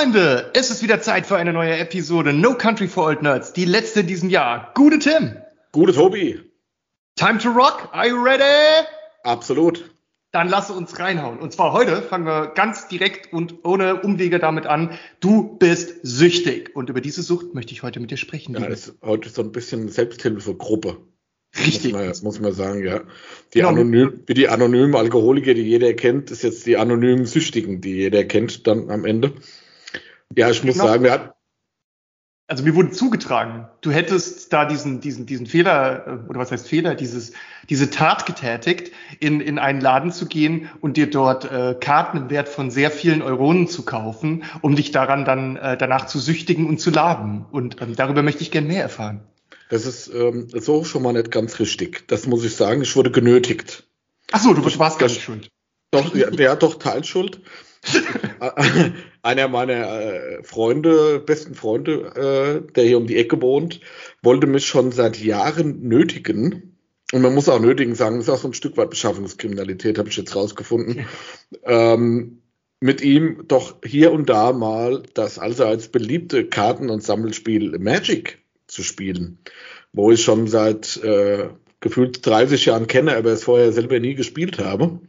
Freunde, es ist wieder Zeit für eine neue Episode No Country for Old Nerds, die letzte in diesem Jahr. Gute Tim. Gute Tobi. Time to rock. Are you ready? Absolut. Dann lasse uns reinhauen. Und zwar heute fangen wir ganz direkt und ohne Umwege damit an. Du bist süchtig. Und über diese Sucht möchte ich heute mit dir sprechen. Ja, ist heute so ein bisschen Selbsthilfegruppe. Richtig. Muss man, muss man sagen, ja. Die genau. anonym, wie die anonymen Alkoholiker, die jeder kennt, ist jetzt die anonymen Süchtigen, die jeder kennt dann am Ende. Ja, ich muss genau. sagen, wir hatten, also mir wurde zugetragen, du hättest da diesen, diesen, diesen Fehler, äh, oder was heißt Fehler, dieses, diese Tat getätigt, in, in einen Laden zu gehen und dir dort äh, Karten im Wert von sehr vielen Euronen zu kaufen, um dich daran dann äh, danach zu süchtigen und zu laden. Und ähm, darüber möchte ich gern mehr erfahren. Das ist ähm, so schon mal nicht ganz richtig. Das muss ich sagen. Ich wurde genötigt. Ach so, du warst gar nicht schuld. Doch, ja, hat doch Teilschuld. Einer meiner äh, Freunde, besten Freunde, äh, der hier um die Ecke wohnt, wollte mich schon seit Jahren nötigen. Und man muss auch nötigen sagen, das ist auch so ein Stück weit Beschaffungskriminalität, habe ich jetzt rausgefunden. ähm, mit ihm doch hier und da mal das also als beliebte Karten- und Sammelspiel Magic zu spielen, wo ich schon seit äh, gefühlt 30 Jahren kenne, aber es vorher selber nie gespielt habe.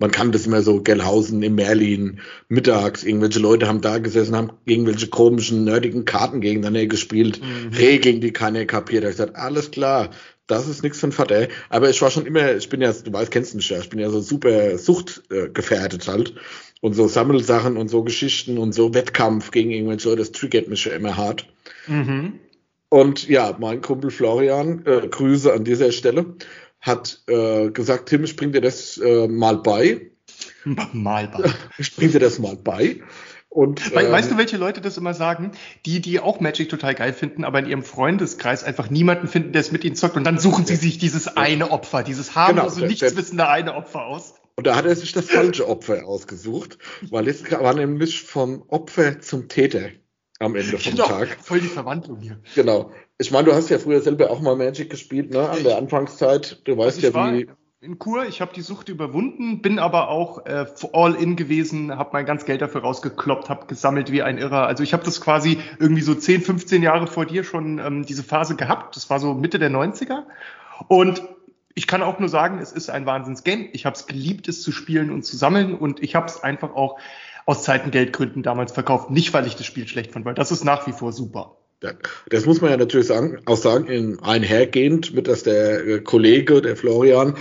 Man kann das immer so, Gellhausen im Merlin, mittags, irgendwelche Leute haben da gesessen, haben irgendwelche komischen, nerdigen Karten gegeneinander gespielt, mhm. Regeln, die keiner kapiert. Da ich gesagt, alles klar, das ist nichts für ein Vater. Aber ich war schon immer, ich bin ja, du weißt, kennst mich ja, ich bin ja so super suchtgefährdet äh, halt. Und so Sammelsachen und so Geschichten und so Wettkampf gegen irgendwelche Leute, das triggert mich ja immer hart. Mhm. Und ja, mein Kumpel Florian, äh, Grüße an dieser Stelle, hat äh, gesagt, Tim, ich bring dir das äh, mal bei. Mal bei. Ich bring dir das mal bei. Und, We ähm, weißt du, welche Leute das immer sagen? Die, die auch Magic total geil finden, aber in ihrem Freundeskreis einfach niemanden finden, der es mit ihnen zockt. Und dann suchen sie sich dieses eine Opfer, dieses harmlose, genau, nichtswissende eine Opfer aus. Und da hat er sich das falsche Opfer ausgesucht, weil jetzt war nämlich vom Opfer zum Täter am Ende vom genau, Tag. Voll die Verwandlung hier. Genau. Ich meine, du hast ja früher selber auch mal Magic gespielt, ne? An der Anfangszeit. Du weißt also ja, wie. In Kur, ich habe die Sucht überwunden, bin aber auch äh, all in gewesen, habe mein ganz Geld dafür rausgekloppt, habe gesammelt wie ein Irrer. Also ich habe das quasi irgendwie so 10, 15 Jahre vor dir schon ähm, diese Phase gehabt. Das war so Mitte der 90er. Und ich kann auch nur sagen, es ist ein Wahnsinns-Game. Ich habe es geliebt, es zu spielen und zu sammeln und ich habe es einfach auch aus Zeitengeldgründen damals verkauft. Nicht, weil ich das Spiel schlecht fand, weil das ist nach wie vor super. Das muss man ja natürlich sagen, auch sagen, in einhergehend mit, dass der äh, Kollege, der Florian,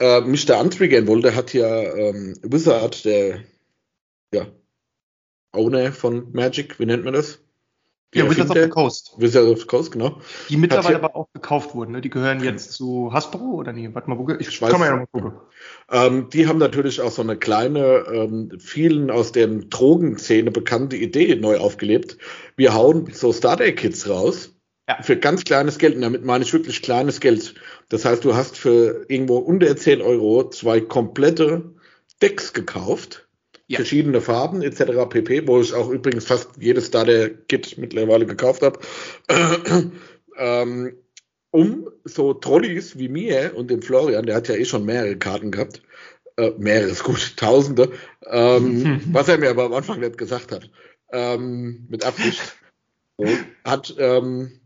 äh, mich da antriggern wollte, hat ja ähm, Wizard, der ja, Owner von Magic, wie nennt man das? Ja, Wizards of the Coast. Wizards of the Coast, genau. Die mittlerweile aber auch gekauft wurden. Ne? Die gehören jetzt zu Hasbro oder nee? Warte mal, wo, ich, ich weiß, kann mal ja mal gucken. Ähm, die haben natürlich auch so eine kleine, ähm, vielen aus der Drogenszene bekannte Idee neu aufgelebt. Wir hauen so Starter-Kits raus. Ja. Für ganz kleines Geld, und damit meine ich wirklich kleines Geld. Das heißt, du hast für irgendwo unter 10 Euro zwei komplette Decks gekauft ja. verschiedene Farben etc. pp, wo ich auch übrigens fast jedes da der Kit mittlerweile gekauft habe, ähm, um so Trolleys wie mir und dem Florian, der hat ja eh schon mehrere Karten gehabt, äh, mehrere ist gut, Tausende, ähm, was er mir aber am Anfang nicht gesagt hat, ähm, mit Absicht, hat ähm,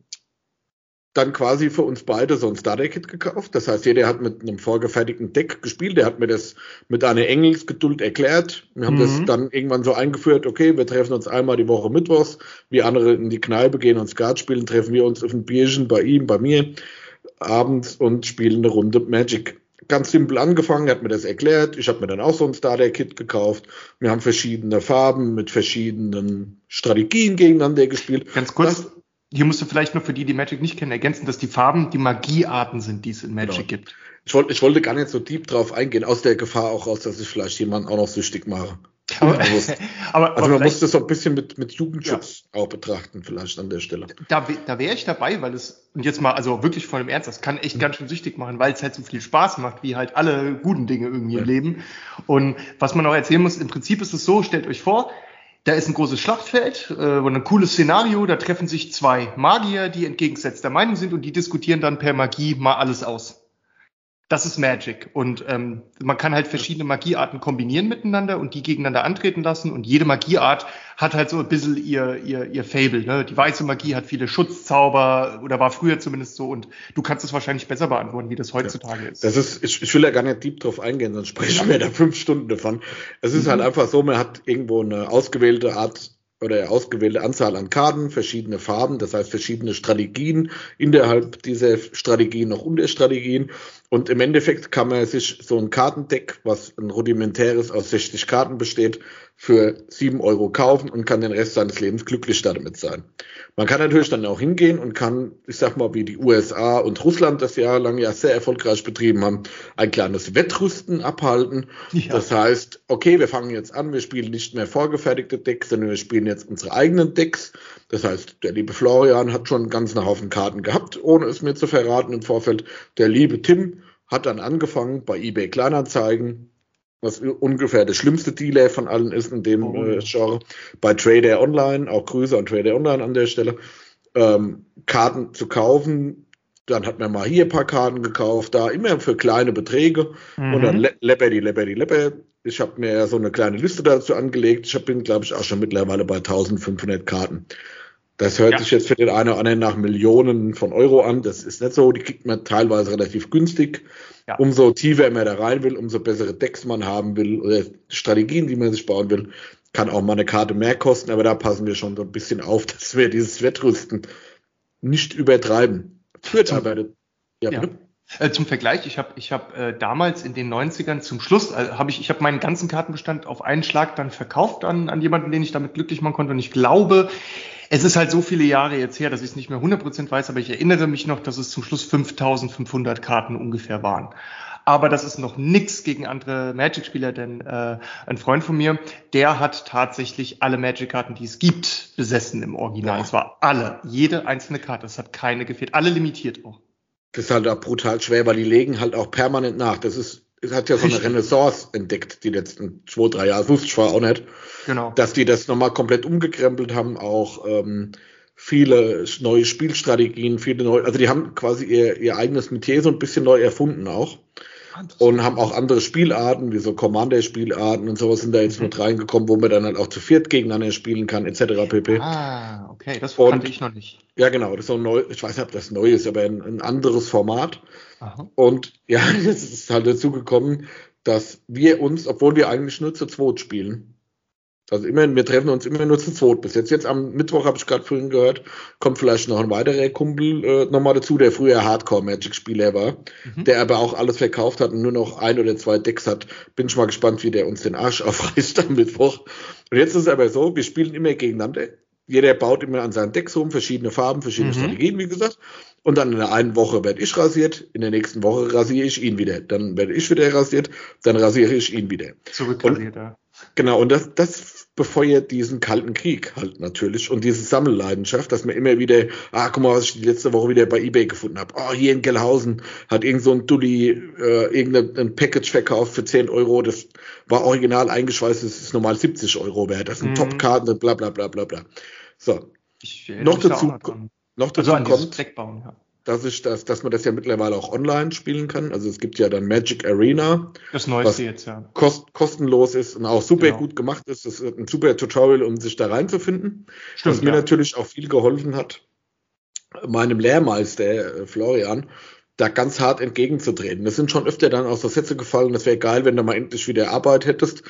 dann quasi für uns beide so ein Starter-Kit gekauft. Das heißt, jeder hat mit einem vorgefertigten Deck gespielt. Der hat mir das mit einer Engelsgeduld erklärt. Wir haben mhm. das dann irgendwann so eingeführt, okay, wir treffen uns einmal die Woche mittwochs, wie andere in die Kneipe gehen und Skat spielen, treffen wir uns auf ein Bierchen bei ihm, bei mir abends und spielen eine Runde Magic. Ganz simpel angefangen, hat mir das erklärt. Ich habe mir dann auch so ein Starter-Kit gekauft. Wir haben verschiedene Farben mit verschiedenen Strategien gegeneinander gespielt. Ganz kurz, das, hier musst du vielleicht nur für die, die Magic nicht kennen, ergänzen, dass die Farben die Magiearten sind, die es in Magic genau. gibt. Ich, wollte, ich wollte gar nicht so deep drauf eingehen, aus der Gefahr auch raus, dass ich vielleicht jemanden auch noch süchtig mache. Aber, aber, also man muss das so ein bisschen mit, mit Jugendschutz ja. auch betrachten, vielleicht an der Stelle. Da, da wäre ich dabei, weil es, und jetzt mal, also wirklich voll im Ernst, das kann echt mhm. ganz schön süchtig machen, weil es halt so viel Spaß macht, wie halt alle guten Dinge irgendwie ja. im Leben. Und was man auch erzählen muss, im Prinzip ist es so, stellt euch vor, da ist ein großes Schlachtfeld äh, und ein cooles Szenario. Da treffen sich zwei Magier, die entgegengesetzter Meinung sind und die diskutieren dann per Magie mal alles aus. Das ist Magic. Und ähm, man kann halt verschiedene Magiearten kombinieren miteinander und die gegeneinander antreten lassen. Und jede Magieart hat halt so ein bisschen ihr, ihr, ihr Fable. Ne? Die weiße Magie hat viele Schutzzauber oder war früher zumindest so. Und du kannst es wahrscheinlich besser beantworten, wie das heutzutage ja. ist. Das ist, ich, ich will ja gar nicht deep drauf eingehen, sonst sprechen wir da fünf Stunden davon. Es ist halt mhm. halt einfach so, man hat irgendwo eine ausgewählte Art oder ausgewählte Anzahl an Karten, verschiedene Farben, das heißt verschiedene Strategien, innerhalb dieser Strategien noch Unterstrategien. Und im Endeffekt kann man sich so ein Kartendeck, was ein rudimentäres aus 60 Karten besteht, für 7 Euro kaufen und kann den Rest seines Lebens glücklich damit sein. Man kann natürlich dann auch hingehen und kann, ich sag mal, wie die USA und Russland das jahrelang ja sehr erfolgreich betrieben haben, ein kleines Wettrüsten abhalten. Ja. Das heißt, okay, wir fangen jetzt an, wir spielen nicht mehr vorgefertigte Decks, sondern wir spielen jetzt unsere eigenen Decks. Das heißt, der liebe Florian hat schon einen ganzen Haufen Karten gehabt, ohne es mir zu verraten im Vorfeld. Der liebe Tim hat dann angefangen bei eBay Kleinanzeigen was ungefähr der schlimmste Dealer von allen ist in dem oh. äh, Genre. Bei Trader Online, auch Grüße an Trader Online an der Stelle, ähm, Karten zu kaufen. Dann hat man mal hier ein paar Karten gekauft, da immer für kleine Beträge. Mhm. Und dann lepper die, lepper die, lepper. Ich habe mir so eine kleine Liste dazu angelegt. Ich bin, glaube ich, auch schon mittlerweile bei 1500 Karten. Das hört ja. sich jetzt für den einen oder anderen nach Millionen von Euro an. Das ist nicht so. Die kriegt man teilweise relativ günstig. Ja. Umso tiefer man da rein will, umso bessere Decks man haben will oder Strategien, die man sich bauen will, kann auch mal eine Karte mehr kosten. Aber da passen wir schon so ein bisschen auf, dass wir dieses Wettrüsten nicht übertreiben. Führt aber. Ja, ja. Äh, zum Vergleich, ich habe ich hab, äh, damals in den 90ern zum Schluss, äh, habe ich, ich habe meinen ganzen Kartenbestand auf einen Schlag dann verkauft an, an jemanden, den ich damit glücklich machen konnte. Und ich glaube, es ist halt so viele Jahre jetzt her, dass ich es nicht mehr 100% weiß, aber ich erinnere mich noch, dass es zum Schluss 5500 Karten ungefähr waren. Aber das ist noch nix gegen andere Magic-Spieler, denn äh, ein Freund von mir, der hat tatsächlich alle Magic-Karten, die es gibt, besessen im Original. Es war alle, jede einzelne Karte. Es hat keine gefehlt, alle limitiert auch. Das ist halt auch brutal schwer, weil die legen halt auch permanent nach. Das ist es hat ja so eine Renaissance entdeckt, die letzten zwei, drei Jahre, wusste ich vorher auch nicht. Genau. Dass die das nochmal komplett umgekrempelt haben, auch ähm, viele neue Spielstrategien, viele neue, also die haben quasi ihr, ihr eigenes Metier so ein bisschen neu erfunden auch. Und haben auch andere Spielarten, wie so Commander-Spielarten und sowas sind da jetzt mhm. mit reingekommen, wo man dann halt auch zu viert gegeneinander spielen kann, etc. pp. Ah, okay, das kannte ich noch nicht. Ja, genau, das ist so ein neu, ich weiß nicht, ob das neu ist, aber ein, ein anderes Format. Aha. Und ja, jetzt ist halt dazu gekommen, dass wir uns, obwohl wir eigentlich nur zu zweit spielen, also immer, wir treffen uns immer nur zu zweit bis jetzt. Jetzt am Mittwoch habe ich gerade vorhin gehört, kommt vielleicht noch ein weiterer Kumpel äh, nochmal dazu, der früher Hardcore-Magic-Spieler war, mhm. der aber auch alles verkauft hat und nur noch ein oder zwei Decks hat. Bin ich mal gespannt, wie der uns den Arsch aufreißt am Mittwoch. Und jetzt ist es aber so, wir spielen immer gegeneinander. Jeder baut immer an seinen Decks rum, verschiedene Farben, verschiedene mhm. Strategien, wie gesagt. Und dann in der einen Woche werde ich rasiert, in der nächsten Woche rasiere ich ihn wieder. Dann werde ich wieder rasiert, dann rasiere ich ihn wieder. Zurückrasiert, ja. Genau, und das, das befeuert diesen kalten Krieg halt natürlich und diese Sammelleidenschaft, dass man immer wieder, ah, guck mal, was ich die letzte Woche wieder bei Ebay gefunden habe. Oh, hier in Gelhausen hat irgend so ein Dulli äh, irgendein Package verkauft für 10 Euro, das war original eingeschweißt, das ist normal 70 Euro wert, das sind mhm. Top-Karten, bla bla bla bla bla. So. noch dazu, noch dazu also kommt, bauen, ja dass ich das, dass man das ja mittlerweile auch online spielen kann. Also es gibt ja dann Magic Arena. Das Neueste jetzt, ja. Kost, kostenlos ist und auch super genau. gut gemacht ist. Das ist ein super Tutorial, um sich da reinzufinden. Stimmt, was mir ja. natürlich auch viel geholfen hat, meinem Lehrmeister äh, Florian, da ganz hart entgegenzutreten. Das sind schon öfter dann aus der Sätze gefallen, das wäre geil, wenn du mal endlich wieder Arbeit hättest,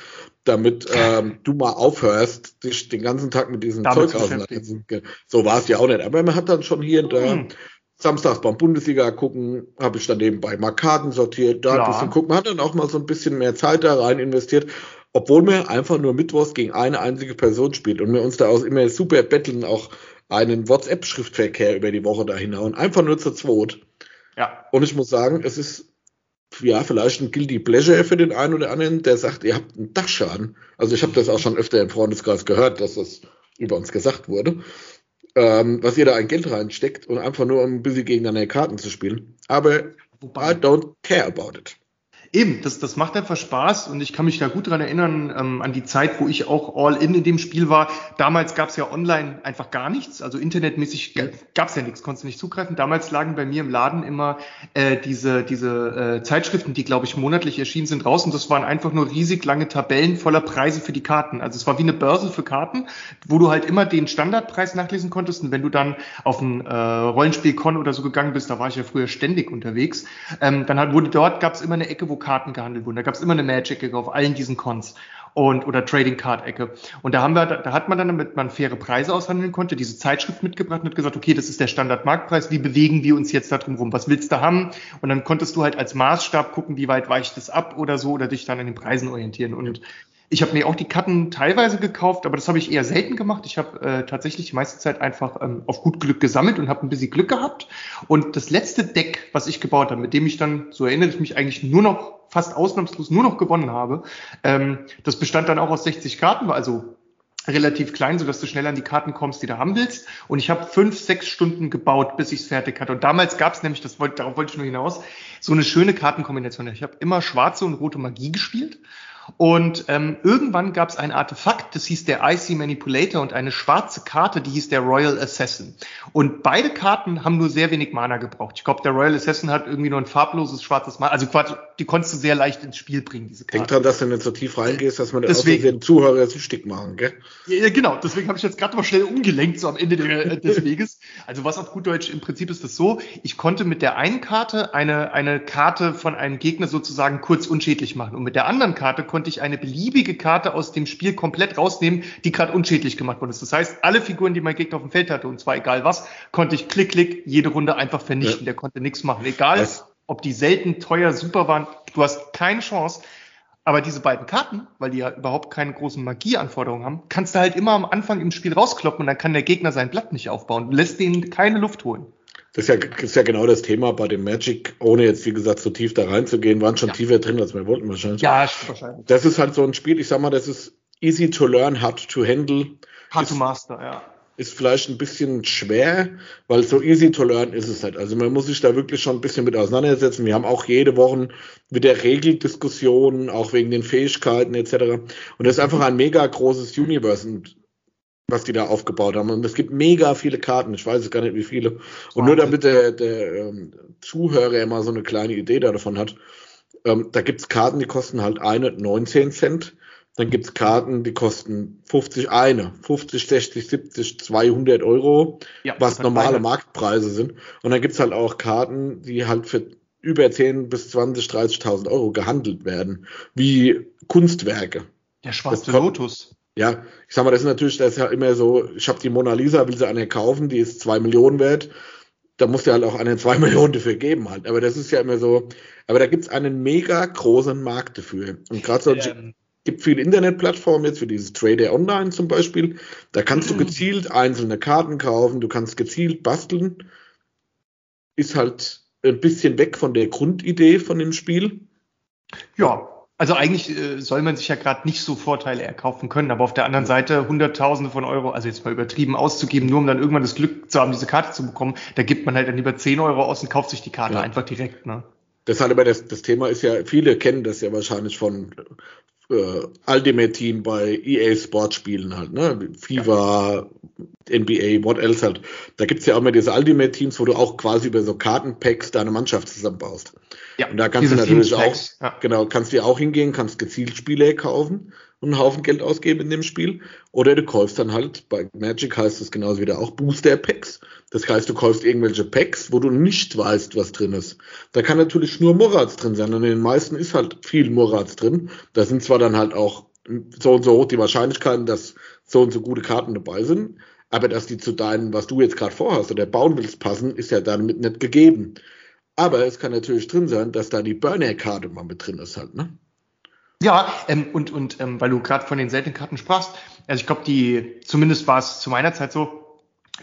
damit ähm, du mal aufhörst, dich den ganzen Tag mit diesem Damit Zeug auseinanderzusetzen. So war es ja auch nicht. Aber man hat dann schon hier und da hm samstags beim Bundesliga gucken, habe ich dann nebenbei mal Karten sortiert, da ein bisschen gucken. Man hat dann auch mal so ein bisschen mehr Zeit da rein investiert, obwohl wir einfach nur Mittwochs gegen eine einzige Person spielt und wir uns da auch immer super betteln, auch einen WhatsApp-Schriftverkehr über die Woche da hinhauen. Einfach nur zu zweit. Ja. Und ich muss sagen, es ist ja, vielleicht ein Guilty Pleasure für den einen oder anderen, der sagt, ihr habt einen Dachschaden. Also ich habe das auch schon öfter im Freundeskreis gehört, dass das über uns gesagt wurde ähm, was ihr da ein Geld reinsteckt und einfach nur um ein bisschen gegeneinander Karten zu spielen. Aber Wobei, I don't care about it. Eben, das, das macht einfach Spaß und ich kann mich da gut dran erinnern ähm, an die Zeit, wo ich auch all in in dem Spiel war. Damals gab es ja online einfach gar nichts, also internetmäßig gab es ja nichts, konntest du nicht zugreifen. Damals lagen bei mir im Laden immer äh, diese, diese äh, Zeitschriften, die glaube ich monatlich erschienen sind, raus und das waren einfach nur riesig lange Tabellen voller Preise für die Karten. Also es war wie eine Börse für Karten, wo du halt immer den Standardpreis nachlesen konntest und wenn du dann auf ein äh, Rollenspiel-Con oder so gegangen bist, da war ich ja früher ständig unterwegs, ähm, dann hat, wurde dort gab es immer eine Ecke, wo Karten gehandelt wurden. Da gab es immer eine Magic-Ecke auf allen diesen Cons und oder Trading Card Ecke. Und da haben wir, da hat man dann, damit man faire Preise aushandeln konnte, diese Zeitschrift mitgebracht und hat gesagt, okay, das ist der Standardmarktpreis, wie bewegen wir uns jetzt da rum? Was willst du haben? Und dann konntest du halt als Maßstab gucken, wie weit weicht es ab oder so oder dich dann an den Preisen orientieren. Und ich habe mir auch die Karten teilweise gekauft, aber das habe ich eher selten gemacht. Ich habe äh, tatsächlich die meiste Zeit einfach ähm, auf gut Glück gesammelt und habe ein bisschen Glück gehabt. Und das letzte Deck, was ich gebaut habe, mit dem ich dann, so erinnere ich mich eigentlich nur noch, fast ausnahmslos nur noch gewonnen habe, ähm, das bestand dann auch aus 60 Karten, war also relativ klein, so dass du schnell an die Karten kommst, die du haben willst. Und ich habe fünf, sechs Stunden gebaut, bis ich es fertig hatte. Und damals gab es nämlich, das wollte, darauf wollte ich nur hinaus, so eine schöne Kartenkombination. Ich habe immer schwarze und rote Magie gespielt und ähm, irgendwann gab es ein Artefakt, das hieß der Icy Manipulator und eine schwarze Karte, die hieß der Royal Assassin. Und beide Karten haben nur sehr wenig Mana gebraucht. Ich glaube, der Royal Assassin hat irgendwie nur ein farbloses schwarzes Mana. Also die konntest du sehr leicht ins Spiel bringen, diese Karte. Denk dran, dass du nicht so tief reingehst, dass man deswegen, den Zuhörer süchtig machen, gell? Ja, genau, deswegen habe ich jetzt gerade mal schnell umgelenkt, so am Ende der, äh, des Weges. Also was auf gut Deutsch, im Prinzip ist das so, ich konnte mit der einen Karte eine, eine Karte von einem Gegner sozusagen kurz unschädlich machen. Und mit der anderen Karte konnte konnte ich eine beliebige Karte aus dem Spiel komplett rausnehmen, die gerade unschädlich gemacht worden ist. Das heißt, alle Figuren, die mein Gegner auf dem Feld hatte, und zwar egal was, konnte ich klick, klick jede Runde einfach vernichten. Ja. Der konnte nichts machen. Egal, was? ob die selten, teuer, super waren, du hast keine Chance. Aber diese beiden Karten, weil die ja überhaupt keine großen Magieanforderungen haben, kannst du halt immer am Anfang im Spiel rauskloppen und dann kann der Gegner sein Blatt nicht aufbauen. Du lässt denen keine Luft holen. Das ist, ja, das ist ja genau das Thema bei dem Magic, ohne jetzt, wie gesagt, so tief da reinzugehen, waren schon ja. tiefer drin, als wir wollten wahrscheinlich. Ja, wahrscheinlich. Das ist halt so ein Spiel, ich sag mal, das ist easy to learn, hard to handle. Hard ist, to master, ja. Ist vielleicht ein bisschen schwer, weil so easy to learn ist es halt. Also man muss sich da wirklich schon ein bisschen mit auseinandersetzen. Wir haben auch jede Woche wieder Regeldiskussionen, auch wegen den Fähigkeiten etc. Und das ist einfach ein mega großes Universe. Und was die da aufgebaut haben. Und es gibt mega viele Karten, ich weiß gar nicht wie viele. Und Wahnsinn. nur damit der, der ähm, Zuhörer immer so eine kleine Idee davon hat, ähm, da gibt's Karten, die kosten halt eine 19 Cent. Dann gibt's Karten, die kosten 50 eine, 50, 60, 70, 200 Euro, ja, was normale eine. Marktpreise sind. Und dann gibt's halt auch Karten, die halt für über 10 bis 20, 30.000 Euro gehandelt werden, wie Kunstwerke. Der schwarze Lotus. Ja, ich sag mal, das ist natürlich, das ist ja immer so, ich habe die Mona Lisa, will sie eine kaufen, die ist zwei Millionen wert. Da muss du halt auch eine zwei Millionen dafür geben halt. Aber das ist ja immer so, aber da gibt's einen mega großen Markt dafür. Und gerade so, ähm. gibt viele Internetplattformen jetzt für dieses Trader Online zum Beispiel. Da kannst du gezielt einzelne Karten kaufen, du kannst gezielt basteln. Ist halt ein bisschen weg von der Grundidee von dem Spiel. Ja, also eigentlich äh, soll man sich ja gerade nicht so Vorteile erkaufen können, aber auf der anderen Seite Hunderttausende von Euro, also jetzt mal übertrieben auszugeben, nur um dann irgendwann das Glück zu haben, diese Karte zu bekommen, da gibt man halt dann lieber 10 Euro aus und kauft sich die Karte ja. einfach direkt. Ne? Das hat aber das, das Thema ist ja, viele kennen das ja wahrscheinlich von äh, Ultimate Team bei EA Sportspielen halt, ne? FIFA. NBA, what else halt. Da gibt's ja auch immer diese Ultimate Teams, wo du auch quasi über so Kartenpacks deine Mannschaft zusammenbaust. Ja, und da kannst du natürlich auch, ja. genau, kannst du auch hingehen, kannst gezielt Spiele kaufen und einen Haufen Geld ausgeben in dem Spiel. Oder du kaufst dann halt, bei Magic heißt es genauso wieder auch Booster Packs. Das heißt, du kaufst irgendwelche Packs, wo du nicht weißt, was drin ist. Da kann natürlich nur Murats drin sein und in den meisten ist halt viel Murats drin. Da sind zwar dann halt auch so und so hoch die Wahrscheinlichkeiten, dass so und so gute Karten dabei sind. Aber dass die zu deinen, was du jetzt gerade vorhast oder bauen willst, passen, ist ja damit nicht gegeben. Aber es kann natürlich drin sein, dass da die Burner-Karte mal mit drin ist halt, ne? Ja, ähm, und, und ähm, weil du gerade von den seltenen Karten sprachst, also ich glaube, die, zumindest war es zu meiner Zeit so,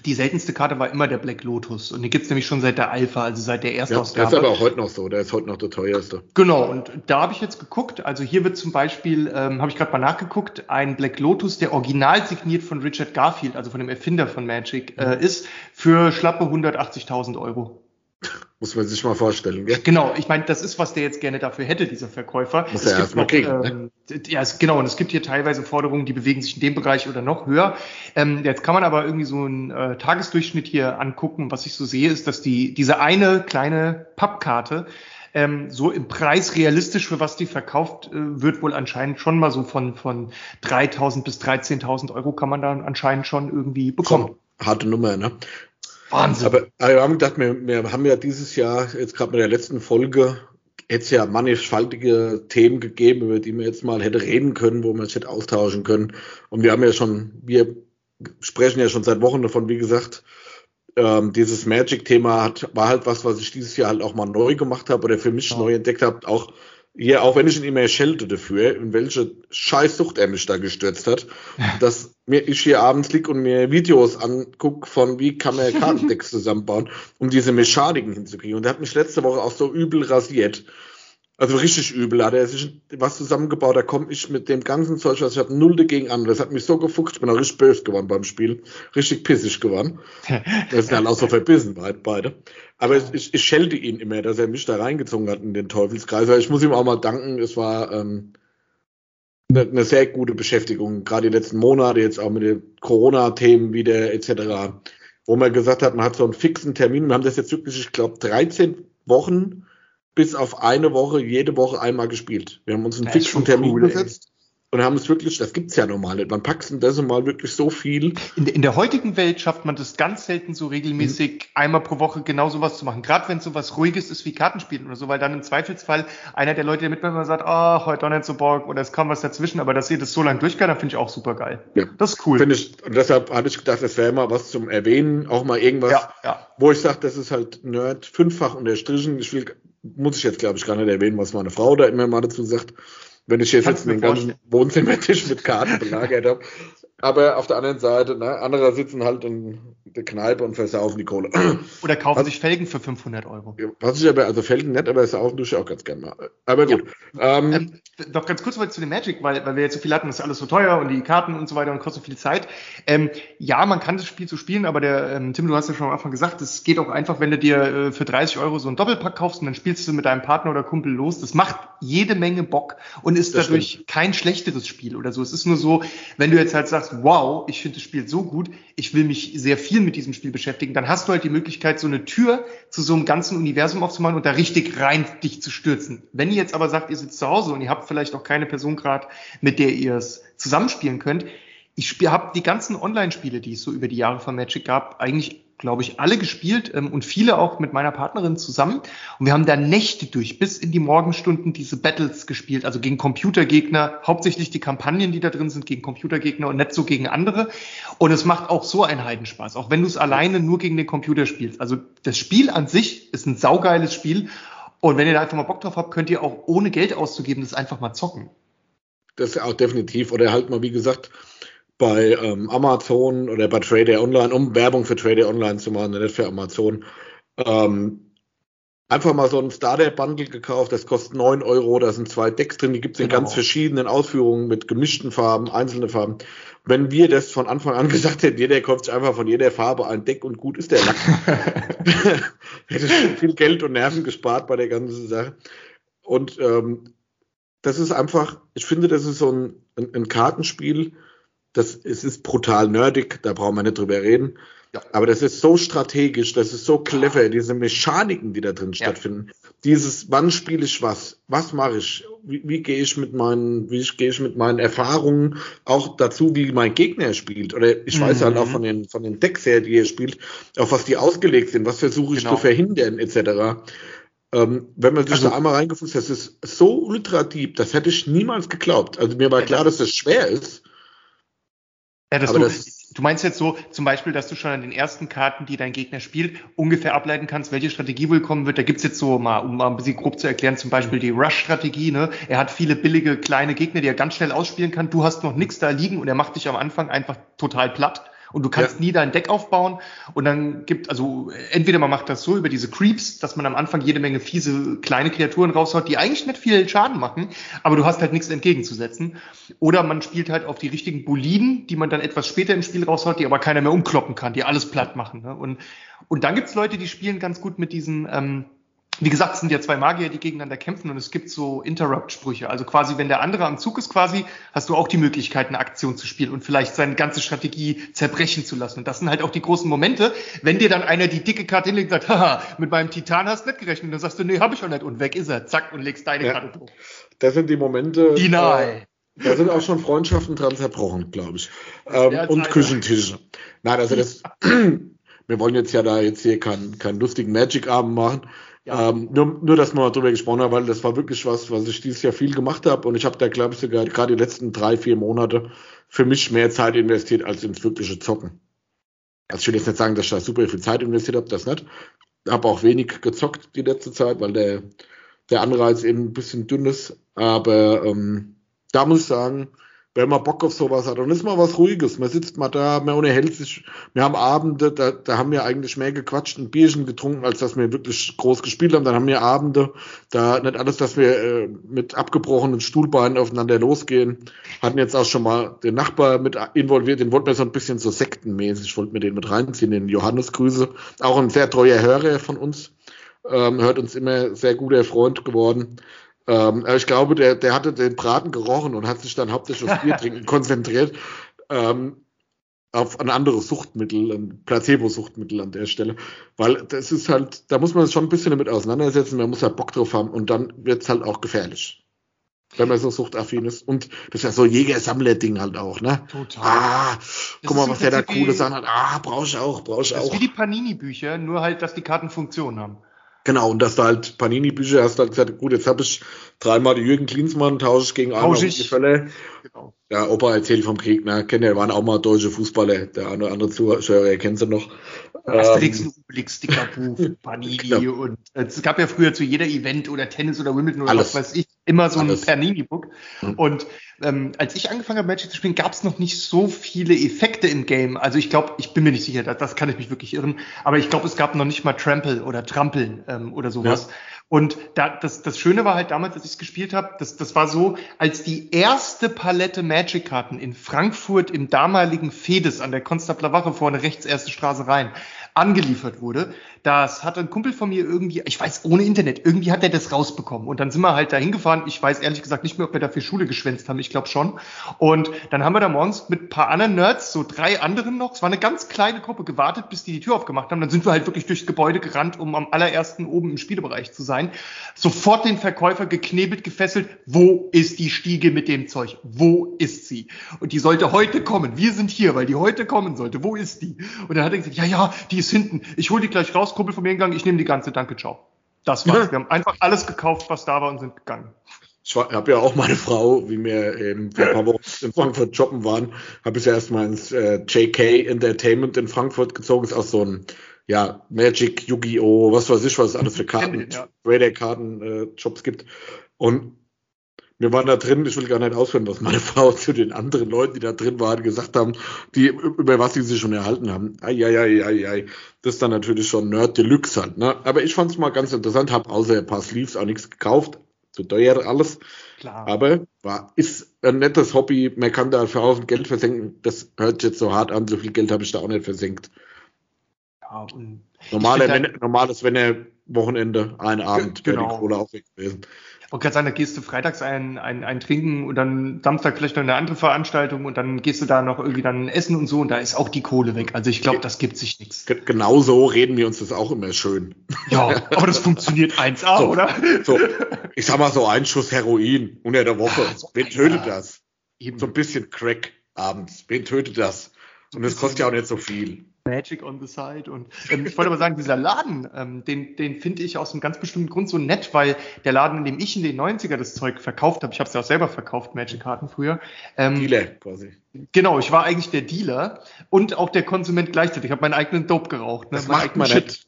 die seltenste Karte war immer der Black Lotus. Und die gibt's nämlich schon seit der Alpha, also seit der ersten ja, Ausgabe. Der ist aber auch heute noch so, der ist heute noch der teuerste. Genau, und da habe ich jetzt geguckt, also hier wird zum Beispiel, ähm, habe ich gerade mal nachgeguckt, ein Black Lotus, der original signiert von Richard Garfield, also von dem Erfinder von Magic, äh, ist für schlappe 180.000 Euro. Muss man sich mal vorstellen, gell? Genau, ich meine, das ist, was der jetzt gerne dafür hätte, dieser Verkäufer. Muss er erstmal kriegen. Ähm, ne? Ja, es, genau, und es gibt hier teilweise Forderungen, die bewegen sich in dem Bereich oder noch höher. Ähm, jetzt kann man aber irgendwie so einen äh, Tagesdurchschnitt hier angucken. Was ich so sehe, ist, dass die diese eine kleine Pappkarte ähm, so im Preis realistisch, für was die verkauft äh, wird, wohl anscheinend schon mal so von, von 3.000 bis 13.000 Euro kann man da anscheinend schon irgendwie bekommen. So, harte Nummer, ne? Wahnsinn. Aber, aber wir haben gedacht, wir, wir haben ja dieses Jahr, jetzt gerade mit der letzten Folge, hätte es ja mannigfaltige Themen gegeben, über die man jetzt mal hätte reden können, wo man sich hätte austauschen können. Und wir haben ja schon, wir sprechen ja schon seit Wochen davon, wie gesagt, ähm, dieses Magic-Thema hat, war halt was, was ich dieses Jahr halt auch mal neu gemacht habe oder für mich ja. neu entdeckt habe. Auch hier, auch wenn ich ihn immer schelte dafür, in welche Scheißsucht er mich da gestürzt hat, dass mir ich hier abends lieg und mir Videos anguck von wie kann man Kartendecks zusammenbauen, um diese Mechaniken hinzukriegen. Und er hat mich letzte Woche auch so übel rasiert. Also richtig übel. Hat er sich was zusammengebaut, da komme ich mit dem ganzen Zeug, was ich habe, null dagegen an. Das hat mich so gefuchst, ich bin auch richtig böse geworden beim Spiel. Richtig pissig geworden. das sind halt auch so verbissen beide. Aber ich, ich schelte ihn immer, dass er mich da reingezogen hat in den Teufelskreis. Ich muss ihm auch mal danken, es war ähm, eine, eine sehr gute Beschäftigung, gerade die letzten Monate, jetzt auch mit den Corona-Themen wieder etc. Wo man gesagt hat, man hat so einen fixen Termin. Wir haben das jetzt wirklich, ich glaube, 13 Wochen bis auf eine Woche, jede Woche einmal gespielt. Wir haben uns einen fixen Termin cool, gesetzt und haben es wirklich, das gibt's ja normal nicht. Man packt in das mal wirklich so viel. In, in, der heutigen Welt schafft man das ganz selten so regelmäßig mhm. einmal pro Woche genau sowas zu machen. Gerade wenn es sowas Ruhiges ist wie Kartenspielen oder so, weil dann im Zweifelsfall einer der Leute, der mitmacht, sagt, ah, oh, heute doch nicht so Bock oder es kam was dazwischen, aber dass ihr das so lange durchgeht, dann finde ich auch super geil. Ja. Das ist cool. Finde ich, und deshalb hatte ich gedacht, das wäre mal was zum Erwähnen, auch mal irgendwas, ja, ja. wo ich sage, das ist halt Nerd fünffach unterstrichen. Ich will, muss ich jetzt glaube ich gar nicht erwähnen, was meine Frau da immer mal dazu sagt wenn ich jetzt, jetzt den ganzen Wohnzimmertisch mit Karten belagert habe. Aber auf der anderen Seite, ne, andere sitzen halt in der Kneipe und versaufen die Kohle. Oder kaufen was, sich Felgen für 500 Euro. Was ich aber, also Felgen nicht, aber saufen tue ich auch ganz gerne mal. Aber gut. Ja. Ähm, ähm, noch ganz kurz mal zu dem Magic, weil, weil wir jetzt so viel hatten, das ist alles so teuer und die Karten und so weiter und kostet so viel Zeit. Ähm, ja, man kann das Spiel so spielen, aber der, ähm, Tim, du hast ja schon am Anfang gesagt, es geht auch einfach, wenn du dir äh, für 30 Euro so einen Doppelpack kaufst und dann spielst du mit deinem Partner oder Kumpel los. Das macht jede Menge Bock und ist das dadurch stimmt. kein schlechteres Spiel oder so. Es ist nur so, wenn du jetzt halt sagst, wow, ich finde das Spiel so gut, ich will mich sehr viel mit diesem Spiel beschäftigen, dann hast du halt die Möglichkeit, so eine Tür zu so einem ganzen Universum aufzumachen und da richtig rein dich zu stürzen. Wenn ihr jetzt aber sagt, ihr sitzt zu Hause und ihr habt vielleicht auch keine Person gerade, mit der ihr es zusammenspielen könnt, ich habe die ganzen Online-Spiele, die es so über die Jahre von Magic gab, eigentlich glaube ich, alle gespielt ähm, und viele auch mit meiner Partnerin zusammen. Und wir haben da Nächte durch, bis in die Morgenstunden diese Battles gespielt, also gegen Computergegner, hauptsächlich die Kampagnen, die da drin sind, gegen Computergegner und nicht so gegen andere. Und es macht auch so einen Heidenspaß, auch wenn du es alleine nur gegen den Computer spielst. Also das Spiel an sich ist ein saugeiles Spiel. Und wenn ihr da einfach mal Bock drauf habt, könnt ihr auch ohne Geld auszugeben, das einfach mal zocken. Das ist auch definitiv. Oder halt mal, wie gesagt, bei ähm, Amazon oder bei Trader Online, um Werbung für Trader Online zu machen, nicht für Amazon. Ähm, einfach mal so ein Starter-Bundle gekauft, das kostet 9 Euro, da sind zwei Decks drin, die gibt es in genau. ganz verschiedenen Ausführungen mit gemischten Farben, einzelne Farben. Wenn wir das von Anfang an gesagt hätten, jeder kauft sich einfach von jeder Farbe ein Deck und gut ist der Lack. Hätte schon viel Geld und Nerven gespart bei der ganzen Sache. Und ähm, das ist einfach, ich finde, das ist so ein, ein, ein Kartenspiel, das, es ist brutal nerdig, da brauchen wir nicht drüber reden. Ja. Aber das ist so strategisch, das ist so clever, diese Mechaniken, die da drin ja. stattfinden. Dieses, wann spiele ich was? Was mache ich? Wie, wie gehe ich mit meinen, wie gehe ich mit meinen Erfahrungen auch dazu, wie mein Gegner spielt? Oder ich mhm. weiß halt auch mhm. von den, von den Decks her, die er spielt, auf was die ausgelegt sind, was versuche ich genau. zu verhindern, etc. Ähm, wenn man sich also, da einmal reingefußt das ist so ultra deep, das hätte ich niemals geglaubt. Also mir war klar, dass das schwer ist. Ja, das, du, das du, meinst jetzt so zum Beispiel, dass du schon an den ersten Karten, die dein Gegner spielt, ungefähr ableiten kannst, welche Strategie wohl kommen wird. Da gibt's jetzt so mal, um mal ein bisschen grob zu erklären, zum Beispiel die Rush-Strategie. Ne? Er hat viele billige kleine Gegner, die er ganz schnell ausspielen kann. Du hast noch nichts da liegen und er macht dich am Anfang einfach total platt Und du kannst ja. nie dein Deck aufbauen und dann gibt, also entweder man macht das so über diese Creeps, dass man am Anfang jede Menge fiese kleine Kreaturen raushaut, die eigentlich nicht viel Schaden machen, aber du hast halt nichts entgegenzusetzen. Oder man spielt halt auf die richtigen Boliden, die man dann etwas später im Spiel raushaut, die aber keiner mehr umkloppen kann, die alles platt machen. Ne? Und, und dann gibt's Leute, die spielen ganz gut mit diesen ähm, wie gesagt, es sind ja zwei Magier, die gegeneinander kämpfen und es gibt so Interrupt-Sprüche. Also quasi, wenn der andere am Zug ist, quasi, hast du auch die Möglichkeit, eine Aktion zu spielen und vielleicht seine ganze Strategie zerbrechen zu lassen. Und das sind halt auch die großen Momente, wenn dir dann einer die dicke Karte hinlegt und sagt, haha, mit meinem Titan hast du nicht gerechnet. Und dann sagst du, nee, hab ich auch nicht. Und weg ist er. Zack, und legst deine ja. Karte durch. Das sind die Momente. Final. Äh, da sind auch schon Freundschaften dran zerbrochen, glaube ich. Ähm, und Küchentische. Nein, also das, wir wollen jetzt ja da jetzt hier keinen keinen lustigen Magic-Abend machen. Ja. Ähm, nur, nur, dass wir mal drüber gesprochen haben, weil das war wirklich was, was ich dieses Jahr viel gemacht habe und ich habe da, glaube ich, sogar gerade die letzten drei, vier Monate für mich mehr Zeit investiert als ins wirkliche Zocken. Also ich will jetzt nicht sagen, dass ich da super viel Zeit investiert habe, das nicht. Habe auch wenig gezockt die letzte Zeit, weil der, der Anreiz eben ein bisschen dünn ist. Aber ähm, da muss ich sagen, wenn man Bock auf sowas hat. Und ist mal was Ruhiges. Man sitzt mal da, man unterhält sich. Wir haben Abende, da, da haben wir eigentlich mehr gequatscht und Bierchen getrunken, als dass wir wirklich groß gespielt haben. Dann haben wir Abende, da nicht alles, dass wir äh, mit abgebrochenen Stuhlbeinen aufeinander losgehen. Hatten jetzt auch schon mal den Nachbar mit involviert, den wollten wir so ein bisschen so sektenmäßig, wollten wir den mit reinziehen, den Johannes Grüße. Auch ein sehr treuer Hörer von uns. Ähm, hört uns immer sehr guter Freund geworden. Ähm, ich glaube, der, der hatte den Braten gerochen und hat sich dann hauptsächlich aufs Bier trinken konzentriert. Ähm, auf ein anderes Suchtmittel, ein Placebo-Suchtmittel an der Stelle. Weil das ist halt, da muss man sich schon ein bisschen damit auseinandersetzen, man muss halt Bock drauf haben und dann wird es halt auch gefährlich. Wenn man so suchtaffin ist. Und das ist ja so Jäger-Sammler-Ding halt auch, ne? Total. Ah, guck mal, was der da coole Sachen hat. Ah, brauche ich auch, brauche ich auch. Das ist wie die Panini-Bücher, nur halt, dass die Karten Funktion haben. Genau, und dass du halt Panini-Bücher hast, halt gesagt, gut, jetzt habe ich dreimal die Jürgen Klinsmann, tausche ich gegen einmal die Fälle. Genau. Ja, Opa erzählt vom Krieg, ne? Kennt ihr, waren auch mal deutsche Fußballer, der eine oder andere Zuhörer kennt sie noch. Asterix ähm, und Obelix, Stickerbuch, Panini genau. und es gab ja früher zu jeder Event oder Tennis oder Wimbledon oder Alles. was weiß ich, immer so ein Panini-Book. Mhm. Und ähm, als ich angefangen habe, Magic zu spielen, gab es noch nicht so viele Effekte im Game. Also ich glaube, ich bin mir nicht sicher, das, das kann ich mich wirklich irren, aber ich glaube, es gab noch nicht mal Trample oder Trampeln ähm, oder sowas. Ja. Und da, das, das Schöne war halt damals, als ich es gespielt habe, das, das war so, als die erste Palette Magic-Karten in Frankfurt im damaligen Fedes an der Konstabler Wache vorne rechts erste Straße rein angeliefert wurde. Das hat ein Kumpel von mir irgendwie, ich weiß, ohne Internet, irgendwie hat er das rausbekommen. Und dann sind wir halt da hingefahren. Ich weiß ehrlich gesagt nicht mehr, ob wir dafür Schule geschwänzt haben. Ich glaube schon. Und dann haben wir da morgens mit ein paar anderen Nerds, so drei anderen noch, es war eine ganz kleine Gruppe, gewartet, bis die die Tür aufgemacht haben. Dann sind wir halt wirklich durchs Gebäude gerannt, um am allerersten oben im Spielebereich zu sein. Sofort den Verkäufer geknebelt, gefesselt. Wo ist die Stiege mit dem Zeug? Wo ist sie? Und die sollte heute kommen. Wir sind hier, weil die heute kommen sollte. Wo ist die? Und dann hat er gesagt, ja, ja, die ist hinten. Ich hole die gleich raus, Kumpel von mir gegangen, ich nehme die ganze, danke, ciao. Das war's. Ja. Wir haben einfach alles gekauft, was da war und sind gegangen. Ich habe ja auch meine Frau, wie wir ähm, vor ein paar Wochen in Frankfurt shoppen waren, habe ich ja erstmal ins äh, JK Entertainment in Frankfurt gezogen. Ist auch so ein ja, Magic, Yu-Gi-Oh!, was weiß ich, was es alles für Karten, ja. Raider-Karten, äh, gibt. Und wir waren da drin, ich will gar nicht ausführen, was meine Frau zu den anderen Leuten, die da drin waren, gesagt haben, die, über was sie sich schon erhalten haben. Eieieiei, das ist dann natürlich schon Nerd Deluxe halt, ne? Aber ich fand es mal ganz interessant, habe außer ein paar Sleeves auch nichts gekauft. Zu teuer alles. Klar. Aber war, ist ein nettes Hobby. Man kann da für Haufen Geld versenken. Das hört jetzt so hart an. So viel Geld habe ich da auch nicht versenkt. Ja, Normale, wenn, normales, wenn er Wochenende, ein Abend, genau. die Kohle auch weg gewesen. Ich wollte gerade sagen, da gehst du freitags ein, ein, ein Trinken und dann Samstag vielleicht noch eine andere Veranstaltung und dann gehst du da noch irgendwie dann essen und so und da ist auch die Kohle weg. Also ich glaube, das gibt sich nichts. Genau so reden wir uns das auch immer schön. Ja, aber das funktioniert 1A, so, oder? So, ich sag mal so ein Schuss Heroin unter der Woche. Ja, so Wen tötet ja. das? Eben. So ein bisschen Crack abends. Wen tötet das? Und das kostet ja auch nicht so viel. Magic on the side. Und ähm, ich wollte aber sagen, dieser Laden, ähm, den, den finde ich aus einem ganz bestimmten Grund so nett, weil der Laden, in dem ich in den 90er das Zeug verkauft habe, ich habe es ja auch selber verkauft, Magic-Karten früher. Ähm, Dealer quasi. Genau, ich war eigentlich der Dealer und auch der Konsument gleichzeitig. Ich habe meinen eigenen Dope geraucht. Ne? Das macht man nicht.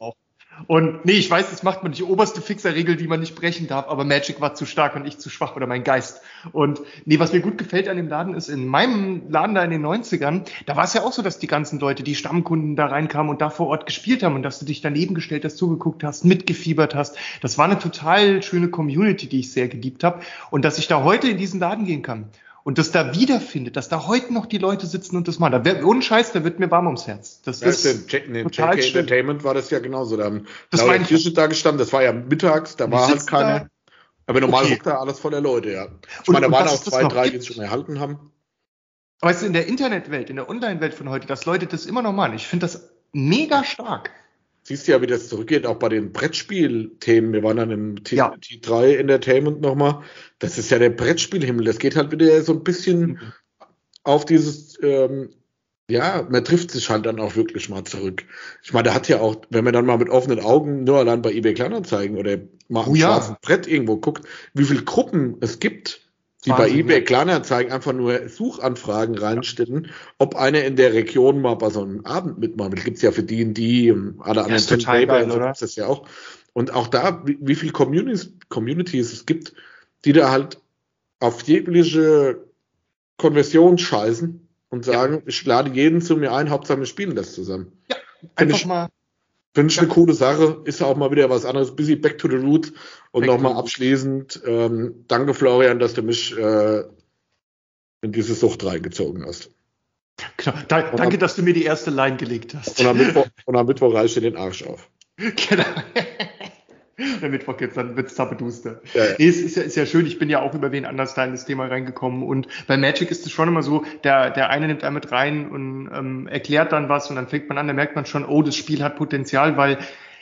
Und nee, ich weiß, das macht man nicht. Die oberste Fixerregel, die man nicht brechen darf, aber Magic war zu stark und ich zu schwach oder mein Geist. Und nee, was mir gut gefällt an dem Laden ist, in meinem Laden da in den 90ern, da war es ja auch so, dass die ganzen Leute, die Stammkunden da reinkamen und da vor Ort gespielt haben und dass du dich daneben gestellt hast, zugeguckt hast, mitgefiebert hast. Das war eine total schöne Community, die ich sehr geliebt habe. Und dass ich da heute in diesen Laden gehen kann und das da wiederfindet, dass da heute noch die Leute sitzen und das machen. Da wär, ohne Scheiß, da wird mir warm ums Herz. Das ja, ist in den total JK Entertainment war das ja genauso. Da haben das war Kirche da gestanden, das war ja mittags, da war halt keine. Da. Aber normal okay. da alles voller Leute, ja. Ich und, meine, da waren auch zwei, drei, die es schon erhalten haben. Weißt du, in der Internetwelt, in der Online-Welt von heute, dass Leute das immer noch machen. Ich finde das mega stark. Siehst du ja, wie das zurückgeht, auch bei den Brettspielthemen. Wir waren dann im T ja. T3 Entertainment nochmal. Das ist ja der Brettspielhimmel. Das geht halt wieder so ein bisschen mhm. auf dieses, ähm, ja, man trifft sich halt dann auch wirklich mal zurück. Ich meine, da hat ja auch, wenn man dann mal mit offenen Augen nur allein bei eBay Kleinanzeigen oder mal oh, am ja. schwarzen Brett irgendwo guckt, wie viele Gruppen es gibt, die Wahnsinn, bei eBay Kleinanzeigen einfach nur Suchanfragen reinstellen, ob einer in der Region mal bei so einem Abend mitmacht. Das gibt's ja für D&D und alle anderen ja, total geil, so gibt's das ja auch. Und auch da, wie, wie viele Communities, Communities es gibt, die da halt auf jegliche Konversion scheißen und sagen, ja. ich lade jeden zu mir ein, Hauptsache wir spielen das zusammen. Ja, einfach mal Finde ich eine coole Sache. Ist ja auch mal wieder was anderes. Busy back to the roots. Und nochmal abschließend, ähm, danke Florian, dass du mich äh, in diese Sucht reingezogen hast. Genau. Da, danke, am, dass du mir die erste Line gelegt hast. Und am Mittwoch, und am Mittwoch reißt dir den Arsch auf. Genau. der Mittwoch jetzt, dann wird's zappeduster. Ja, ja. Nee, es ist ja, ist ja schön, ich bin ja auch über wen anders da in das Thema reingekommen und bei Magic ist es schon immer so, der, der eine nimmt einen mit rein und ähm, erklärt dann was und dann fängt man an, da merkt man schon, oh, das Spiel hat Potenzial, weil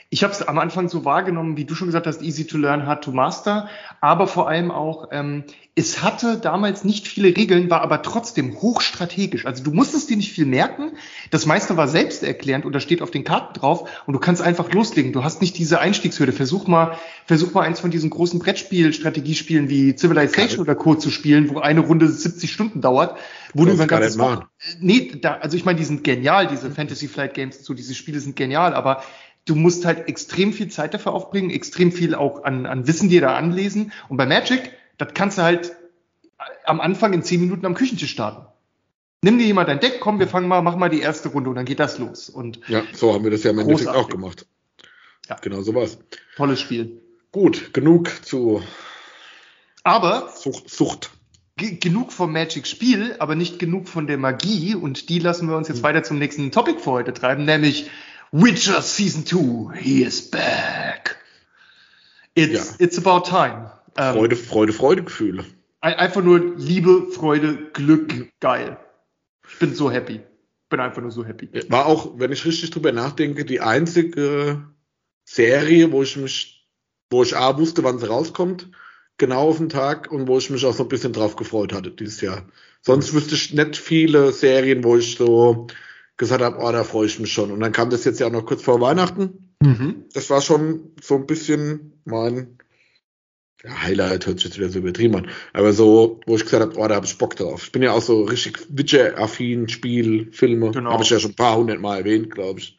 ich habe es am Anfang so wahrgenommen, wie du schon gesagt hast, easy to learn, hard to master, aber vor allem auch, ähm, es hatte damals nicht viele Regeln, war aber trotzdem hochstrategisch. Also du musstest dir nicht viel merken, das meiste war selbsterklärend und da steht auf den Karten drauf und du kannst einfach loslegen. Du hast nicht diese Einstiegshürde. Versuch mal, versuch mal eins von diesen großen Brettspiel-Strategiespielen wie Civilization oder Co. zu spielen, wo eine Runde 70 Stunden dauert, wo du über ganzes machen. Nee, da, also ich meine, die sind genial, diese Fantasy Flight Games, so diese Spiele sind genial, aber du musst halt extrem viel Zeit dafür aufbringen, extrem viel auch an, an Wissen dir da anlesen. Und bei Magic, das kannst du halt am Anfang in zehn Minuten am Küchentisch starten. Nimm dir jemand dein Deck, komm, wir fangen mal, mach mal die erste Runde und dann geht das los. Und ja, so haben wir das ja im Endeffekt auch gemacht. Ja. Genau so war's. Tolles Spiel. Gut, genug zu aber Sucht. Sucht. Genug vom Magic-Spiel, aber nicht genug von der Magie. Und die lassen wir uns jetzt hm. weiter zum nächsten Topic für heute treiben, nämlich Witcher Season 2, he is back. It's, ja. it's about time. Ähm, Freude, Freude, Freude, Gefühle. Einfach nur Liebe, Freude, Glück, geil. Ich bin so happy. Bin einfach nur so happy. War auch, wenn ich richtig drüber nachdenke, die einzige Serie, wo ich mich, wo ich A wusste, wann sie rauskommt, genau auf den Tag und wo ich mich auch so ein bisschen drauf gefreut hatte dieses Jahr. Sonst wüsste ich nicht viele Serien, wo ich so gesagt habe, oh, da freue ich mich schon. Und dann kam das jetzt ja auch noch kurz vor Weihnachten. Mhm. Das war schon so ein bisschen mein ja, Highlight, hört sich jetzt wieder so übertrieben an. Aber so, wo ich gesagt habe, oh, da habe ich Bock drauf. Ich bin ja auch so richtig Witcher-affin, Spiel, Filme. Genau. Habe ich ja schon ein paar hundert Mal erwähnt, glaube ich.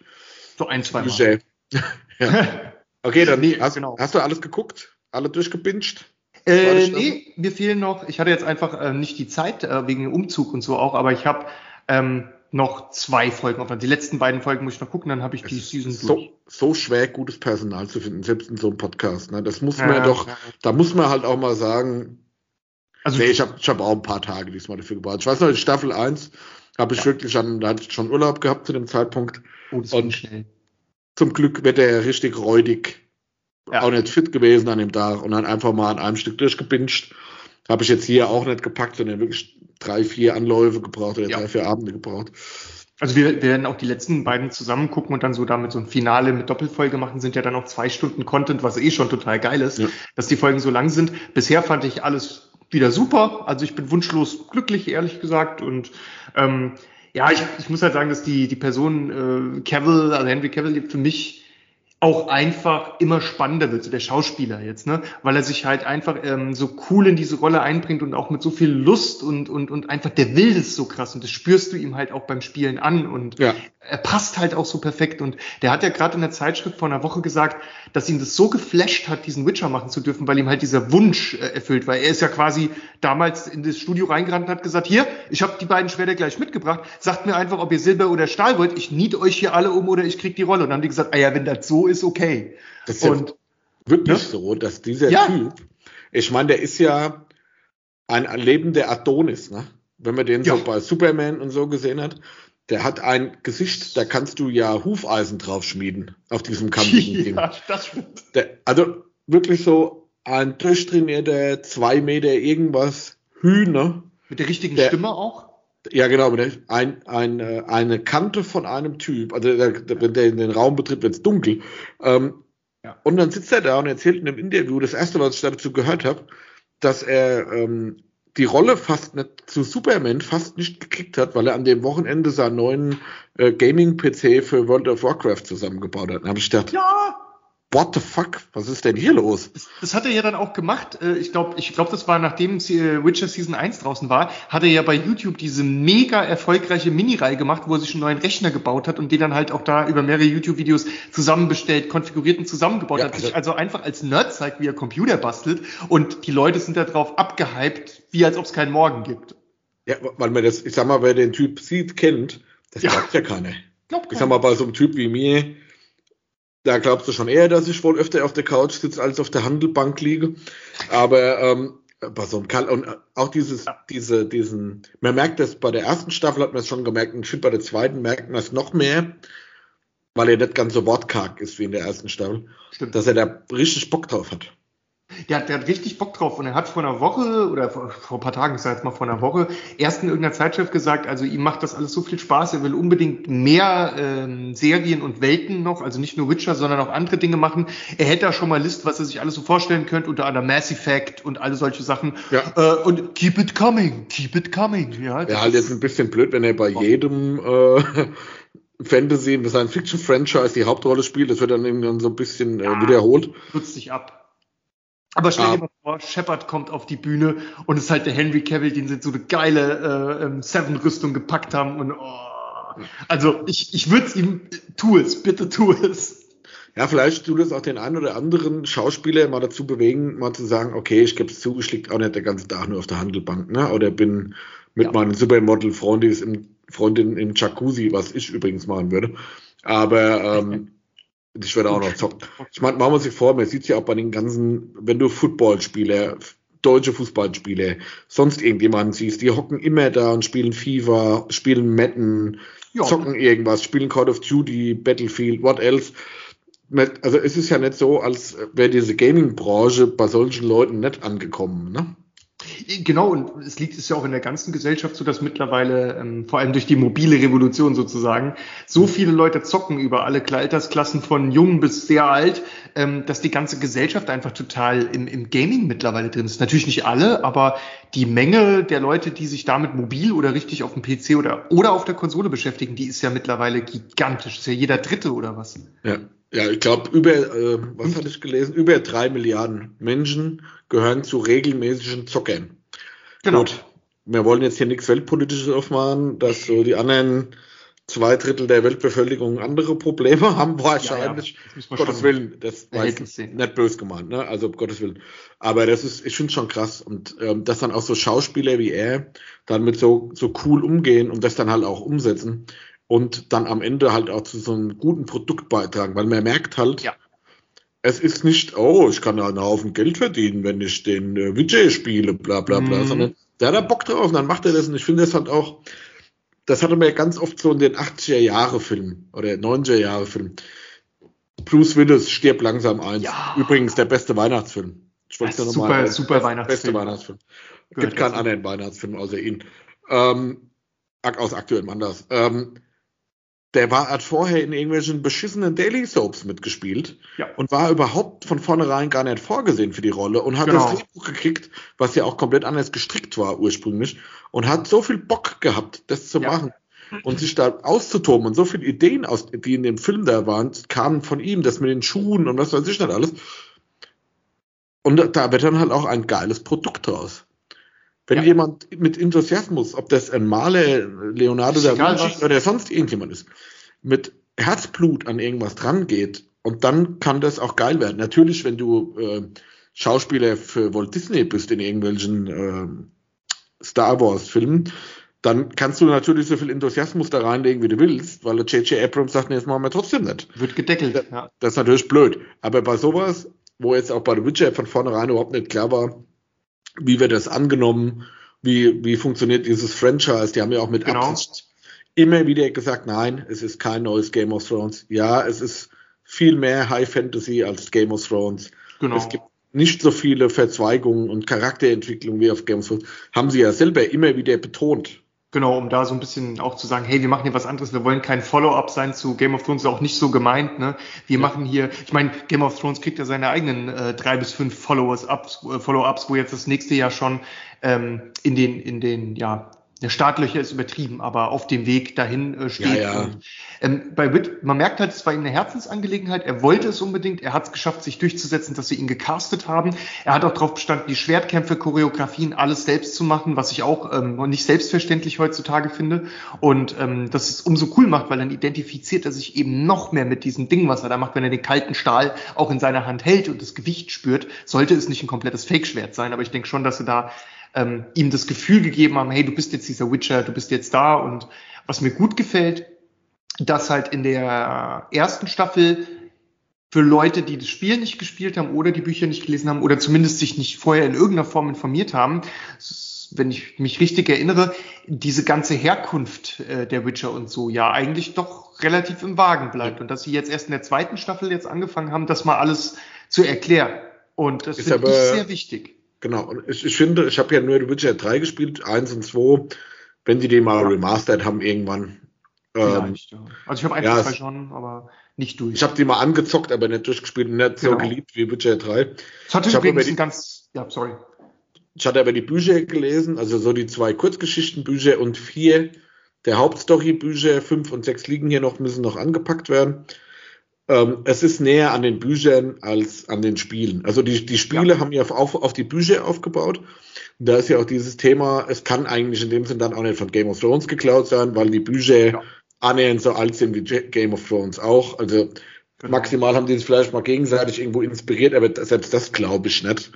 So ein, zwei Mal. ja. Okay, dann nee, hast, genau. hast du alles geguckt? Alle durchgebinged? Äh, nee, mir fehlen noch, ich hatte jetzt einfach äh, nicht die Zeit äh, wegen dem Umzug und so auch, aber ich habe ähm, noch zwei Folgen offen. Die letzten beiden Folgen muss ich noch gucken, dann habe ich die Season so, durch. So schwer, gutes Personal zu finden, selbst in so einem Podcast. Ne? Das muss man ja, doch, ja. da muss man halt auch mal sagen, also nee, ich habe ich hab auch ein paar Tage diesmal dafür gebraucht. Ich weiß noch, in Staffel 1 habe ich ja. wirklich schon, da hatte ich schon Urlaub gehabt zu dem Zeitpunkt. Oh, das Und schnell. Zum Glück wird er richtig räudig. Auch nicht fit gewesen an dem Tag und dann einfach mal an einem Stück durchgepinscht. Habe ich jetzt hier auch nicht gepackt, sondern wirklich drei, vier Anläufe gebraucht oder ja. drei, vier Abende gebraucht. Also wir, wir werden auch die letzten beiden zusammen gucken und dann so damit so ein Finale mit Doppelfolge machen, sind ja dann auch zwei Stunden Content, was eh schon total geil ist, ja. dass die Folgen so lang sind. Bisher fand ich alles wieder super. Also ich bin wunschlos glücklich, ehrlich gesagt. Und ähm, ja, ich, ich muss halt sagen, dass die, die Person äh, Cavill, also Henry Cavill, für mich auch einfach immer spannender wird, so der Schauspieler jetzt, ne? Weil er sich halt einfach ähm, so cool in diese Rolle einbringt und auch mit so viel Lust und, und, und einfach der will das so krass und das spürst du ihm halt auch beim Spielen an und ja. Er passt halt auch so perfekt. Und der hat ja gerade in der Zeitschrift vor einer Woche gesagt, dass ihn das so geflasht hat, diesen Witcher machen zu dürfen, weil ihm halt dieser Wunsch äh, erfüllt, weil er ist ja quasi damals in das Studio reingerannt und hat gesagt, hier, ich habe die beiden Schwerter gleich mitgebracht, sagt mir einfach, ob ihr Silber oder Stahl wollt, ich nied euch hier alle um oder ich krieg die Rolle. Und dann haben die gesagt, ah ja, wenn das so ist, okay. Das ist und, ja wirklich ne? so, dass dieser ja. Typ, ich meine, der ist ja ein, ein lebender Adonis, ne? Wenn man den ja. so bei Superman und so gesehen hat, der hat ein Gesicht, da kannst du ja Hufeisen drauf schmieden auf diesem kantigen Ding. Ja, das stimmt. Der, also wirklich so ein durchtrainierter, zwei Meter irgendwas Hühner. Mit der richtigen der, Stimme auch? Ja, genau, ein, ein, äh, eine Kante von einem Typ, also der, wenn der in den Raum betritt, wird es dunkel. Ähm, ja. Und dann sitzt er da und erzählt in einem Interview, das erste, was ich dazu gehört habe, dass er ähm, die Rolle fast nicht zu Superman fast nicht gekriegt hat, weil er an dem Wochenende seinen neuen äh, Gaming-PC für World of Warcraft zusammengebaut hat. Dann habe ich gedacht, ja, what the fuck, was ist denn hier los? Das, das hat er ja dann auch gemacht. Äh, ich glaube, ich glaube, das war nachdem äh, Witcher Season 1 draußen war, hat er ja bei YouTube diese mega erfolgreiche Mini-Reihe gemacht, wo er sich einen neuen Rechner gebaut hat und den dann halt auch da über mehrere YouTube-Videos zusammenbestellt, konfiguriert und zusammengebaut ja, hat. Also, sich also einfach als Nerd zeigt, wie er Computer bastelt und die Leute sind da drauf abgehypt, wie als ob es keinen Morgen gibt. Ja, weil man das, ich sag mal, wer den Typ sieht, kennt, das ja. glaubt ja keiner. Glaubt ich sag mal, bei so einem Typ wie mir, da glaubst du schon eher, dass ich wohl öfter auf der Couch sitze, als auf der Handelbank liege. Aber ähm, bei so einem und auch dieses, diese, diesen, man merkt das bei der ersten Staffel hat man es schon gemerkt, und ich finde bei der zweiten merkt man es noch mehr, weil er nicht ganz so wortkarg ist wie in der ersten Staffel, Stimmt. dass er da richtig Bock drauf hat. Der, der hat richtig Bock drauf und er hat vor einer Woche oder vor, vor ein paar Tagen, ich sage jetzt mal vor einer Woche, erst in irgendeiner Zeitschrift gesagt, also ihm macht das alles so viel Spaß, er will unbedingt mehr ähm, Serien und Welten noch, also nicht nur Witcher, sondern auch andere Dinge machen. Er hätte da schon mal List, was er sich alles so vorstellen könnte, unter anderem Mass Effect und alle solche Sachen. Ja. Äh, und keep it coming, keep it coming. Ja, ja halt jetzt ein bisschen blöd, wenn er bei jedem äh, Fantasy, Science-Fiction-Franchise die Hauptrolle spielt, das wird dann irgendwann so ein bisschen äh, wiederholt. Nutzt sich ab. Aber stell dir ah. mal vor, Shepard kommt auf die Bühne und es ist halt der Henry Cavill, den sie so eine geile äh, ähm, Seven-Rüstung gepackt haben und oh. Also ich, ich würde es ihm, tu es, bitte tu es. Ja, vielleicht tut es auch den einen oder anderen Schauspieler mal dazu bewegen, mal zu sagen, okay, ich gebe es zu, ich liege auch nicht der ganze Tag nur auf der Handelbank, ne? Oder bin mit ja. meinen Supermodel-Freundin im, Freundin im Jacuzzi, was ich übrigens machen würde. Aber ähm, Ich werde auch noch zocken. Ich meine, machen wir sich vor, man sieht es ja auch bei den ganzen, wenn du Footballspieler, deutsche Fußballspieler, sonst irgendjemanden siehst, die hocken immer da und spielen FIFA, spielen Madden, ja. zocken irgendwas, spielen Call of Duty, Battlefield, what else. Also es ist ja nicht so, als wäre diese Gaming-Branche bei solchen Leuten nicht angekommen, ne? Genau, und es liegt es ja auch in der ganzen Gesellschaft so, dass mittlerweile, ähm, vor allem durch die mobile Revolution sozusagen, so viele Leute zocken über alle Altersklassen von jung bis sehr alt, ähm, dass die ganze Gesellschaft einfach total im, im Gaming mittlerweile drin ist. Natürlich nicht alle, aber die Menge der Leute, die sich damit mobil oder richtig auf dem PC oder, oder auf der Konsole beschäftigen, die ist ja mittlerweile gigantisch. Das ist ja jeder Dritte oder was. Ja. Ja, ich glaube, über, äh, was hatte ich gelesen? Über drei Milliarden Menschen gehören zu regelmäßigen Zockern. Genau. Gut, wir wollen jetzt hier nichts Weltpolitisches aufmachen, dass so die anderen zwei Drittel der Weltbevölkerung andere Probleme haben, wahrscheinlich. Ja, ja. Gottes Willen, das war nicht böse gemeint, ne? Also Gottes Willen. Aber das ist, ich finde schon krass. Und ähm, dass dann auch so Schauspieler wie er dann mit so, so cool umgehen und das dann halt auch umsetzen und dann am Ende halt auch zu so einem guten Produkt beitragen, weil man merkt halt, ja. Es ist nicht, oh, ich kann da einen Haufen Geld verdienen, wenn ich den äh, Vijay spiele, bla bla bla, mhm. sondern der hat da Bock drauf und dann macht er das und ich finde das halt auch, das hatte man ja ganz oft so in den 80er Jahre Filmen oder 90er Jahre Filmen. Bruce Willis stirbt langsam eins. Ja. Übrigens der beste Weihnachtsfilm. Ich wollte super, mal, super Weihnachtsfilm. Beste Weihnachtsfilm. Gibt keinen anderen Weihnachtsfilm außer ihn. Ähm, aus aktuellem Anlass. Ähm, der war, hat vorher in irgendwelchen beschissenen Daily Soaps mitgespielt ja. und war überhaupt von vornherein gar nicht vorgesehen für die Rolle und hat genau. das Drehbuch gekriegt, was ja auch komplett anders gestrickt war ursprünglich und hat so viel Bock gehabt, das zu ja. machen und sich da auszutoben und so viele Ideen, aus, die in dem Film da waren, kamen von ihm, das mit den Schuhen und was weiß ich nicht alles. Und da wird dann halt auch ein geiles Produkt draus. Wenn ja. jemand mit Enthusiasmus, ob das ein Maler, Leonardo da Vinci oder sonst irgendjemand ist, mit Herzblut an irgendwas dran geht. Und dann kann das auch geil werden. Natürlich, wenn du äh, Schauspieler für Walt Disney bist in irgendwelchen äh, Star Wars Filmen, dann kannst du natürlich so viel Enthusiasmus da reinlegen, wie du willst, weil der J.J. Abrams sagt, nee, das machen wir trotzdem nicht. Wird gedeckelt, ja. Das ist natürlich blöd. Aber bei sowas, wo jetzt auch bei The Witcher von vornherein überhaupt nicht klar war, wie wird das angenommen, wie, wie funktioniert dieses Franchise, die haben ja auch mit genau. Absicht immer wieder gesagt, nein, es ist kein neues Game of Thrones. Ja, es ist viel mehr High Fantasy als Game of Thrones. Genau. Es gibt nicht so viele Verzweigungen und Charakterentwicklungen wie auf Game of Thrones. Haben sie ja selber immer wieder betont. Genau, um da so ein bisschen auch zu sagen, hey, wir machen hier was anderes, wir wollen kein Follow-up sein zu Game of Thrones, ist auch nicht so gemeint, ne? Wir ja. machen hier, ich meine, Game of Thrones kriegt ja seine eigenen äh, drei bis fünf Followers-ups, äh, Follow-ups, wo jetzt das nächste Jahr schon ähm, in den, in den, ja, der Startlöcher ist übertrieben, aber auf dem Weg dahin äh, steht. Ja, ja. Ähm, bei Witt, man merkt halt, es war ihm eine Herzensangelegenheit. Er wollte es unbedingt. Er hat es geschafft, sich durchzusetzen, dass sie ihn gecastet haben. Er hat auch darauf bestanden, die Schwertkämpfe, Choreografien, alles selbst zu machen, was ich auch ähm, nicht selbstverständlich heutzutage finde. Und ähm, das ist umso cool macht, weil dann identifiziert er sich eben noch mehr mit diesem Ding, was er da macht, wenn er den kalten Stahl auch in seiner Hand hält und das Gewicht spürt. Sollte es nicht ein komplettes Fake-Schwert sein, aber ich denke schon, dass er da ähm, ihm das Gefühl gegeben haben, hey, du bist jetzt dieser Witcher, du bist jetzt da. Und was mir gut gefällt, dass halt in der ersten Staffel für Leute, die das Spiel nicht gespielt haben oder die Bücher nicht gelesen haben oder zumindest sich nicht vorher in irgendeiner Form informiert haben, wenn ich mich richtig erinnere, diese ganze Herkunft äh, der Witcher und so ja eigentlich doch relativ im Wagen bleibt und dass sie jetzt erst in der zweiten Staffel jetzt angefangen haben, das mal alles zu erklären. Und das finde ich sehr wichtig. Genau, und ich, ich finde, ich habe ja nur The Witcher 3 gespielt, 1 und 2. Wenn sie die mal remastered haben irgendwann. Ähm, ja. Also ich habe einfach ja, schon, aber nicht durch. Ich habe die mal angezockt, aber nicht durchgespielt und nicht genau. so geliebt wie Witcher 3. Das hatte ich übrigens die, ganz, ja, sorry. Ich hatte aber die Bücher gelesen, also so die zwei Kurzgeschichtenbücher und vier der Hauptstory-Bücher, fünf und sechs liegen hier noch, müssen noch angepackt werden. Ähm, es ist näher an den Büchern als an den Spielen. Also die, die Spiele ja. haben ja auf, auf die Bücher aufgebaut. Und da ist ja auch dieses Thema, es kann eigentlich in dem Sinn dann auch nicht von Game of Thrones geklaut sein, weil die Bücher ja. annähernd so alt sind wie Game of Thrones auch. Also genau. maximal haben die sich vielleicht mal gegenseitig irgendwo inspiriert, aber selbst das glaube ich nicht.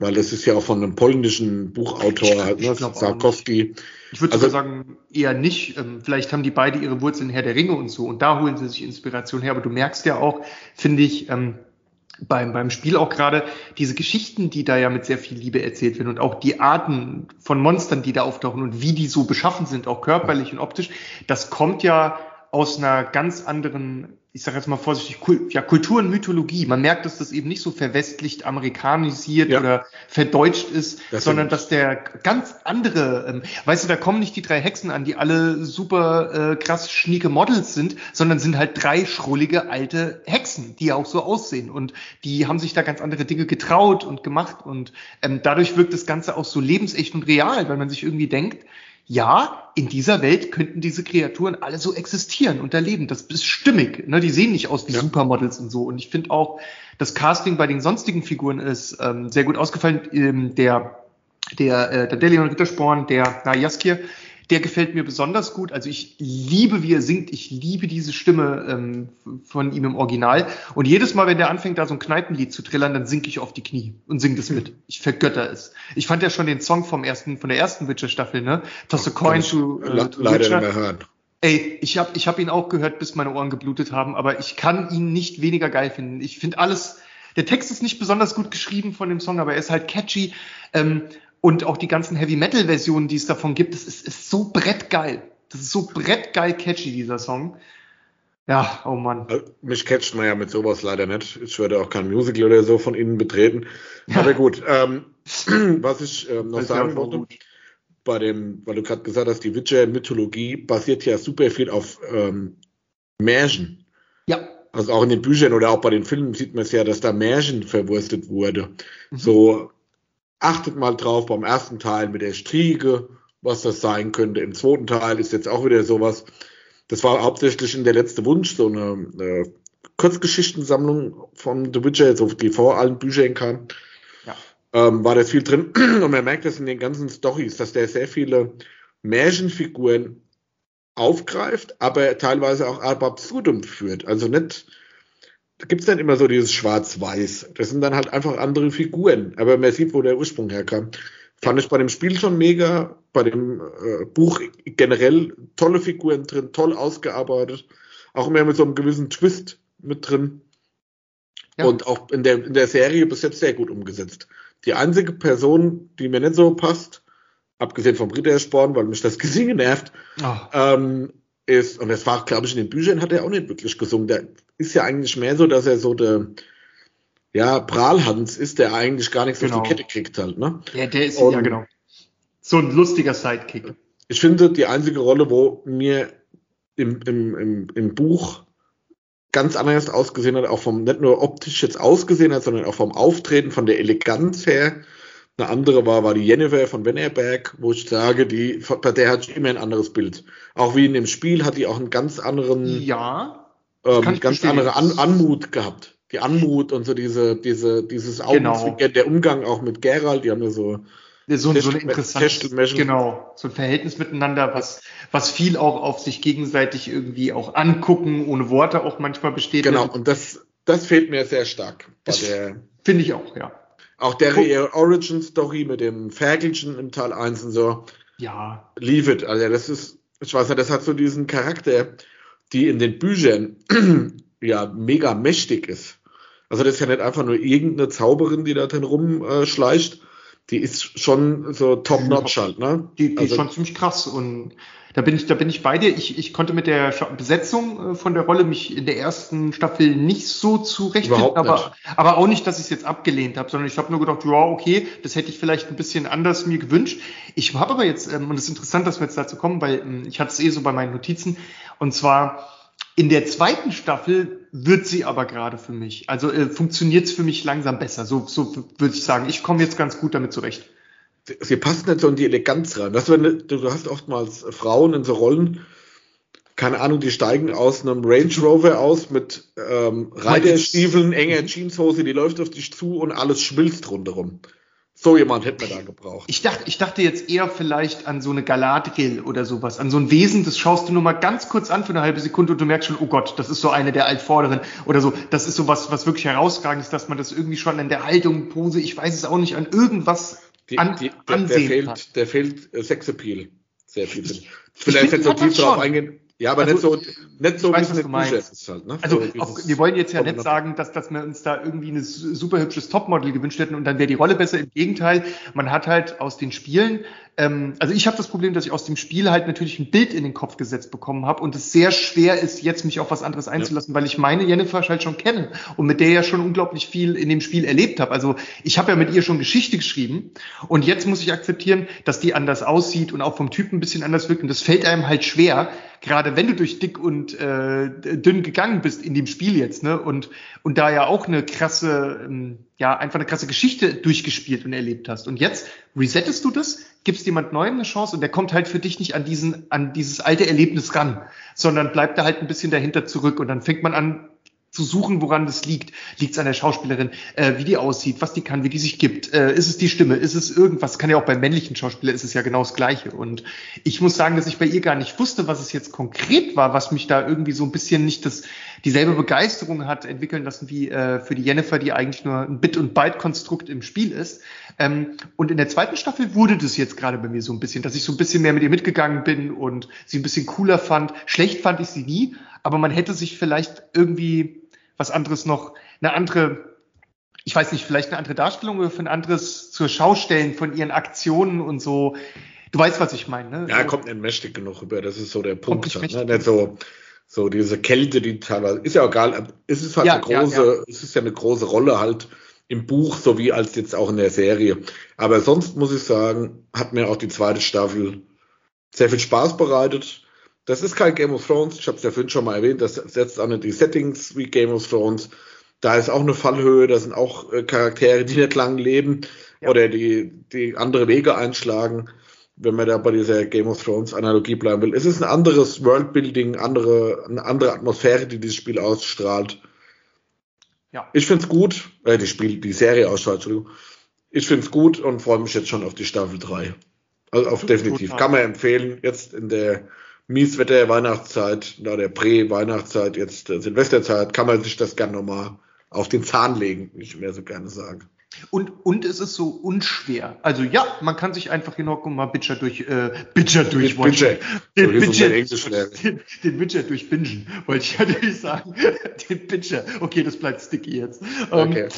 Weil das ist ja auch von einem polnischen Buchautor, halt, ne, Sarkowski. Ich würde also, sagen, eher nicht. Ähm, vielleicht haben die beide ihre Wurzeln in Herr der Ringe und so und da holen sie sich Inspiration her. Aber du merkst ja auch, finde ich, ähm, beim, beim Spiel auch gerade diese Geschichten, die da ja mit sehr viel Liebe erzählt werden und auch die Arten von Monstern, die da auftauchen und wie die so beschaffen sind, auch körperlich und optisch, das kommt ja aus einer ganz anderen ich sage jetzt mal vorsichtig, ja, Kultur und Mythologie. Man merkt, dass das eben nicht so verwestlicht, amerikanisiert ja. oder verdeutscht ist, das sondern dass der ganz andere, ähm, weißt du, da kommen nicht die drei Hexen an, die alle super äh, krass schnieke Models sind, sondern sind halt drei schrullige alte Hexen, die auch so aussehen. Und die haben sich da ganz andere Dinge getraut und gemacht. Und ähm, dadurch wirkt das Ganze auch so lebensecht und real, weil man sich irgendwie denkt, ja, in dieser Welt könnten diese Kreaturen alle so existieren und erleben. Das ist stimmig. Ne? Die sehen nicht aus wie ja. Supermodels und so. Und ich finde auch, das Casting bei den sonstigen Figuren ist ähm, sehr gut ausgefallen. Ähm, der der, äh, der Delion Rittersporn, der na, Jaskier, der gefällt mir besonders gut. Also ich liebe, wie er singt. Ich liebe diese Stimme ähm, von ihm im Original. Und jedes Mal, wenn der anfängt, da so ein Kneipenlied zu trillern, dann sink ich auf die Knie und sing das mit. Ich vergötter es. Ich fand ja schon den Song vom ersten, von der ersten Witcher-Staffel, ne? Toss a coin to, äh, to leider Witcher. Nicht mehr hören. Ey, ich habe ich hab ihn auch gehört, bis meine Ohren geblutet haben, aber ich kann ihn nicht weniger geil finden. Ich finde alles, der Text ist nicht besonders gut geschrieben von dem Song, aber er ist halt catchy. Ähm, und auch die ganzen Heavy Metal Versionen, die es davon gibt, das ist, ist so brettgeil. Das ist so brettgeil catchy, dieser Song. Ja, oh Mann. Also, mich catcht man ja mit sowas leider nicht. Ich würde auch kein Musical oder so von Ihnen betreten. Ja. Aber gut, ähm, was ich ähm, noch sagen wollte, bei dem, weil du gerade gesagt hast, die Witcher-Mythologie basiert ja super viel auf ähm, Märchen. Ja. Also auch in den Büchern oder auch bei den Filmen sieht man es ja, dass da Märchen verwurstet wurde. Mhm. So achtet mal drauf beim ersten Teil mit der Striege, was das sein könnte. Im zweiten Teil ist jetzt auch wieder sowas. Das war hauptsächlich in der letzte Wunsch, so eine, eine Kurzgeschichtensammlung von The Witcher, so die vor allen Büchern kam. Ja. Ähm, war da viel drin. Und man merkt das in den ganzen Stories, dass der sehr viele Märchenfiguren aufgreift, aber teilweise auch ab absurdum führt. Also nicht, da gibt es nicht immer so dieses Schwarz-Weiß. Das sind dann halt einfach andere Figuren. Aber man sieht, wo der Ursprung herkam. Fand ich bei dem Spiel schon mega, bei dem äh, Buch generell tolle Figuren drin, toll ausgearbeitet. Auch immer mit so einem gewissen Twist mit drin. Ja. Und auch in der, in der Serie bis jetzt sehr gut umgesetzt. Die einzige Person, die mir nicht so passt, abgesehen vom Rittersporn, weil mich das Gesinge nervt, oh. ähm, ist, und das war, glaube ich, in den Büchern hat er auch nicht wirklich gesungen. Der ist ja eigentlich mehr so, dass er so der, ja, Prahlhans ist, der eigentlich gar nichts genau. auf die Kette kriegt halt, ne? Ja, der ist, und ja, genau. So ein lustiger Sidekick. Ich finde, die einzige Rolle, wo mir im, im, im, im Buch ganz anders ausgesehen hat, auch vom, nicht nur optisch jetzt ausgesehen hat, sondern auch vom Auftreten, von der Eleganz her. Eine andere war, war die Jennifer von Wennerberg, wo ich sage, die, bei der hat immer ein anderes Bild. Auch wie in dem Spiel hat die auch einen ganz anderen, ja, ähm, ganz andere An Anmut gehabt die Anmut und so diese, diese, dieses Augenzwinkern, genau. der Umgang auch mit Gerald, die haben ja so, so, so ein interessantes, genau, so ein Verhältnis miteinander, was, was viel auch auf sich gegenseitig irgendwie auch angucken, ohne Worte auch manchmal besteht. Genau, und das, das fehlt mir sehr stark. Finde ich auch, ja. Auch der oh. Origin Story mit dem Ferkelchen im Teil 1 und so. Ja. Leave it. Also das ist, ich weiß nicht, das hat so diesen Charakter, die in den Büchern ja mega mächtig ist. Also das ist ja nicht einfach nur irgendeine Zauberin, die da drin rumschleicht. die ist schon so top-notch halt, ne? Die, die also, ist schon ziemlich krass und da bin ich, da bin ich bei dir. Ich, ich konnte mit der Besetzung äh, von der Rolle mich in der ersten Staffel nicht so zurechtfinden, aber, aber auch nicht, dass ich es jetzt abgelehnt habe, sondern ich habe nur gedacht, ja, okay, das hätte ich vielleicht ein bisschen anders mir gewünscht. Ich habe aber jetzt, ähm, und es ist interessant, dass wir jetzt dazu kommen, weil ähm, ich hatte es eh so bei meinen Notizen, und zwar in der zweiten Staffel wird sie aber gerade für mich. Also äh, funktioniert es für mich langsam besser. So, so würde ich sagen. Ich komme jetzt ganz gut damit zurecht. Sie passt nicht so in die Eleganz rein. Das, wenn, du hast oftmals Frauen in so Rollen, keine Ahnung, die steigen aus einem Range Rover aus mit ähm, Reiterstiefeln, enger Jeanshose, die läuft auf dich zu und alles schmilzt rundherum. So jemand hätten wir da gebraucht. Ich dachte, ich dachte jetzt eher vielleicht an so eine Galadriel oder sowas, an so ein Wesen, das schaust du nur mal ganz kurz an für eine halbe Sekunde und du merkst schon, oh Gott, das ist so eine der Altvorderen oder so. Das ist so was, was wirklich herausragend ist, dass man das irgendwie schon an der Haltung, Pose, ich weiß es auch nicht, an irgendwas die, an, die, der, der fehlt. Der fehlt äh, Sexappeal. Sehr viel. Ich, Vielleicht jetzt so tief drauf eingehen. Ja, aber also, nicht so, nicht so weiß, wie es in ist halt, ne? Also, so auch, wir wollen jetzt ja nicht sagen, dass, dass wir uns da irgendwie ein super hübsches Topmodel gewünscht hätten und dann wäre die Rolle besser. Im Gegenteil, man hat halt aus den Spielen ähm, also ich habe das Problem, dass ich aus dem Spiel halt natürlich ein Bild in den Kopf gesetzt bekommen habe und es sehr schwer ist, jetzt mich auf was anderes einzulassen, ja. weil ich meine Jennifer halt schon kenne und mit der ja schon unglaublich viel in dem Spiel erlebt habe. Also ich habe ja mit ihr schon Geschichte geschrieben und jetzt muss ich akzeptieren, dass die anders aussieht und auch vom Typen ein bisschen anders wirkt und das fällt einem halt schwer, gerade wenn du durch dick und äh, dünn gegangen bist in dem Spiel jetzt, ne? Und und da ja auch eine krasse, ähm, ja einfach eine krasse Geschichte durchgespielt und erlebt hast. Und jetzt resettest du das, gibst jemand Neuem eine Chance und der kommt halt für dich nicht an diesen, an dieses alte Erlebnis ran, sondern bleibt da halt ein bisschen dahinter zurück und dann fängt man an, zu suchen, woran das liegt. Liegt es an der Schauspielerin, äh, wie die aussieht, was die kann, wie die sich gibt. Äh, ist es die Stimme? Ist es irgendwas? Kann ja auch beim männlichen Schauspieler ist es ja genau das Gleiche. Und ich muss sagen, dass ich bei ihr gar nicht wusste, was es jetzt konkret war, was mich da irgendwie so ein bisschen nicht das dieselbe Begeisterung hat entwickeln lassen wie äh, für die Jennifer, die eigentlich nur ein Bit- und Byte-Konstrukt im Spiel ist. Ähm, und in der zweiten Staffel wurde das jetzt gerade bei mir so ein bisschen, dass ich so ein bisschen mehr mit ihr mitgegangen bin und sie ein bisschen cooler fand. Schlecht fand ich sie nie, aber man hätte sich vielleicht irgendwie was anderes noch, eine andere, ich weiß nicht, vielleicht eine andere Darstellung oder für ein anderes zur Schaustellen von ihren Aktionen und so. Du weißt, was ich meine, ne? Ja, so. kommt nicht mächtig genug rüber, das ist so der Punkt. Nicht, halt, ne? nicht so, so diese Kälte, die teilweise, ist ja egal, es ist halt ja, eine große, ja, ja. es ist ja eine große Rolle halt im Buch sowie als jetzt auch in der Serie. Aber sonst muss ich sagen, hat mir auch die zweite Staffel sehr viel Spaß bereitet. Das ist kein Game of Thrones. Ich habe es ja vorhin schon mal erwähnt. Das setzt auch nicht die Settings wie Game of Thrones. Da ist auch eine Fallhöhe. Da sind auch äh, Charaktere, die nicht lang leben ja. oder die, die andere Wege einschlagen. Wenn man da bei dieser Game of Thrones Analogie bleiben will. Es ist ein anderes Worldbuilding, andere, eine andere Atmosphäre, die dieses Spiel ausstrahlt. Ja. Ich finde es gut, äh, die Spiel, die Serie ausstrahlt, Entschuldigung. Ich finde es gut und freue mich jetzt schon auf die Staffel 3. Also auf definitiv. Kann man empfehlen. Jetzt in der Mieswetter, Weihnachtszeit, na der Prä-Weihnachtszeit, jetzt äh, Silvesterzeit, kann man sich das gerne nochmal auf den Zahn legen, wie ich mehr so gerne sage. Und, und es ist so unschwer. Also ja, man kann sich einfach hinhocken und mal Bitcher durch, äh, Bitcher durch Bitcher. Den, Bitcher, den, den Bitcher durch Bingen, wollte ich natürlich sagen. den Bitcher. Okay, das bleibt sticky jetzt. Ähm, okay. Um,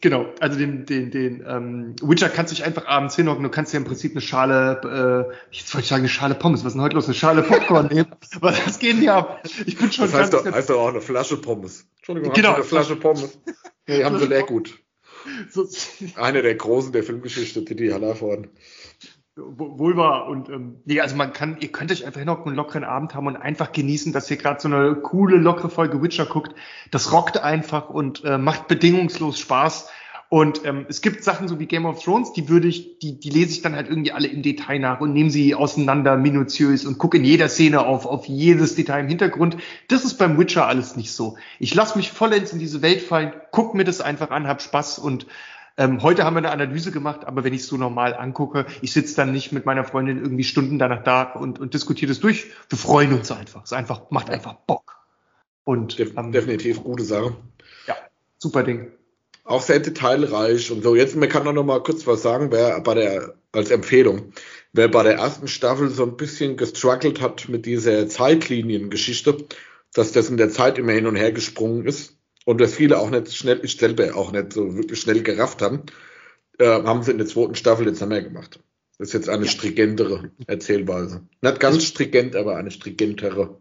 Genau, also den, den, den ähm, Witcher kannst du dich einfach abends hinhocken, du kannst dir im Prinzip eine Schale, äh, jetzt wollte ich sagen, eine Schale Pommes, was ist denn heute los? Eine Schale Popcorn nehmen. Was das geht nicht ab. Ich bin schon das heißt doch, heißt doch auch eine Flasche Pommes. Entschuldigung, genau. eine Flasche Pommes. Nee, haben sie leer gut. So, Eine der großen der Filmgeschichte, Didi Hallervorden. Wohl wahr. Und ähm, nee, also man kann, ihr könnt euch einfach und einen lockeren Abend haben und einfach genießen, dass ihr gerade so eine coole, lockere Folge Witcher guckt. Das rockt einfach und äh, macht bedingungslos Spaß. Und ähm, es gibt Sachen so wie Game of Thrones, die würde ich, die, die lese ich dann halt irgendwie alle im Detail nach und nehme sie auseinander minutiös und gucke in jeder Szene auf, auf jedes Detail im Hintergrund. Das ist beim Witcher alles nicht so. Ich lasse mich vollends in diese Welt fallen, guck mir das einfach an, hab Spaß und ähm, heute haben wir eine Analyse gemacht, aber wenn ich es so normal angucke, ich sitze dann nicht mit meiner Freundin irgendwie Stunden danach da und, und diskutiere das durch. Wir freuen uns einfach. Es einfach, macht einfach Bock. Und ähm, definitiv gute Sache. Ja, super Ding auch sehr detailreich und so. Jetzt, man kann noch mal kurz was sagen, wer bei der, als Empfehlung, wer bei der ersten Staffel so ein bisschen gestruggelt hat mit dieser Zeitliniengeschichte, dass das in der Zeit immer hin und her gesprungen ist und dass viele auch nicht schnell, ich selber auch nicht so wirklich schnell gerafft haben, äh, haben sie in der zweiten Staffel jetzt mehr gemacht. Das ist jetzt eine stringentere Erzählweise. Nicht ganz stringent, aber eine stringentere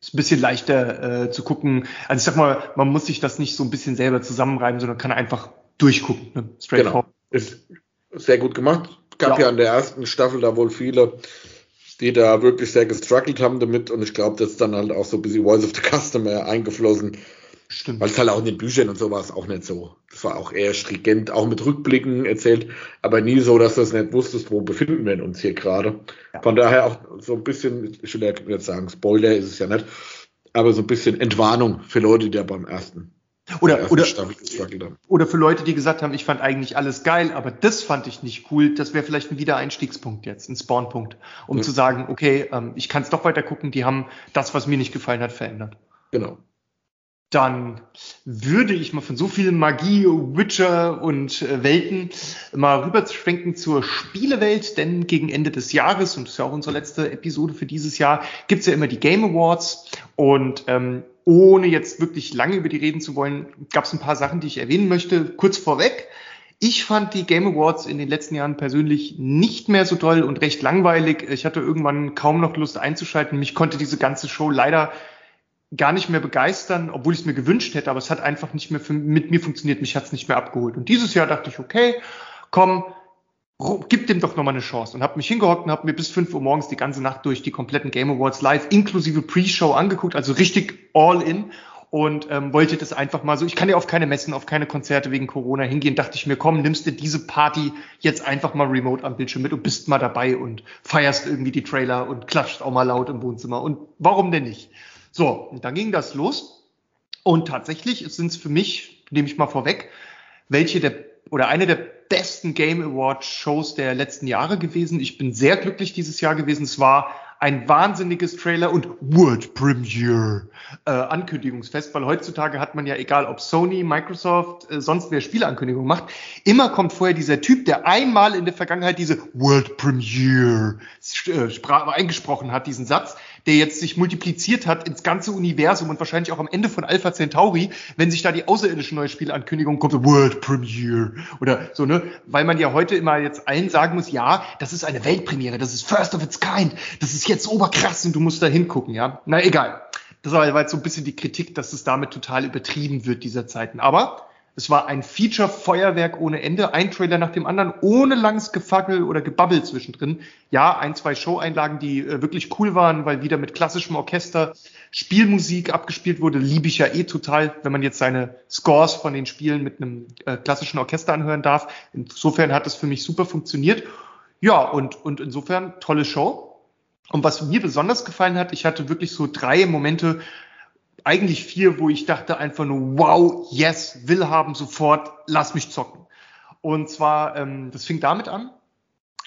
ist ein bisschen leichter äh, zu gucken. Also ich sag mal, man muss sich das nicht so ein bisschen selber zusammenreiben, sondern kann einfach durchgucken. Ne? Straight genau. Ist sehr gut gemacht. Gab ja. ja in der ersten Staffel da wohl viele, die da wirklich sehr gestruggelt haben damit und ich glaube, das ist dann halt auch so ein bisschen Voice of the Customer eingeflossen. Stimmt. Weil es halt auch in den Büchern und so war es auch nicht so. Das war auch eher stringent, auch mit Rückblicken erzählt, aber nie so, dass du es nicht wusstest, wo befinden wir uns hier gerade. Ja. Von daher auch so ein bisschen, ich will jetzt sagen, Spoiler ist es ja nicht, aber so ein bisschen Entwarnung für Leute, die ja beim ersten oder, oder, oder für Leute, die gesagt haben, ich fand eigentlich alles geil, aber das fand ich nicht cool, das wäre vielleicht ein Wiedereinstiegspunkt jetzt, ein Spawnpunkt, um ja. zu sagen, okay, ähm, ich kann es doch weiter gucken, die haben das, was mir nicht gefallen hat, verändert. Genau dann würde ich mal von so viel Magie, Witcher und äh, Welten mal rüberschwenken zur Spielewelt, denn gegen Ende des Jahres, und das ist ja auch unsere letzte Episode für dieses Jahr, gibt's ja immer die Game Awards und ähm, ohne jetzt wirklich lange über die reden zu wollen, gab's ein paar Sachen, die ich erwähnen möchte. Kurz vorweg, ich fand die Game Awards in den letzten Jahren persönlich nicht mehr so toll und recht langweilig. Ich hatte irgendwann kaum noch Lust einzuschalten. Mich konnte diese ganze Show leider gar nicht mehr begeistern, obwohl ich es mir gewünscht hätte, aber es hat einfach nicht mehr für, mit mir funktioniert, mich hat es nicht mehr abgeholt. Und dieses Jahr dachte ich, okay, komm, gib dem doch nochmal eine Chance und habe mich hingehockt und habe mir bis 5 Uhr morgens die ganze Nacht durch die kompletten Game Awards live inklusive Pre-Show angeguckt, also richtig all in und ähm, wollte das einfach mal so. Ich kann ja auf keine Messen, auf keine Konzerte wegen Corona hingehen. Dachte ich mir, komm, nimmst du diese Party jetzt einfach mal remote am Bildschirm mit und bist mal dabei und feierst irgendwie die Trailer und klatscht auch mal laut im Wohnzimmer. Und warum denn nicht? So, und dann ging das los. Und tatsächlich sind es für mich, nehme ich mal vorweg, welche der oder eine der besten Game Award Shows der letzten Jahre gewesen. Ich bin sehr glücklich dieses Jahr gewesen. Es war ein wahnsinniges Trailer und World Premiere äh, Ankündigungsfest, weil heutzutage hat man ja, egal ob Sony, Microsoft, äh, sonst wer Spieleankündigungen macht, immer kommt vorher dieser Typ, der einmal in der Vergangenheit diese World Premiere äh, eingesprochen hat, diesen Satz, der jetzt sich multipliziert hat ins ganze Universum und wahrscheinlich auch am Ende von Alpha Centauri, wenn sich da die außerirdische neue Spielankündigung kommt, so World Premiere oder so, ne? Weil man ja heute immer jetzt allen sagen muss, ja, das ist eine Weltpremiere, das ist first of its kind, das ist jetzt oberkrass und du musst da hingucken, ja. Na egal. Das war jetzt so ein bisschen die Kritik, dass es damit total übertrieben wird dieser Zeiten. Aber es war ein Feature-Feuerwerk ohne Ende, ein Trailer nach dem anderen, ohne langes Gefackel oder Gebabbel zwischendrin. Ja, ein, zwei Show-Einlagen, die äh, wirklich cool waren, weil wieder mit klassischem Orchester Spielmusik abgespielt wurde. Liebe ich ja eh total, wenn man jetzt seine Scores von den Spielen mit einem äh, klassischen Orchester anhören darf. Insofern hat es für mich super funktioniert. Ja, und, und insofern tolle Show. Und was mir besonders gefallen hat, ich hatte wirklich so drei Momente, eigentlich vier, wo ich dachte einfach nur, wow, yes, will haben sofort, lass mich zocken. Und zwar, ähm, das fing damit an,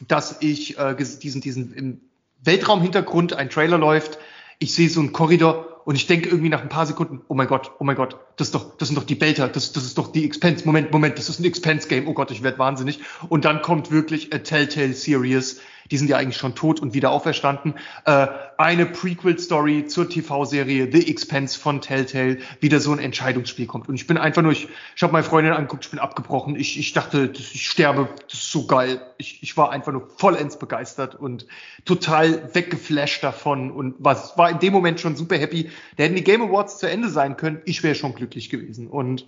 dass ich äh, diesen, diesen im Weltraumhintergrund, ein Trailer läuft, ich sehe so einen Korridor und ich denke irgendwie nach ein paar Sekunden, oh mein Gott, oh mein Gott, das ist doch, das sind doch die Belter, das, das ist doch die Expense. Moment, Moment, das ist ein Expense-Game. Oh Gott, ich werde wahnsinnig. Und dann kommt wirklich a Telltale Series die sind ja eigentlich schon tot und wieder auferstanden. Äh, eine Prequel-Story zur TV-Serie The Expense von Telltale, wieder so ein Entscheidungsspiel kommt. Und ich bin einfach nur, ich, ich habe meine Freundin angeguckt, ich bin abgebrochen. Ich, ich dachte, ich sterbe, das ist so geil. Ich, ich war einfach nur vollends begeistert und total weggeflasht davon und was war in dem Moment schon super happy. Da hätten die Game Awards zu Ende sein können. Ich wäre schon glücklich gewesen. Und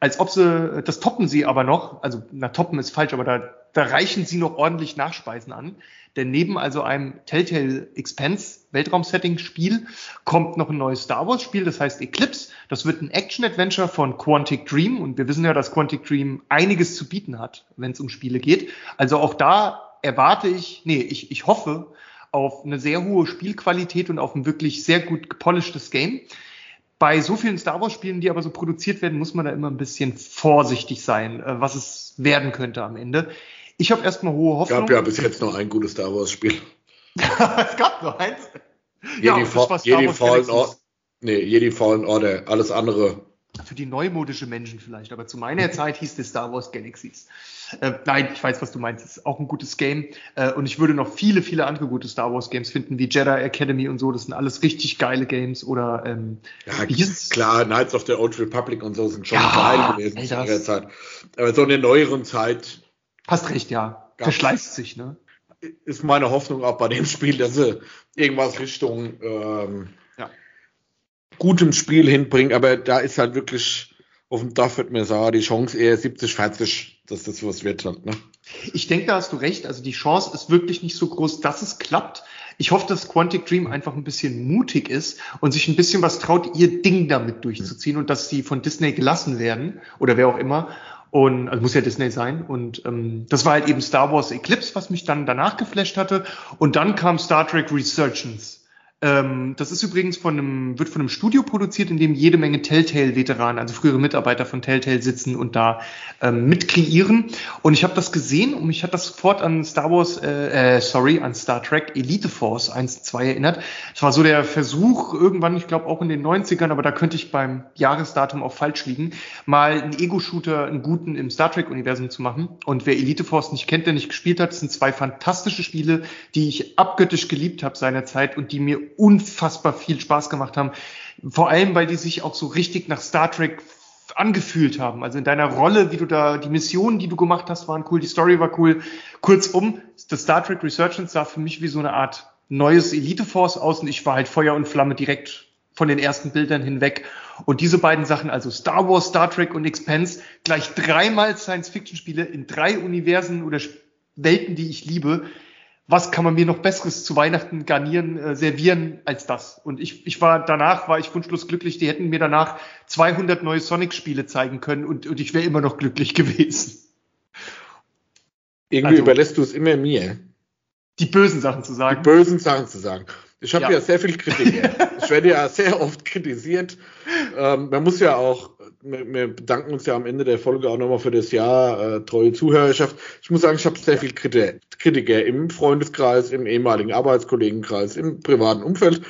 als ob sie, das toppen sie aber noch, also na toppen ist falsch, aber da, da reichen sie noch ordentlich Nachspeisen an. Denn neben also einem Telltale Expense Weltraum-Setting-Spiel kommt noch ein neues Star Wars-Spiel, das heißt Eclipse. Das wird ein Action-Adventure von Quantic Dream und wir wissen ja, dass Quantic Dream einiges zu bieten hat, wenn es um Spiele geht. Also auch da erwarte ich, nee, ich, ich hoffe auf eine sehr hohe Spielqualität und auf ein wirklich sehr gut gepolischtes Game bei so vielen Star Wars Spielen, die aber so produziert werden, muss man da immer ein bisschen vorsichtig sein, äh, was es werden könnte am Ende. Ich habe erstmal hohe Hoffnung. Es gab ja bis jetzt noch ein gutes Star Wars Spiel. es gab noch eins. Jedi, ja, Fa Jedi Fallen Order. Nee, Jedi Fallen Order. Alles andere. Für die neumodische Menschen vielleicht, aber zu meiner Zeit hieß es Star Wars Galaxies. Äh, nein, ich weiß, was du meinst. Es ist auch ein gutes Game. Äh, und ich würde noch viele, viele andere gute Star Wars Games finden, wie Jedi Academy und so. Das sind alles richtig geile Games. Oder ähm, ja, klar, Knights of the Old Republic und so sind schon ja, geil gewesen in der Zeit. Aber so in der neueren Zeit. Hast recht, ja. Verschleißt sich, ne? Ist meine Hoffnung auch bei dem Spiel, dass sie irgendwas Richtung ähm. Gutem Spiel hinbringen. Aber da ist halt wirklich auf dem Dach wird mir sagen, die Chance eher 70, 40, dass das was wird halt, ne? Ich denke, da hast du recht. Also die Chance ist wirklich nicht so groß, dass es klappt. Ich hoffe, dass Quantic Dream einfach ein bisschen mutig ist und sich ein bisschen was traut, ihr Ding damit durchzuziehen und dass sie von Disney gelassen werden oder wer auch immer. Und also muss ja Disney sein. Und ähm, das war halt eben Star Wars Eclipse, was mich dann danach geflasht hatte. Und dann kam Star Trek Resurgence. Ähm, das ist übrigens von einem, wird von einem Studio produziert, in dem jede Menge Telltale-Veteranen, also frühere Mitarbeiter von Telltale sitzen und da ähm, mitkreieren. Und ich habe das gesehen und mich hat das sofort an Star Wars, äh, äh, sorry, an Star Trek Elite Force 1, 2 erinnert. Es war so der Versuch, irgendwann, ich glaube auch in den 90ern, aber da könnte ich beim Jahresdatum auch falsch liegen, mal einen Ego-Shooter, einen guten im Star Trek-Universum zu machen. Und wer Elite Force nicht kennt, der nicht gespielt hat, sind zwei fantastische Spiele, die ich abgöttisch geliebt habe seinerzeit und die mir unfassbar viel Spaß gemacht haben. Vor allem, weil die sich auch so richtig nach Star Trek angefühlt haben. Also in deiner Rolle, wie du da, die Missionen, die du gemacht hast, waren cool, die Story war cool. Kurzum, das Star Trek Resurgence sah für mich wie so eine Art neues Elite Force aus und ich war halt Feuer und Flamme direkt von den ersten Bildern hinweg. Und diese beiden Sachen, also Star Wars, Star Trek und Expense, gleich dreimal Science-Fiction-Spiele in drei Universen oder Welten, die ich liebe, was kann man mir noch Besseres zu Weihnachten garnieren, äh, servieren als das? Und ich, ich war danach, war ich wunschlos glücklich. Die hätten mir danach 200 neue Sonic-Spiele zeigen können und, und ich wäre immer noch glücklich gewesen. Irgendwie also, überlässt du es immer mir. Die bösen Sachen zu sagen. Die bösen Sachen zu sagen. Ich habe ja. ja. sehr viel Kritik. ich werde ja sehr oft kritisiert. Ähm, man muss ja auch wir, wir bedanken uns ja am Ende der Folge auch nochmal für das Jahr äh, treue Zuhörerschaft. Ich muss sagen, ich habe sehr viel Kritiker im Freundeskreis, im ehemaligen Arbeitskollegenkreis, im privaten Umfeld.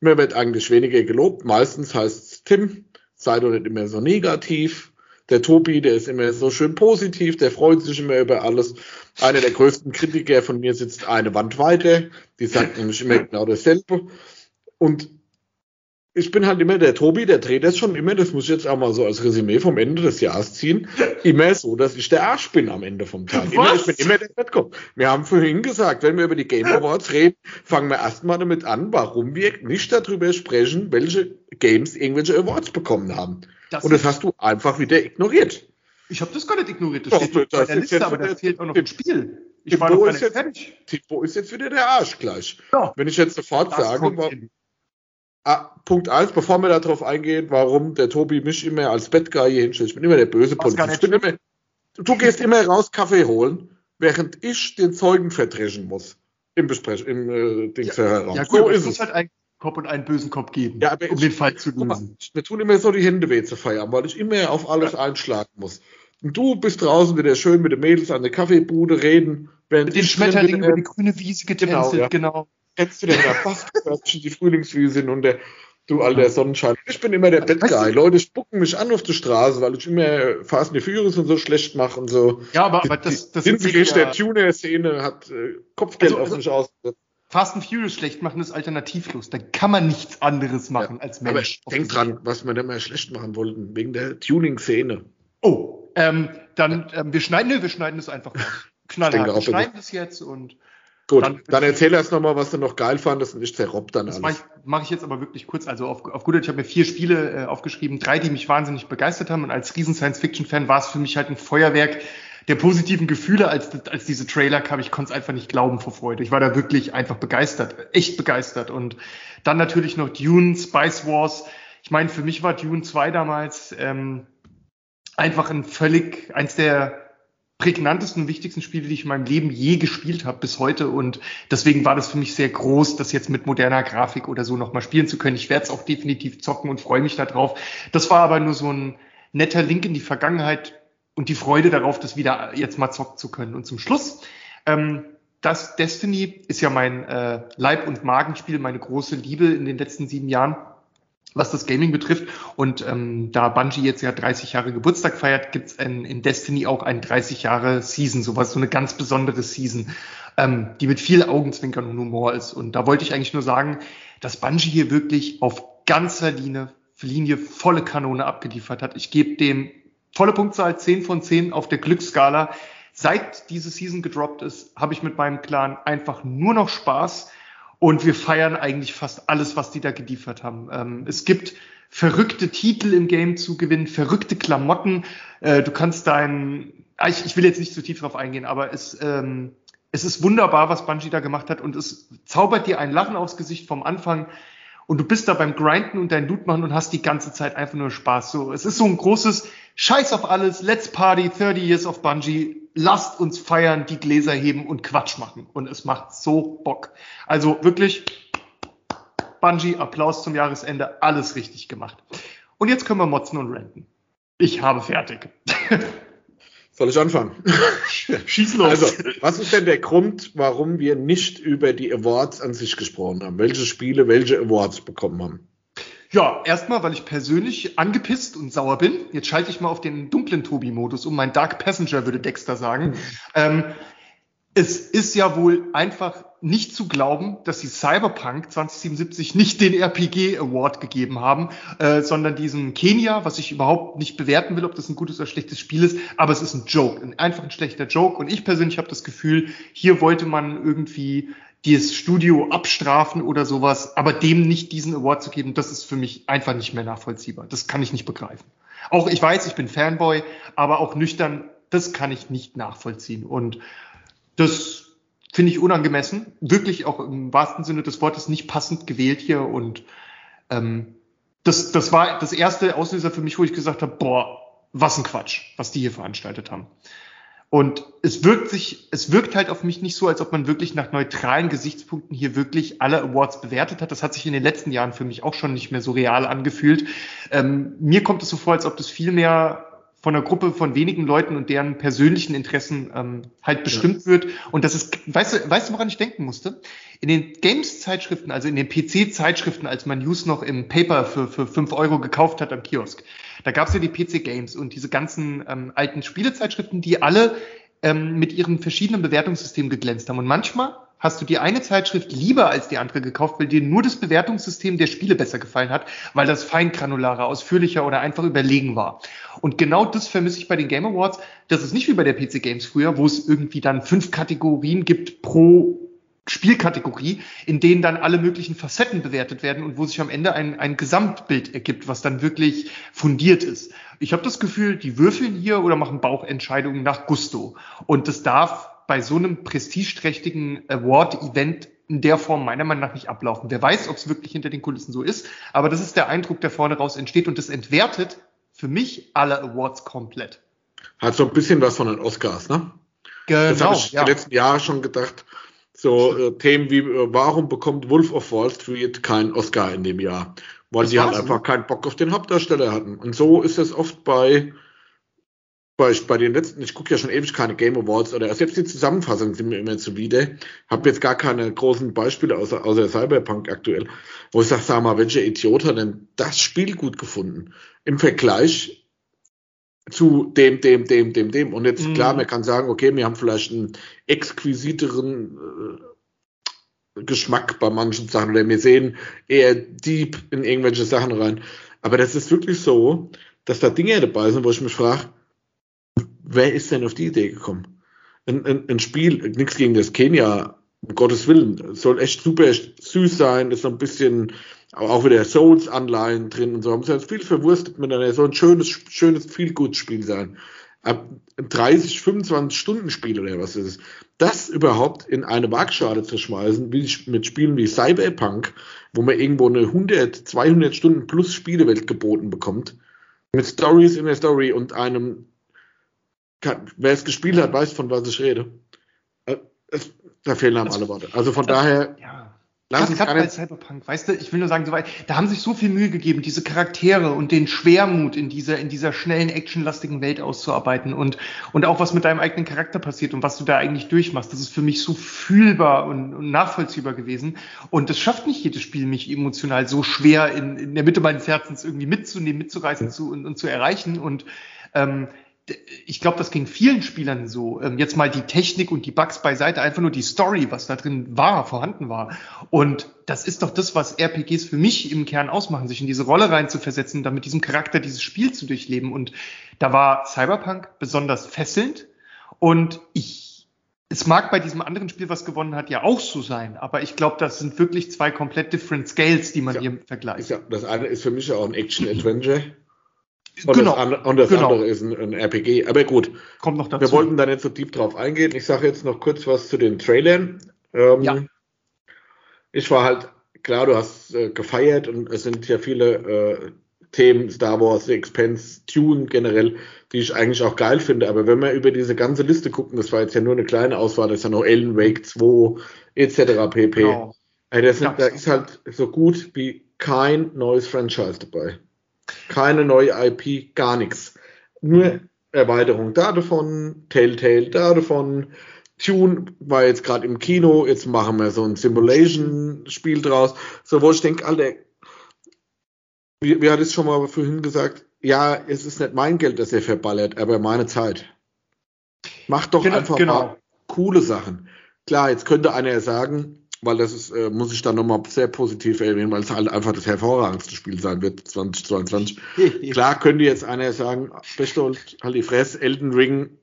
Mir wird eigentlich weniger gelobt. Meistens heißt es Tim, sei doch nicht immer so negativ. Der Tobi, der ist immer so schön positiv, der freut sich immer über alles. Einer der größten Kritiker von mir sitzt eine Wand weiter, die sagt nämlich immer genau dasselbe. Und ich bin halt immer der Tobi, der dreht das schon immer, das muss ich jetzt auch mal so als Resümee vom Ende des Jahres ziehen, immer so, dass ich der Arsch bin am Ende vom Tag. Immer, ich bin immer der Bettkopf. Wir haben vorhin gesagt, wenn wir über die Game Awards reden, fangen wir erstmal damit an, warum wir nicht darüber sprechen, welche Games irgendwelche Awards bekommen haben. Das Und das hast du einfach wieder ignoriert. Ich habe das gar nicht ignoriert. Das Doch, steht das bei der Liste, aber da fehlt auch noch ein Spiel. Ich war noch ist jetzt, fertig. Tipo ist jetzt wieder der Arsch gleich. Ja. Wenn ich jetzt sofort sage, Ah, Punkt eins, bevor wir darauf eingehen, warum der Tobi mich immer als Bettguy hier hinstellt. Ich bin immer der böse Polizist. Immer, du gehst immer raus Kaffee holen, während ich den Zeugen verdreschen muss. Im Besprech, im äh, Dings ja. Ja, gut, so ist es. halt einen Kopf und einen bösen Kopf geben, ja, aber um ich, den Fall zu lösen. Mir tun immer so die Hände weh zu feiern, weil ich immer auf alles ja. einschlagen muss. Und du bist draußen wieder schön mit den Mädels an der Kaffeebude reden. Während mit den Schmetterlingen über die grüne Wiese getänzelt, genau. Ja. genau. Kennst du denn da Bastkörbchen, die Frühlingsfüße sind und der Du alter Sonnenschein. Ich bin immer der Bettguy. Leute spucken mich an auf der Straße, weil ich immer Fast and Furious und so schlecht mache und so. Ja, aber, aber das, das ist ja, der Tuner-Szene hat äh, Kopfgeld also, auf also mich ausgesetzt. Fast and Furious schlecht machen ist alternativlos. Da kann man nichts anderes machen ja, als Mensch. Aber denk dran, was wir da mal schlecht machen wollten, wegen der Tuning-Szene. Oh, ähm, dann, ähm, wir schneiden, ne, wir schneiden das einfach mal. Knallhart. Wir schneiden das jetzt und Gut, dann, dann erzähl erst nochmal, was du noch geil fandest und ich zerrobb dann das alles. Das mache ich, mach ich, jetzt aber wirklich kurz. Also auf, auf gut ich habe mir vier Spiele äh, aufgeschrieben, drei, die mich wahnsinnig begeistert haben. Und als riesen Science-Fiction-Fan war es für mich halt ein Feuerwerk der positiven Gefühle, als, als diese Trailer kam. Ich konnte es einfach nicht glauben vor Freude. Ich war da wirklich einfach begeistert, echt begeistert. Und dann natürlich noch Dune, Spice Wars. Ich meine, für mich war Dune 2 damals ähm, einfach ein völlig, eins der prägnantesten und wichtigsten Spiele, die ich in meinem Leben je gespielt habe bis heute. Und deswegen war das für mich sehr groß, das jetzt mit moderner Grafik oder so nochmal spielen zu können. Ich werde es auch definitiv zocken und freue mich darauf. Das war aber nur so ein netter Link in die Vergangenheit und die Freude darauf, das wieder jetzt mal zocken zu können. Und zum Schluss, ähm, das Destiny ist ja mein äh, Leib- und Magenspiel, meine große Liebe in den letzten sieben Jahren was das Gaming betrifft. Und ähm, da Bungie jetzt ja 30 Jahre Geburtstag feiert, gibt's in, in Destiny auch ein 30 Jahre Season, sowas, so eine ganz besondere Season, ähm, die mit viel Augenzwinkern und Humor ist. Und da wollte ich eigentlich nur sagen, dass Bungie hier wirklich auf ganzer Linie, Linie volle Kanone abgeliefert hat. Ich gebe dem volle Punktzahl 10 von 10 auf der Glücksskala. Seit diese Season gedroppt ist, habe ich mit meinem Clan einfach nur noch Spaß. Und wir feiern eigentlich fast alles, was die da geliefert haben. Ähm, es gibt verrückte Titel im Game zu gewinnen, verrückte Klamotten. Äh, du kannst dein, ah, ich, ich will jetzt nicht zu tief drauf eingehen, aber es, ähm, es ist wunderbar, was Bungie da gemacht hat und es zaubert dir ein Lachen aufs Gesicht vom Anfang und du bist da beim Grinden und dein Loot machen und hast die ganze Zeit einfach nur Spaß. So, es ist so ein großes Scheiß auf alles, Let's Party, 30 Years of Bungie, lasst uns feiern, die Gläser heben und Quatsch machen. Und es macht so Bock. Also wirklich, Bungie, Applaus zum Jahresende, alles richtig gemacht. Und jetzt können wir motzen und renten. Ich habe fertig. Soll ich anfangen? Schieß los. Also, was ist denn der Grund, warum wir nicht über die Awards an sich gesprochen haben? Welche Spiele welche Awards bekommen haben? Ja, erstmal, weil ich persönlich angepisst und sauer bin. Jetzt schalte ich mal auf den dunklen Tobi-Modus um. Mein Dark Passenger würde Dexter sagen. Ähm, es ist ja wohl einfach nicht zu glauben, dass sie Cyberpunk 2077 nicht den RPG Award gegeben haben, äh, sondern diesen Kenia, was ich überhaupt nicht bewerten will, ob das ein gutes oder schlechtes Spiel ist, aber es ist ein Joke, ein, einfach ein schlechter Joke. Und ich persönlich habe das Gefühl, hier wollte man irgendwie dieses Studio abstrafen oder sowas, aber dem nicht diesen Award zu geben, das ist für mich einfach nicht mehr nachvollziehbar. Das kann ich nicht begreifen. Auch ich weiß, ich bin Fanboy, aber auch nüchtern, das kann ich nicht nachvollziehen. Und das finde ich unangemessen. Wirklich auch im wahrsten Sinne des Wortes nicht passend gewählt hier. Und ähm, das, das war das erste Auslöser für mich, wo ich gesagt habe, boah, was ein Quatsch, was die hier veranstaltet haben. Und es wirkt sich, es wirkt halt auf mich nicht so, als ob man wirklich nach neutralen Gesichtspunkten hier wirklich alle Awards bewertet hat. Das hat sich in den letzten Jahren für mich auch schon nicht mehr so real angefühlt. Ähm, mir kommt es so vor, als ob das viel mehr von einer Gruppe von wenigen Leuten und deren persönlichen Interessen ähm, halt bestimmt ja. wird. Und das ist, weißt du, weißt du, woran ich denken musste? In den Games-Zeitschriften, also in den PC-Zeitschriften, als man News noch im Paper für, für fünf Euro gekauft hat am Kiosk, da gab es ja die PC-Games und diese ganzen ähm, alten Spielezeitschriften, die alle ähm, mit ihren verschiedenen Bewertungssystemen geglänzt haben. Und manchmal hast du dir eine Zeitschrift lieber als die andere gekauft, weil dir nur das Bewertungssystem der Spiele besser gefallen hat, weil das feingranularer, ausführlicher oder einfach überlegen war. Und genau das vermisse ich bei den Game Awards. Das ist nicht wie bei der PC Games früher, wo es irgendwie dann fünf Kategorien gibt pro Spielkategorie, in denen dann alle möglichen Facetten bewertet werden und wo sich am Ende ein, ein Gesamtbild ergibt, was dann wirklich fundiert ist. Ich habe das Gefühl, die würfeln hier oder machen Bauchentscheidungen nach Gusto. Und das darf bei so einem prestigeträchtigen Award-Event in der Form meiner Meinung nach nicht ablaufen. Wer weiß, ob es wirklich hinter den Kulissen so ist, aber das ist der Eindruck, der vorne raus entsteht und das entwertet für mich alle Awards komplett. Hat so ein bisschen was von den Oscars, ne? Genau. Das habe ich ja. die letzten Jahre schon gedacht. So äh, Themen wie, äh, warum bekommt Wolf of Wall Street keinen Oscar in dem Jahr? Weil das sie halt einfach keinen Bock auf den Hauptdarsteller hatten. Und so ist es oft bei bei, bei den letzten, ich gucke ja schon ewig keine Game Awards oder selbst die Zusammenfassungen sind mir immer zuwider. Habe jetzt gar keine großen Beispiele außer, außer Cyberpunk aktuell, wo ich sage, sag mal, welcher Idiot hat denn das Spiel gut gefunden? Im Vergleich zu dem, dem, dem, dem, dem. Und jetzt mhm. klar, man kann sagen, okay, wir haben vielleicht einen exquisiteren äh, Geschmack bei manchen Sachen oder wir sehen eher deep in irgendwelche Sachen rein. Aber das ist wirklich so, dass da Dinge dabei sind, wo ich mich frage, wer ist denn auf die Idee gekommen? Ein, ein, ein Spiel, nichts gegen das Kenia, um Gottes Willen, soll echt super süß sein, ist so ein bisschen auch wieder Souls-Anleihen drin und so. Haben sie viel verwurstet miteinander. Soll ein schönes, schönes, viel gut Spiel sein. Ab 30, 25 Stunden Spiel oder was ist es? Das überhaupt in eine Waagschale zu schmeißen, wie mit Spielen wie Cyberpunk, wo man irgendwo eine 100, 200 Stunden plus Spielewelt geboten bekommt, mit Stories in der Story und einem kann, wer es gespielt hat, weiß, von was ich rede. Äh, es, da fehlen einem alle Worte. Also von das, daher. Ja. Lass uns gerade bei Cyberpunk, weißt du, ich will nur sagen, da haben sich so viel Mühe gegeben, diese Charaktere und den Schwermut in dieser, in dieser schnellen, actionlastigen Welt auszuarbeiten und, und auch was mit deinem eigenen Charakter passiert und was du da eigentlich durchmachst. Das ist für mich so fühlbar und, und nachvollziehbar gewesen. Und das schafft nicht jedes Spiel, mich emotional so schwer in, in der Mitte meines Herzens irgendwie mitzunehmen, mitzureißen zu, und, und zu erreichen. Und ähm, ich glaube, das ging vielen Spielern so. Ähm, jetzt mal die Technik und die Bugs beiseite, einfach nur die Story, was da drin war, vorhanden war. Und das ist doch das, was RPGs für mich im Kern ausmachen, sich in diese Rolle rein zu versetzen, dann mit diesem Charakter dieses Spiel zu durchleben. Und da war Cyberpunk besonders fesselnd. Und ich, es mag bei diesem anderen Spiel, was gewonnen hat, ja auch so sein. Aber ich glaube, das sind wirklich zwei komplett different Scales, die man ja, hier vergleicht. Ja, das eine ist für mich auch ein Action-Adventure. Und genau. das, und das genau. andere ist ein, ein, RPG. Aber gut. Kommt noch dazu. Wir wollten da nicht so deep drauf eingehen. Ich sage jetzt noch kurz was zu den Trailern. Ähm, ja. Ich war halt, klar, du hast äh, gefeiert und es sind ja viele äh, Themen, Star Wars, The Expense, Tune generell, die ich eigentlich auch geil finde. Aber wenn wir über diese ganze Liste gucken, das war jetzt ja nur eine kleine Auswahl, das ist ja noch Ellen Wake 2, etc. pp. Genau. Also sind, da ist halt so gut wie kein neues Franchise dabei keine neue IP, gar nichts. Nur Erweiterung da davon, Telltale da davon, Tune war jetzt gerade im Kino, jetzt machen wir so ein Simulation-Spiel draus. So, wo ich denke, Alter, wie, wie hat es schon mal vorhin gesagt, ja, es ist nicht mein Geld, das er verballert, aber meine Zeit. Mach doch genau, einfach genau. mal coole Sachen. Klar, jetzt könnte einer sagen, weil das ist, äh, muss ich dann nochmal sehr positiv erwähnen, weil es halt einfach das hervorragendste Spiel sein wird 2022. Klar könnte jetzt einer sagen, Bechtold, halt die Fresse, Elden Ring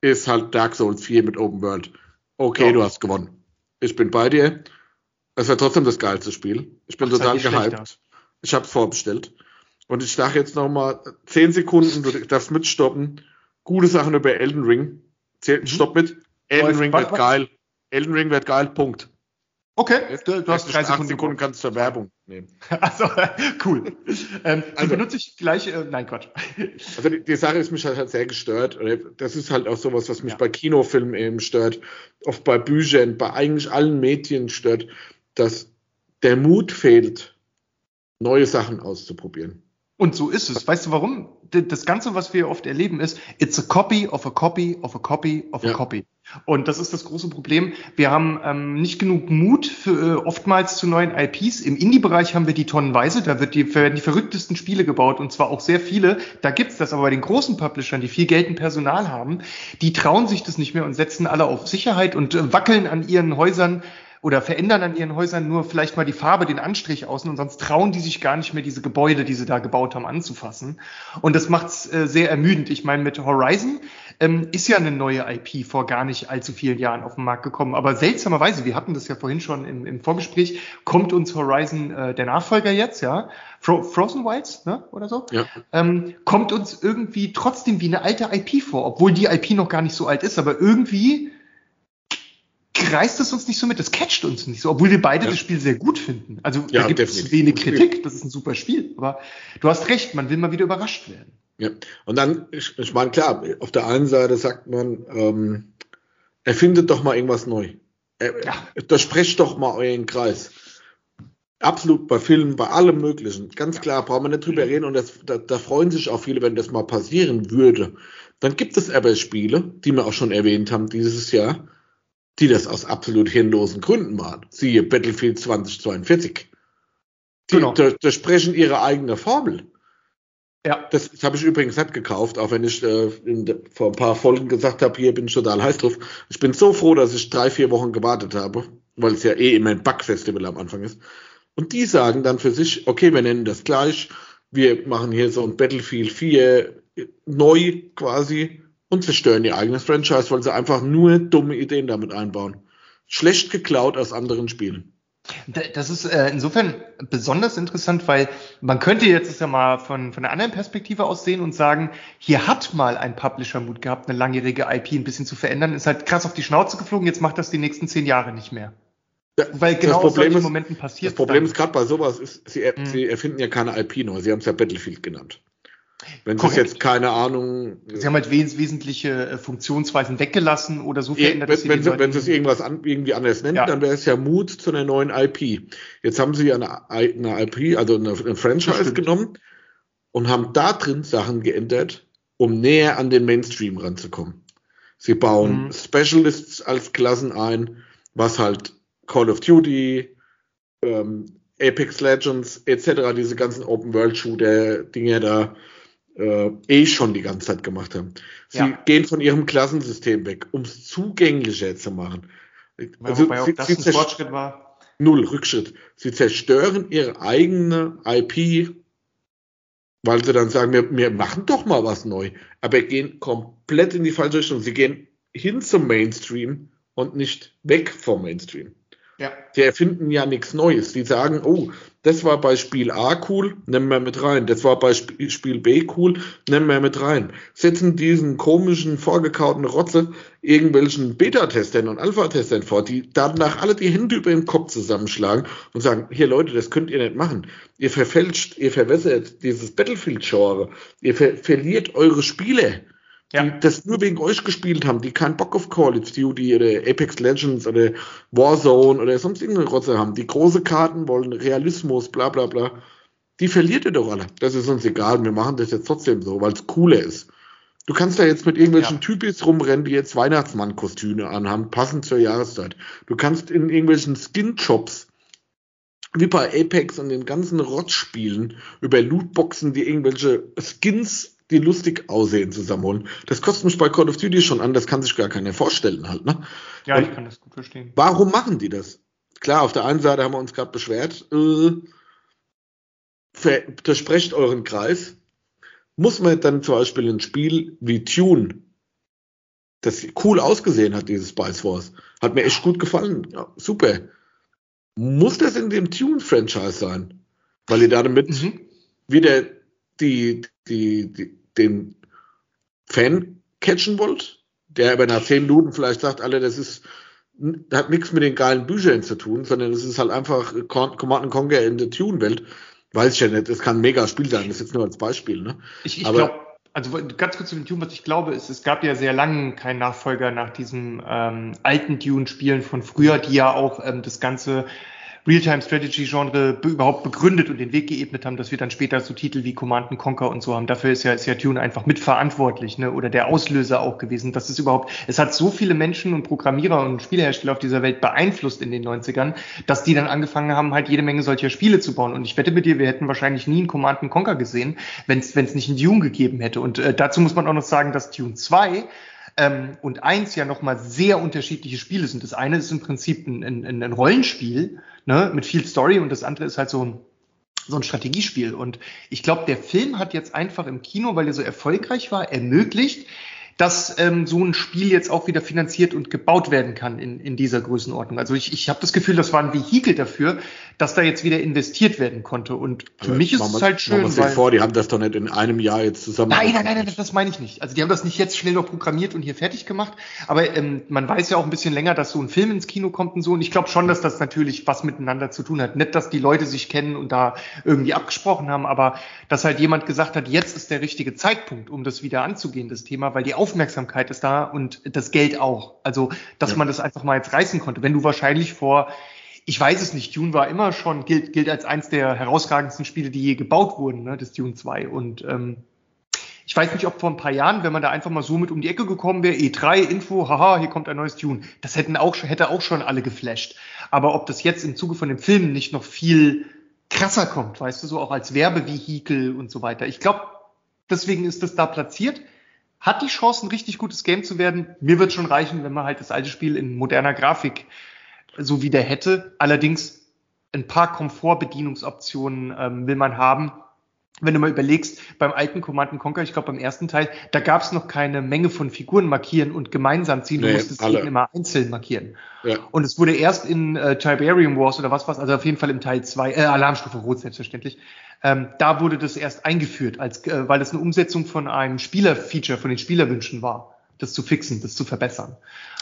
ist halt Dark Souls 4 mit Open World. Okay, ja. du hast gewonnen. Ich bin bei dir. Es war trotzdem das geilste Spiel. Ich bin Ach, total gehypt. Ich habe vorbestellt. Und ich sage jetzt nochmal 10 Sekunden, du darfst mitstoppen. Gute Sachen über Elden Ring. Mhm. Stopp mit. Elden Ring wird geil. Elden Ring wird geil. Punkt. Okay, du, du hast drei Sekunden. Sekunden kannst du zur Werbung nehmen. Also cool. Ähm, also benutze ich gleich, äh, nein Quatsch. Also die, die, Sache ist mich halt, halt sehr gestört. Das ist halt auch sowas, was mich ja. bei Kinofilmen eben stört, oft bei Büchern, bei eigentlich allen Medien stört, dass der Mut fehlt, neue Sachen auszuprobieren. Und so ist es. Weißt du warum? Das Ganze, was wir oft erleben, ist, it's a copy of a copy of a copy of a ja. copy. Und das ist das große Problem. Wir haben ähm, nicht genug Mut für äh, oftmals zu neuen IPs. Im Indie-Bereich haben wir die tonnenweise. Da wird die, werden die verrücktesten Spiele gebaut und zwar auch sehr viele. Da gibt's das. Aber bei den großen Publishern, die viel Geld und Personal haben, die trauen sich das nicht mehr und setzen alle auf Sicherheit und äh, wackeln an ihren Häusern oder verändern an ihren Häusern nur vielleicht mal die Farbe, den Anstrich außen und sonst trauen die sich gar nicht mehr, diese Gebäude, die sie da gebaut haben, anzufassen. Und das macht's äh, sehr ermüdend. Ich meine, mit Horizon ähm, ist ja eine neue IP vor gar nicht allzu vielen Jahren auf den Markt gekommen. Aber seltsamerweise, wir hatten das ja vorhin schon im, im Vorgespräch, kommt uns Horizon äh, der Nachfolger jetzt, ja, Fro Frozen Wilds, ne, oder so, ja. ähm, kommt uns irgendwie trotzdem wie eine alte IP vor, obwohl die IP noch gar nicht so alt ist, aber irgendwie reißt es uns nicht so mit, das catcht uns nicht so, obwohl wir beide ja. das Spiel sehr gut finden. Also ja, da gibt es wenig Kritik, das ist ein super Spiel, aber du hast recht, man will mal wieder überrascht werden. Ja, und dann, ich, ich meine, klar, auf der einen Seite sagt man, ähm, erfindet doch mal irgendwas neu. Er, ja. Das sprecht doch mal euren Kreis. Absolut, bei Filmen, bei allem Möglichen. Ganz klar, brauchen wir nicht drüber reden und das, da, da freuen sich auch viele, wenn das mal passieren würde. Dann gibt es aber Spiele, die wir auch schon erwähnt haben dieses Jahr, die das aus absolut hirnlosen Gründen machen. Siehe Battlefield 2042. Die genau. sprechen ihre eigene Formel. Ja. Das, das habe ich übrigens nicht gekauft, auch wenn ich äh, in, vor ein paar Folgen gesagt habe, hier bin ich total heiß drauf. Ich bin so froh, dass ich drei, vier Wochen gewartet habe, weil es ja eh immer ein Bug-Festival am Anfang ist. Und die sagen dann für sich, okay, wir nennen das gleich, wir machen hier so ein Battlefield 4 neu quasi und zerstören ihr eigenes Franchise, weil sie einfach nur dumme Ideen damit einbauen. Schlecht geklaut aus anderen Spielen. Das ist äh, insofern besonders interessant, weil man könnte jetzt es ja mal von, von einer anderen Perspektive aus sehen und sagen, hier hat mal ein Publisher Mut gehabt, eine langjährige IP ein bisschen zu verändern, ist halt krass auf die Schnauze geflogen, jetzt macht das die nächsten zehn Jahre nicht mehr. Ja, Weil genau das Problem ist, Momenten passiert. Das Problem ist gerade bei sowas, ist, sie, mhm. sie erfinden ja keine IP neu, sie haben es ja Battlefield genannt. Wenn Sie jetzt keine Ahnung. Sie haben halt wes wesentliche äh, Funktionsweisen weggelassen oder so verändert. Wenn, wenn, Sie, wenn Sie es irgendwas an, irgendwie anders nennen, ja. dann wäre es ja Mut zu einer neuen IP. Jetzt haben Sie eine, eine IP, also eine, eine Franchise genommen und haben da drin Sachen geändert, um näher an den Mainstream ranzukommen. Sie bauen mhm. Specialists als Klassen ein, was halt Call of Duty, ähm, Apex Legends etc., diese ganzen Open-World-Shooter-Dinge da äh, eh schon die ganze Zeit gemacht haben. Sie ja. gehen von ihrem Klassensystem weg, um es zugänglicher zu machen. Also, Wobei sie, das ein Fortschritt war. Null Rückschritt. Sie zerstören ihre eigene IP, weil sie dann sagen, wir, wir machen doch mal was neu. Aber gehen komplett in die falsche Richtung. Sie gehen hin zum Mainstream und nicht weg vom Mainstream. Ja. Die erfinden ja nichts Neues. Die sagen, oh, das war bei Spiel A cool, nehmen wir mit rein. Das war bei Spiel B cool, nehmen wir mit rein. Setzen diesen komischen, vorgekauten Rotze irgendwelchen Beta-Testern und Alpha-Testern vor, die danach alle die Hände über den Kopf zusammenschlagen und sagen, hier Leute, das könnt ihr nicht machen. Ihr verfälscht, ihr verwässert dieses Battlefield-Genre. Ihr ver verliert eure Spiele ja. die das nur wegen euch gespielt haben, die keinen Bock auf Call of Duty oder Apex Legends oder Warzone oder sonst irgendeine Rotze haben, die große Karten wollen, Realismus, bla bla bla, die verliert ihr doch alle. Das ist uns egal, wir machen das jetzt trotzdem so, weil es cooler ist. Du kannst da jetzt mit irgendwelchen ja. Typis rumrennen, die jetzt Weihnachtsmann-Kostüme anhaben, passend zur Jahreszeit. Du kannst in irgendwelchen Skin-Shops wie bei Apex und den ganzen Rotspielen über Lootboxen, die irgendwelche Skins die lustig aussehen, zusammenholen. Das kostet mich bei Call of Duty schon an, das kann sich gar keiner vorstellen halt, ne? Ja, Und ich kann das gut verstehen. Warum machen die das? Klar, auf der einen Seite haben wir uns gerade beschwert, äh, versprecht euren Kreis. Muss man dann zum Beispiel ein Spiel wie Tune, das cool ausgesehen hat, dieses Spice Wars, hat mir echt gut gefallen. Ja, super. Muss das in dem Tune-Franchise sein? Weil ihr damit mhm. wieder die, die, die, den Fan catchen wollt, der aber nach zehn Minuten vielleicht sagt, alle, das ist hat nichts mit den geilen Büchern zu tun, sondern es ist halt einfach Command Conquer in der Tune-Welt. Weiß ich ja nicht, es kann ein mega Spiel sein, das ist jetzt nur als Beispiel. Ne? Ich, ich glaube, also ganz kurz zu dem Tune, was ich glaube, ist, es gab ja sehr lange keinen Nachfolger nach diesen ähm, alten Tune-Spielen von früher, die ja auch ähm, das ganze Real-Time-Strategy-Genre überhaupt begründet und den Weg geebnet haben, dass wir dann später so Titel wie Command Conquer und so haben. Dafür ist ja, ist ja Tune einfach mitverantwortlich, ne? oder der Auslöser auch gewesen. Das ist überhaupt, es hat so viele Menschen und Programmierer und Spielehersteller auf dieser Welt beeinflusst in den 90ern, dass die dann angefangen haben, halt jede Menge solcher Spiele zu bauen. Und ich wette mit dir, wir hätten wahrscheinlich nie einen Command Conquer gesehen, wenn es nicht einen Tune gegeben hätte. Und äh, dazu muss man auch noch sagen, dass Tune 2 ähm, und eins ja nochmal sehr unterschiedliche Spiele sind. Das eine ist im Prinzip ein, ein, ein Rollenspiel ne, mit viel Story und das andere ist halt so ein so ein Strategiespiel. Und ich glaube, der Film hat jetzt einfach im Kino, weil er so erfolgreich war, ermöglicht, dass ähm, so ein Spiel jetzt auch wieder finanziert und gebaut werden kann in, in dieser Größenordnung. Also ich, ich habe das Gefühl, das war ein Vehikel dafür, dass da jetzt wieder investiert werden konnte. Und für mich ist es halt schön. Weil, vor, die haben das doch nicht in einem Jahr jetzt zusammen. Nein, nein, nein, nein, das meine ich nicht. Also die haben das nicht jetzt schnell noch programmiert und hier fertig gemacht. Aber ähm, man weiß ja auch ein bisschen länger, dass so ein Film ins Kino kommt und so. Und ich glaube schon, dass das natürlich was miteinander zu tun hat. Nicht, dass die Leute sich kennen und da irgendwie abgesprochen haben, aber dass halt jemand gesagt hat, jetzt ist der richtige Zeitpunkt, um das wieder anzugehen, das Thema, weil die Aufmerksamkeit ist da und das Geld auch. Also, dass ja. man das einfach mal jetzt reißen konnte. Wenn du wahrscheinlich vor ich weiß es nicht, Dune war immer schon, gilt, gilt als eins der herausragendsten Spiele, die je gebaut wurden, ne, das Dune 2. Und ähm, ich weiß nicht, ob vor ein paar Jahren, wenn man da einfach mal so mit um die Ecke gekommen wäre, E3, Info, haha, hier kommt ein neues Dune, das hätten auch, hätte auch schon alle geflasht. Aber ob das jetzt im Zuge von dem Film nicht noch viel krasser kommt, weißt du, so auch als Werbevehikel und so weiter. Ich glaube, deswegen ist das da platziert. Hat die Chance, ein richtig gutes Game zu werden. Mir wird schon reichen, wenn man halt das alte Spiel in moderner Grafik so wieder hätte. Allerdings ein paar Komfortbedienungsoptionen ähm, will man haben, wenn du mal überlegst, beim alten Command Conquer, ich glaube beim ersten Teil, da gab es noch keine Menge von Figuren markieren und gemeinsam ziehen. Du nee, musstest alle. jeden immer einzeln markieren. Ja. Und es wurde erst in äh, Tiberium Wars oder was was, also auf jeden Fall im Teil 2, äh, Alarmstufe Rot selbstverständlich, ähm, da wurde das erst eingeführt, als, äh, weil das eine Umsetzung von einem Spielerfeature, von den Spielerwünschen war, das zu fixen, das zu verbessern.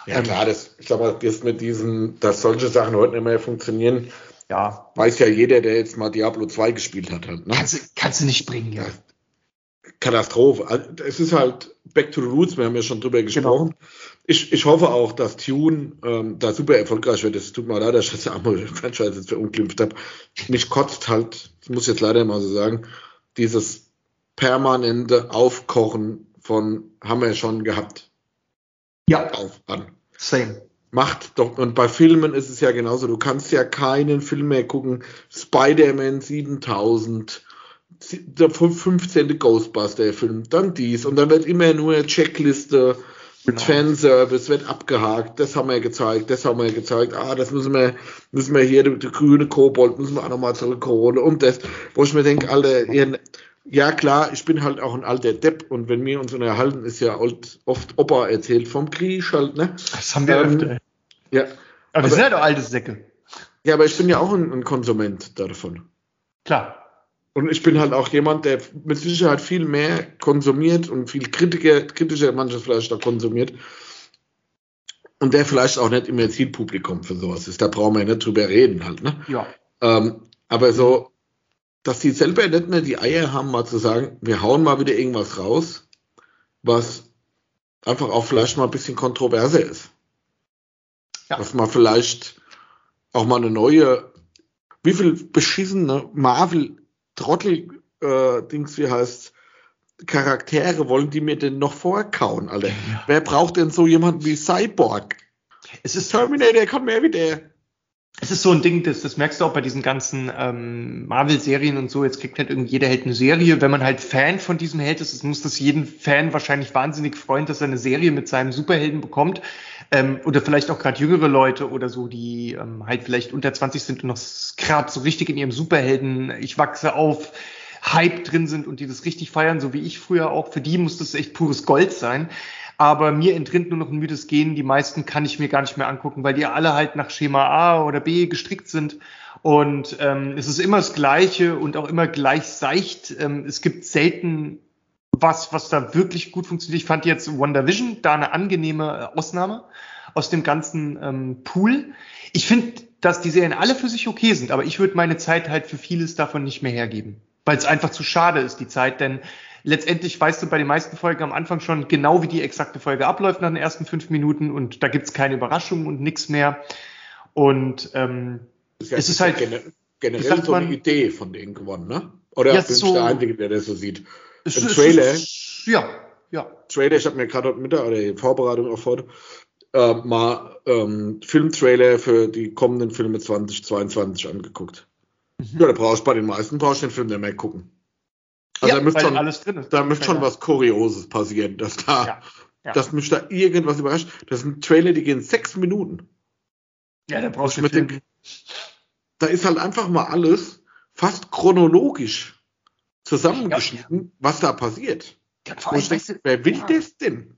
Ja ähm, klar, das, ich sag mal, jetzt mit diesen, dass solche Sachen heute nicht mehr funktionieren, ja, weiß ja jeder, der jetzt mal Diablo 2 gespielt hat. Halt, ne? kannst, du, kannst du nicht bringen, ja. Katastrophe. Also, es ist halt back to the roots, wir haben ja schon drüber genau. gesprochen. Genau. Ich, ich hoffe auch, dass Tune ähm, da super erfolgreich wird. Es tut mir leid, dass ich das einmal Franchise jetzt verunglimpft habe. Mich kotzt halt, das muss ich jetzt leider mal so sagen, dieses permanente Aufkochen von haben wir schon gehabt. Ja. Auf an. Same macht doch, und bei Filmen ist es ja genauso, du kannst ja keinen Film mehr gucken, Spider-Man 7000, der 15. Ghostbuster-Film, dann dies, und dann wird immer nur Checkliste mit genau. Fanservice, wird abgehakt, das haben wir gezeigt, das haben wir gezeigt, ah, das müssen wir, müssen wir hier, der, grüne Kobold müssen wir auch nochmal zurückholen und das, wo ich mir denke, Alter, ihr, ja klar, ich bin halt auch ein alter Depp und wenn wir uns unterhalten, ist ja oft Opa erzählt vom Krieg halt, ne? Das haben wir ähm, öfter. Ja. Aber, aber wir sind ja doch alte Säcke. Ja, aber ich bin ja auch ein, ein Konsument davon. Klar. Und ich bin halt auch jemand, der mit Sicherheit viel mehr konsumiert und viel kritiker, kritischer manches vielleicht auch konsumiert. Und der vielleicht auch nicht immer Zielpublikum für sowas ist. Da brauchen wir ja nicht drüber reden halt, ne? Ja. Ähm, aber so, dass die selber nicht mehr die Eier haben, mal zu sagen, wir hauen mal wieder irgendwas raus, was einfach auch vielleicht mal ein bisschen kontroverser ist. Ja. Dass man vielleicht auch mal eine neue, wie viel beschissene Marvel-Trottel-Dings, äh, wie heißt Charaktere wollen die mir denn noch vorkauen, Alter? Ja. Wer braucht denn so jemanden wie Cyborg? Es ist Terminator, komm mehr wieder es ist so ein Ding, das, das merkst du auch bei diesen ganzen ähm, Marvel-Serien und so. Jetzt kriegt halt irgendwie jeder Held eine Serie. Wenn man halt Fan von diesem Held ist, muss das jeden Fan wahrscheinlich wahnsinnig freuen, dass er eine Serie mit seinem Superhelden bekommt. Ähm, oder vielleicht auch gerade jüngere Leute oder so, die ähm, halt vielleicht unter 20 sind und noch gerade so richtig in ihrem Superhelden, ich wachse auf, Hype drin sind und die das richtig feiern, so wie ich früher auch. Für die muss das echt pures Gold sein aber mir entrinnt nur noch ein müdes Gehen. Die meisten kann ich mir gar nicht mehr angucken, weil die alle halt nach Schema A oder B gestrickt sind. Und ähm, es ist immer das Gleiche und auch immer gleich seicht. Ähm, es gibt selten was, was da wirklich gut funktioniert. Ich fand jetzt WandaVision da eine angenehme Ausnahme aus dem ganzen ähm, Pool. Ich finde, dass die Serien alle für sich okay sind, aber ich würde meine Zeit halt für vieles davon nicht mehr hergeben, weil es einfach zu schade ist, die Zeit, denn letztendlich weißt du bei den meisten Folgen am Anfang schon genau, wie die exakte Folge abläuft nach den ersten fünf Minuten und da gibt's keine Überraschungen und nichts mehr. Und ähm, das es ist halt gener generell so eine Idee von denen gewonnen, ne? Oder ja, bin so, ich der Einzige, der das so sieht? Im Trailer. Ist, ja, ja. Trailer, ich habe mir gerade heute Mittag oder die Vorbereitung auf heute äh, mal ähm, Filmtrailer für die kommenden Filme 2022 angeguckt. Mhm. Ja, da brauchst du bei den meisten brauchst du den Film nicht mehr gucken. Also ja, da müsste schon, alles drin ist. Da müsste schon was Kurioses passieren, dass da, ja, ja. dass mich da irgendwas überrascht. Das sind Trailer, die gehen sechs Minuten. Ja, da brauchst du mit dem, Da ist halt einfach mal alles fast chronologisch zusammengeschnitten, was da passiert. Ja, vor allem, denke, wer will das denn?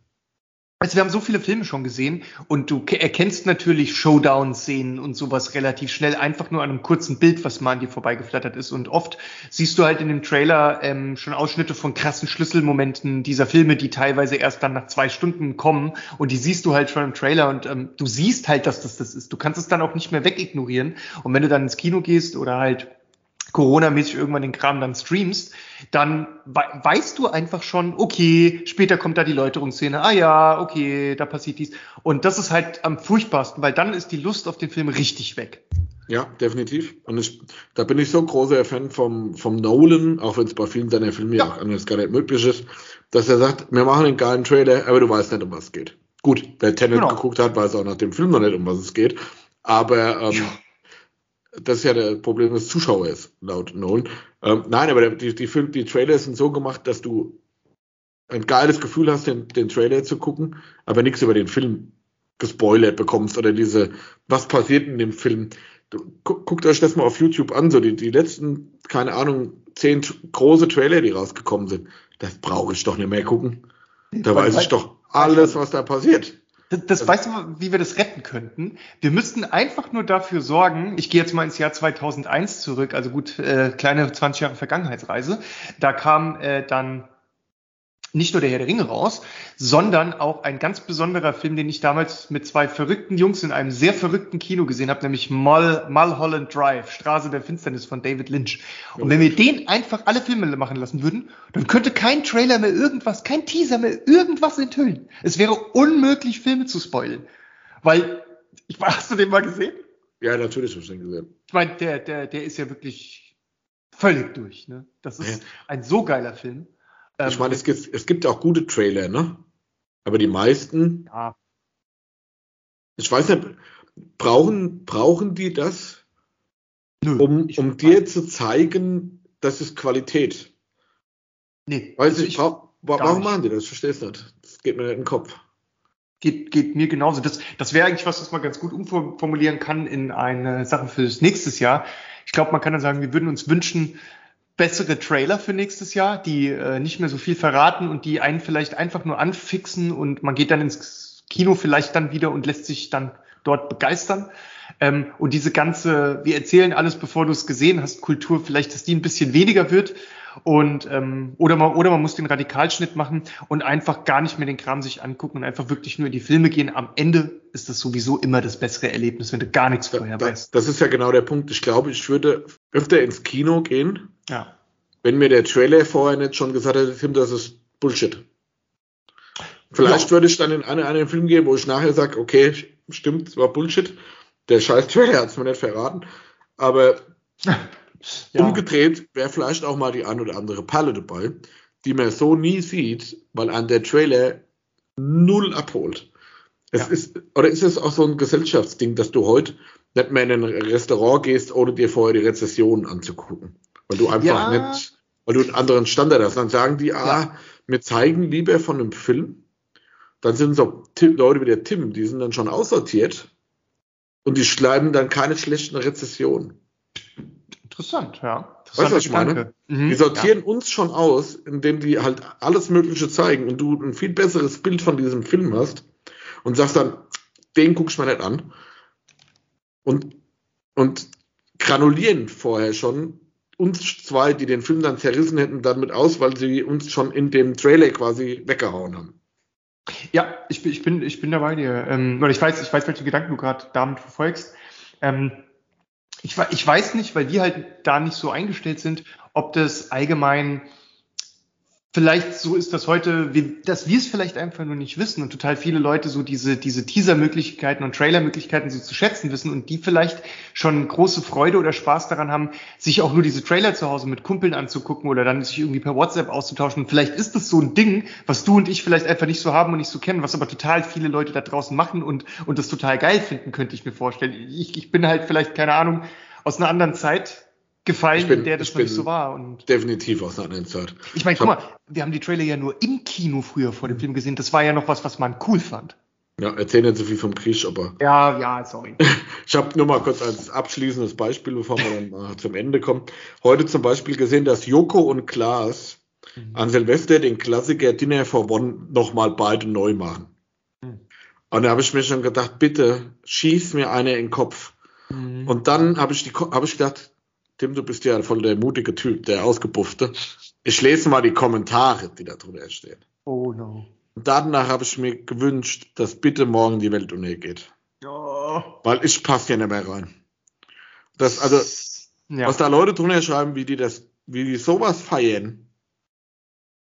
Also wir haben so viele Filme schon gesehen und du erkennst natürlich Showdown-Szenen und sowas relativ schnell, einfach nur an einem kurzen Bild, was mal an dir vorbeigeflattert ist. Und oft siehst du halt in dem Trailer ähm, schon Ausschnitte von krassen Schlüsselmomenten dieser Filme, die teilweise erst dann nach zwei Stunden kommen. Und die siehst du halt schon im Trailer und ähm, du siehst halt, dass das das ist. Du kannst es dann auch nicht mehr wegignorieren. Und wenn du dann ins Kino gehst oder halt Corona-mäßig irgendwann den Kram dann streamst, dann we weißt du einfach schon, okay, später kommt da die Läuterungsszene, ah ja, okay, da passiert dies. Und das ist halt am furchtbarsten, weil dann ist die Lust auf den Film richtig weg. Ja, definitiv. Und ich, da bin ich so ein großer Fan vom, vom Nolan, auch wenn es bei vielen seiner Filme ja auch anders gar nicht möglich ist, dass er sagt, wir machen einen geilen Trailer, aber du weißt nicht, um was es geht. Gut, wer Tenet genau. geguckt hat, weiß auch nach dem Film noch nicht, um was es geht. Aber ähm, ja. Das ist ja das Problem des Zuschauers, laut Nolan. Ähm, nein, aber die, die, Film, die Trailer sind so gemacht, dass du ein geiles Gefühl hast, den, den Trailer zu gucken, aber nichts über den Film gespoilert bekommst oder diese, was passiert in dem Film. Guckt euch das mal auf YouTube an, so die, die letzten, keine Ahnung, zehn große Trailer, die rausgekommen sind. Das brauche ich doch nicht mehr gucken. Da weiß ich doch alles, was da passiert. Das, das also, weißt du, wie wir das retten könnten? Wir müssten einfach nur dafür sorgen, ich gehe jetzt mal ins Jahr 2001 zurück, also gut, äh, kleine 20 Jahre Vergangenheitsreise. Da kam äh, dann nicht nur der Herr der Ringe raus, sondern auch ein ganz besonderer Film, den ich damals mit zwei verrückten Jungs in einem sehr verrückten Kino gesehen habe, nämlich Mal, Mulholland Drive, Straße der Finsternis von David Lynch. Und wenn wir den einfach alle Filme machen lassen würden, dann könnte kein Trailer mehr irgendwas, kein Teaser mehr irgendwas enthüllen. Es wäre unmöglich, Filme zu spoilen. Weil, ich, hast du den mal gesehen? Ja, natürlich habe ich den gesehen. Ich meine, der, der, der ist ja wirklich völlig durch. Ne? Das ist ja. ein so geiler Film. Ähm, ich meine, es gibt, es gibt auch gute Trailer, ne? Aber die meisten. Ja. Ich weiß nicht, brauchen, brauchen die das, Nö, um, um dir zu zeigen, das ist Qualität? Nee. Weiß also ich, ich brauch, warum machen die das? Ich verstehe es nicht. Das geht mir nicht in den Kopf. Geht, geht mir genauso. Das, das wäre eigentlich was, was man ganz gut umformulieren kann in eine Sache für das nächste Jahr. Ich glaube, man kann dann sagen, wir würden uns wünschen, bessere Trailer für nächstes Jahr, die äh, nicht mehr so viel verraten und die einen vielleicht einfach nur anfixen und man geht dann ins Kino vielleicht dann wieder und lässt sich dann dort begeistern. Ähm, und diese ganze, wir erzählen alles, bevor du es gesehen hast, Kultur, vielleicht, dass die ein bisschen weniger wird. Und ähm, oder man oder man muss den Radikalschnitt machen und einfach gar nicht mehr den Kram sich angucken und einfach wirklich nur in die Filme gehen. Am Ende ist das sowieso immer das bessere Erlebnis, wenn du gar nichts vorher das, weißt. Das ist ja genau der Punkt. Ich glaube, ich würde öfter ins Kino gehen, ja. wenn mir der Trailer vorher nicht schon gesagt hätte, Tim, das ist Bullshit. Vielleicht ja. würde ich dann in einen, einen Film gehen, wo ich nachher sage, okay, stimmt, es war Bullshit. Der scheiß Trailer hat es mir nicht verraten. Aber Ja. Umgedreht wäre vielleicht auch mal die ein oder andere Palle dabei, die man so nie sieht, weil an der Trailer null abholt. Es ja. ist, oder ist es auch so ein Gesellschaftsding, dass du heute nicht mehr in ein Restaurant gehst, ohne dir vorher die Rezession anzugucken? Weil du einfach ja. nicht, weil du einen anderen Standard hast. Dann sagen die, ah, wir zeigen lieber von einem Film. Dann sind so Leute wie der Tim, die sind dann schon aussortiert und die schreiben dann keine schlechten Rezessionen. Interessant, ja. Weißt du, was ich meine? Mhm, die sortieren ja. uns schon aus, indem die halt alles Mögliche zeigen und du ein viel besseres Bild von diesem Film hast und sagst dann, den guck ich mir nicht an. Und, und granulieren vorher schon uns zwei, die den Film dann zerrissen hätten, dann mit aus, weil sie uns schon in dem Trailer quasi weggehauen haben. Ja, ich bin, ich bin, ich bin dabei dir. Ähm, ich weiß, ich weiß, welche Gedanken du gerade damit verfolgst. Ähm, ich, ich weiß nicht, weil wir halt da nicht so eingestellt sind, ob das allgemein vielleicht so ist, dass heute, dass wir es vielleicht einfach nur nicht wissen und total viele Leute so diese, diese Teaser-Möglichkeiten und Trailer-Möglichkeiten so zu schätzen wissen und die vielleicht schon große Freude oder Spaß daran haben, sich auch nur diese Trailer zu Hause mit Kumpeln anzugucken oder dann sich irgendwie per WhatsApp auszutauschen. Und vielleicht ist das so ein Ding, was du und ich vielleicht einfach nicht so haben und nicht so kennen, was aber total viele Leute da draußen machen und, und das total geil finden, könnte ich mir vorstellen. Ich, ich bin halt vielleicht, keine Ahnung, aus einer anderen Zeit gefallen, bin, in der das noch nicht so war. Und definitiv aus einer anderen Zeit. Ich meine, guck mal, wir haben die Trailer ja nur im Kino früher vor dem Film gesehen. Das war ja noch was, was man cool fand. Ja, erzähl nicht so viel vom Krieg, aber. Ja, ja, sorry. ich habe nur mal kurz als abschließendes Beispiel, bevor wir dann mal zum Ende kommen. Heute zum Beispiel gesehen, dass Joko und Klaas mhm. an Silvester den Klassiker Dinner for One nochmal beide neu machen. Mhm. Und da habe ich mir schon gedacht, bitte schieß mir einer in den Kopf. Mhm. Und dann habe ich, die, hab ich gedacht, Tim, du bist ja voll der mutige Typ, der Ausgebuffte. Ich lese mal die Kommentare, die da drunter stehen. Oh no. Und danach habe ich mir gewünscht, dass bitte morgen die Welt untergeht. Oh. Weil ich passe hier nicht mehr rein. Das, also, ja. was da Leute drunter schreiben, wie die das, wie die sowas feiern.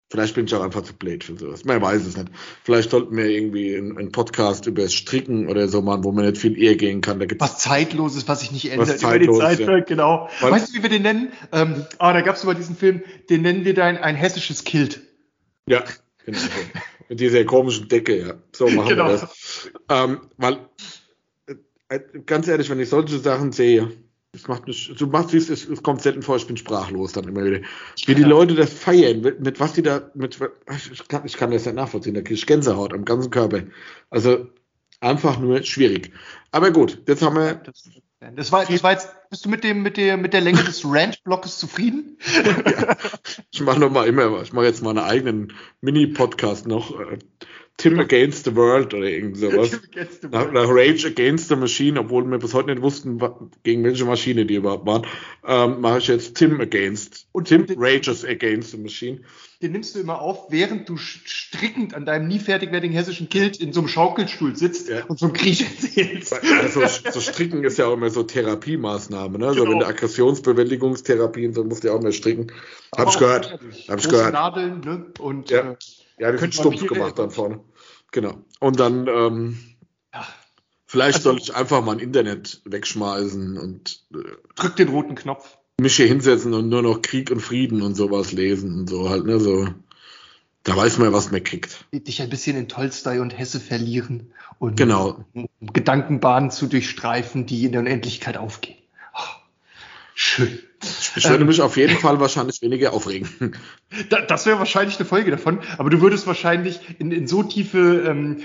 Vielleicht bin ich auch einfach zu blöd für sowas. Man weiß es nicht. Vielleicht sollten wir irgendwie einen, Podcast über das Stricken oder so machen, wo man nicht viel eher gehen kann. Da gibt's was Zeitloses, was sich nicht ändert über die Zeit. Ja. Genau. Weil, weißt du, wie wir den nennen? Ähm, ah, da gab es über diesen Film, den nennen wir dann ein hessisches Kilt. Ja, genau. Mit dieser komischen Decke, ja. So machen genau. wir das. Ähm, weil, äh, ganz ehrlich, wenn ich solche Sachen sehe, das macht mich, du machst es, es kommt selten vor, ich bin sprachlos dann immer wieder. Wie die Leute das feiern, mit, mit was die da, mit, ich kann, ich kann das nicht nachvollziehen, da kriege ich Gänsehaut am ganzen Körper. Also einfach nur schwierig. Aber gut, jetzt haben wir. Das war, das war jetzt, bist du mit dem, mit der, mit der Länge des Rant-Blockes zufrieden? ja, ich mache noch mal immer, ich mache jetzt mal einen eigenen Mini-Podcast noch. Tim Against the World oder irgend sowas. Nach, nach, Rage Against the Machine, obwohl wir bis heute nicht wussten, gegen welche Maschine die überhaupt waren, ähm, mache ich jetzt Tim Against. Und Tim den, Rages Against the Machine. Den nimmst du immer auf, während du strickend an deinem nie fertig werdenden hessischen Kilt in so einem Schaukelstuhl sitzt ja. und so ein Krieg erzählst. Also so Stricken ist ja auch immer so Therapiemaßnahme, ne? Genau. So wenn der Aggressionsbewältigungstherapie und so musst du ja auch mehr stricken. Aber Hab ich gehört. Hab ich gehört. Nadeln, ne? Und ja. Äh, ja, die sind stumpf gemacht dann vorne. Genau. Und dann, ähm, ja. vielleicht also, soll ich einfach mal ein Internet wegschmeißen und äh, drück den roten Knopf. Mich hier hinsetzen und nur noch Krieg und Frieden und sowas lesen und so halt, ne, so. Da weiß man, was man kriegt. Dich ein bisschen in Tolstoi und Hesse verlieren und genau. Gedankenbahnen zu durchstreifen, die in der Unendlichkeit aufgehen. Oh, schön. Ich würde mich auf jeden Fall wahrscheinlich weniger aufregen. Da, das wäre wahrscheinlich eine Folge davon, aber du würdest wahrscheinlich in, in so tiefe, ähm,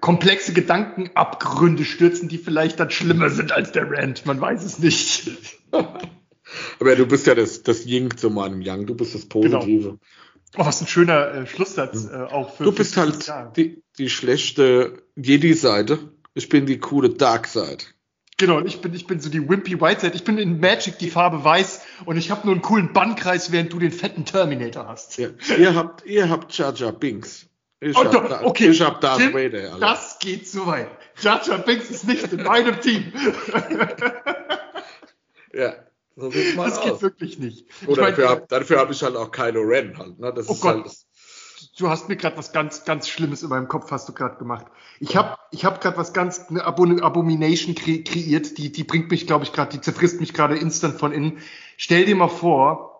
komplexe Gedankenabgründe stürzen, die vielleicht dann schlimmer sind als der Rant. Man weiß es nicht. aber du bist ja das, das Ying zu meinem Yang, du bist das genau. Positive. Genau. Oh, was ein schöner äh, Schlusssatz äh, auch für. Du bist halt die, die schlechte Jedi-Seite. Ich bin die coole Dark Side. Genau, ich bin, ich bin so die Wimpy Whiteside. Ich bin in Magic die Farbe weiß und ich habe nur einen coolen Bannkreis, während du den fetten Terminator hast. Ja. Ihr habt, ihr habt Jar Jar Binks. Ich oh, hab, da, okay. ich hab Darth Tim, Vader. Alter. Das geht zu weit. Jar Jar Binks ist nicht in meinem Team. ja. So das aus. geht wirklich nicht. Oder dafür habe hab ich halt auch Kylo Ren halt. Ne? Das oh ist Gott. Halt du hast mir gerade was ganz, ganz Schlimmes in meinem Kopf, hast du gerade gemacht. Ich habe ich hab gerade was ganz, eine Abomination kre kreiert, die, die bringt mich, glaube ich, gerade, die zerfrisst mich gerade instant von innen. Stell dir mal vor,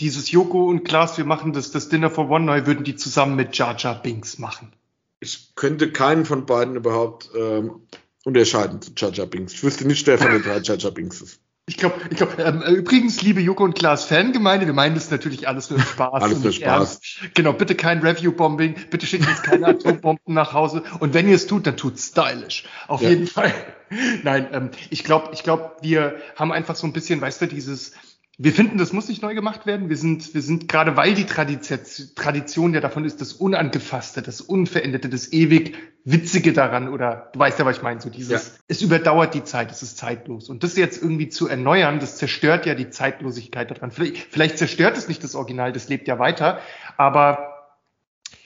dieses Joko und Klaas, wir machen das, das Dinner for One neu, würden die zusammen mit Jar Jar Binks machen. Ich könnte keinen von beiden überhaupt ähm, unterscheiden zu Jar Jar Binks. Ich wüsste nicht, wer von den drei Jar Jar Binks ist. Ich glaube, ich glaub, ähm, übrigens, liebe Joko und Klaas Fangemeinde, wir meinen das natürlich alles nur Spaß. alles nur Spaß. Ernst. Genau, bitte kein Review-Bombing, bitte schickt uns keine Atombomben nach Hause. Und wenn ihr es tut, dann tut stylisch. Auf ja. jeden Fall. Nein, ähm, ich glaube, ich glaube, wir haben einfach so ein bisschen, weißt du, dieses, wir finden, das muss nicht neu gemacht werden. Wir sind, wir sind gerade, weil die Tradition ja davon ist, das Unangefasste, das Unveränderte, das ewig Witzige daran oder du weißt ja, was ich meine, so dieses, ja. es überdauert die Zeit, es ist zeitlos. Und das jetzt irgendwie zu erneuern, das zerstört ja die Zeitlosigkeit daran. Vielleicht, vielleicht zerstört es nicht das Original, das lebt ja weiter, aber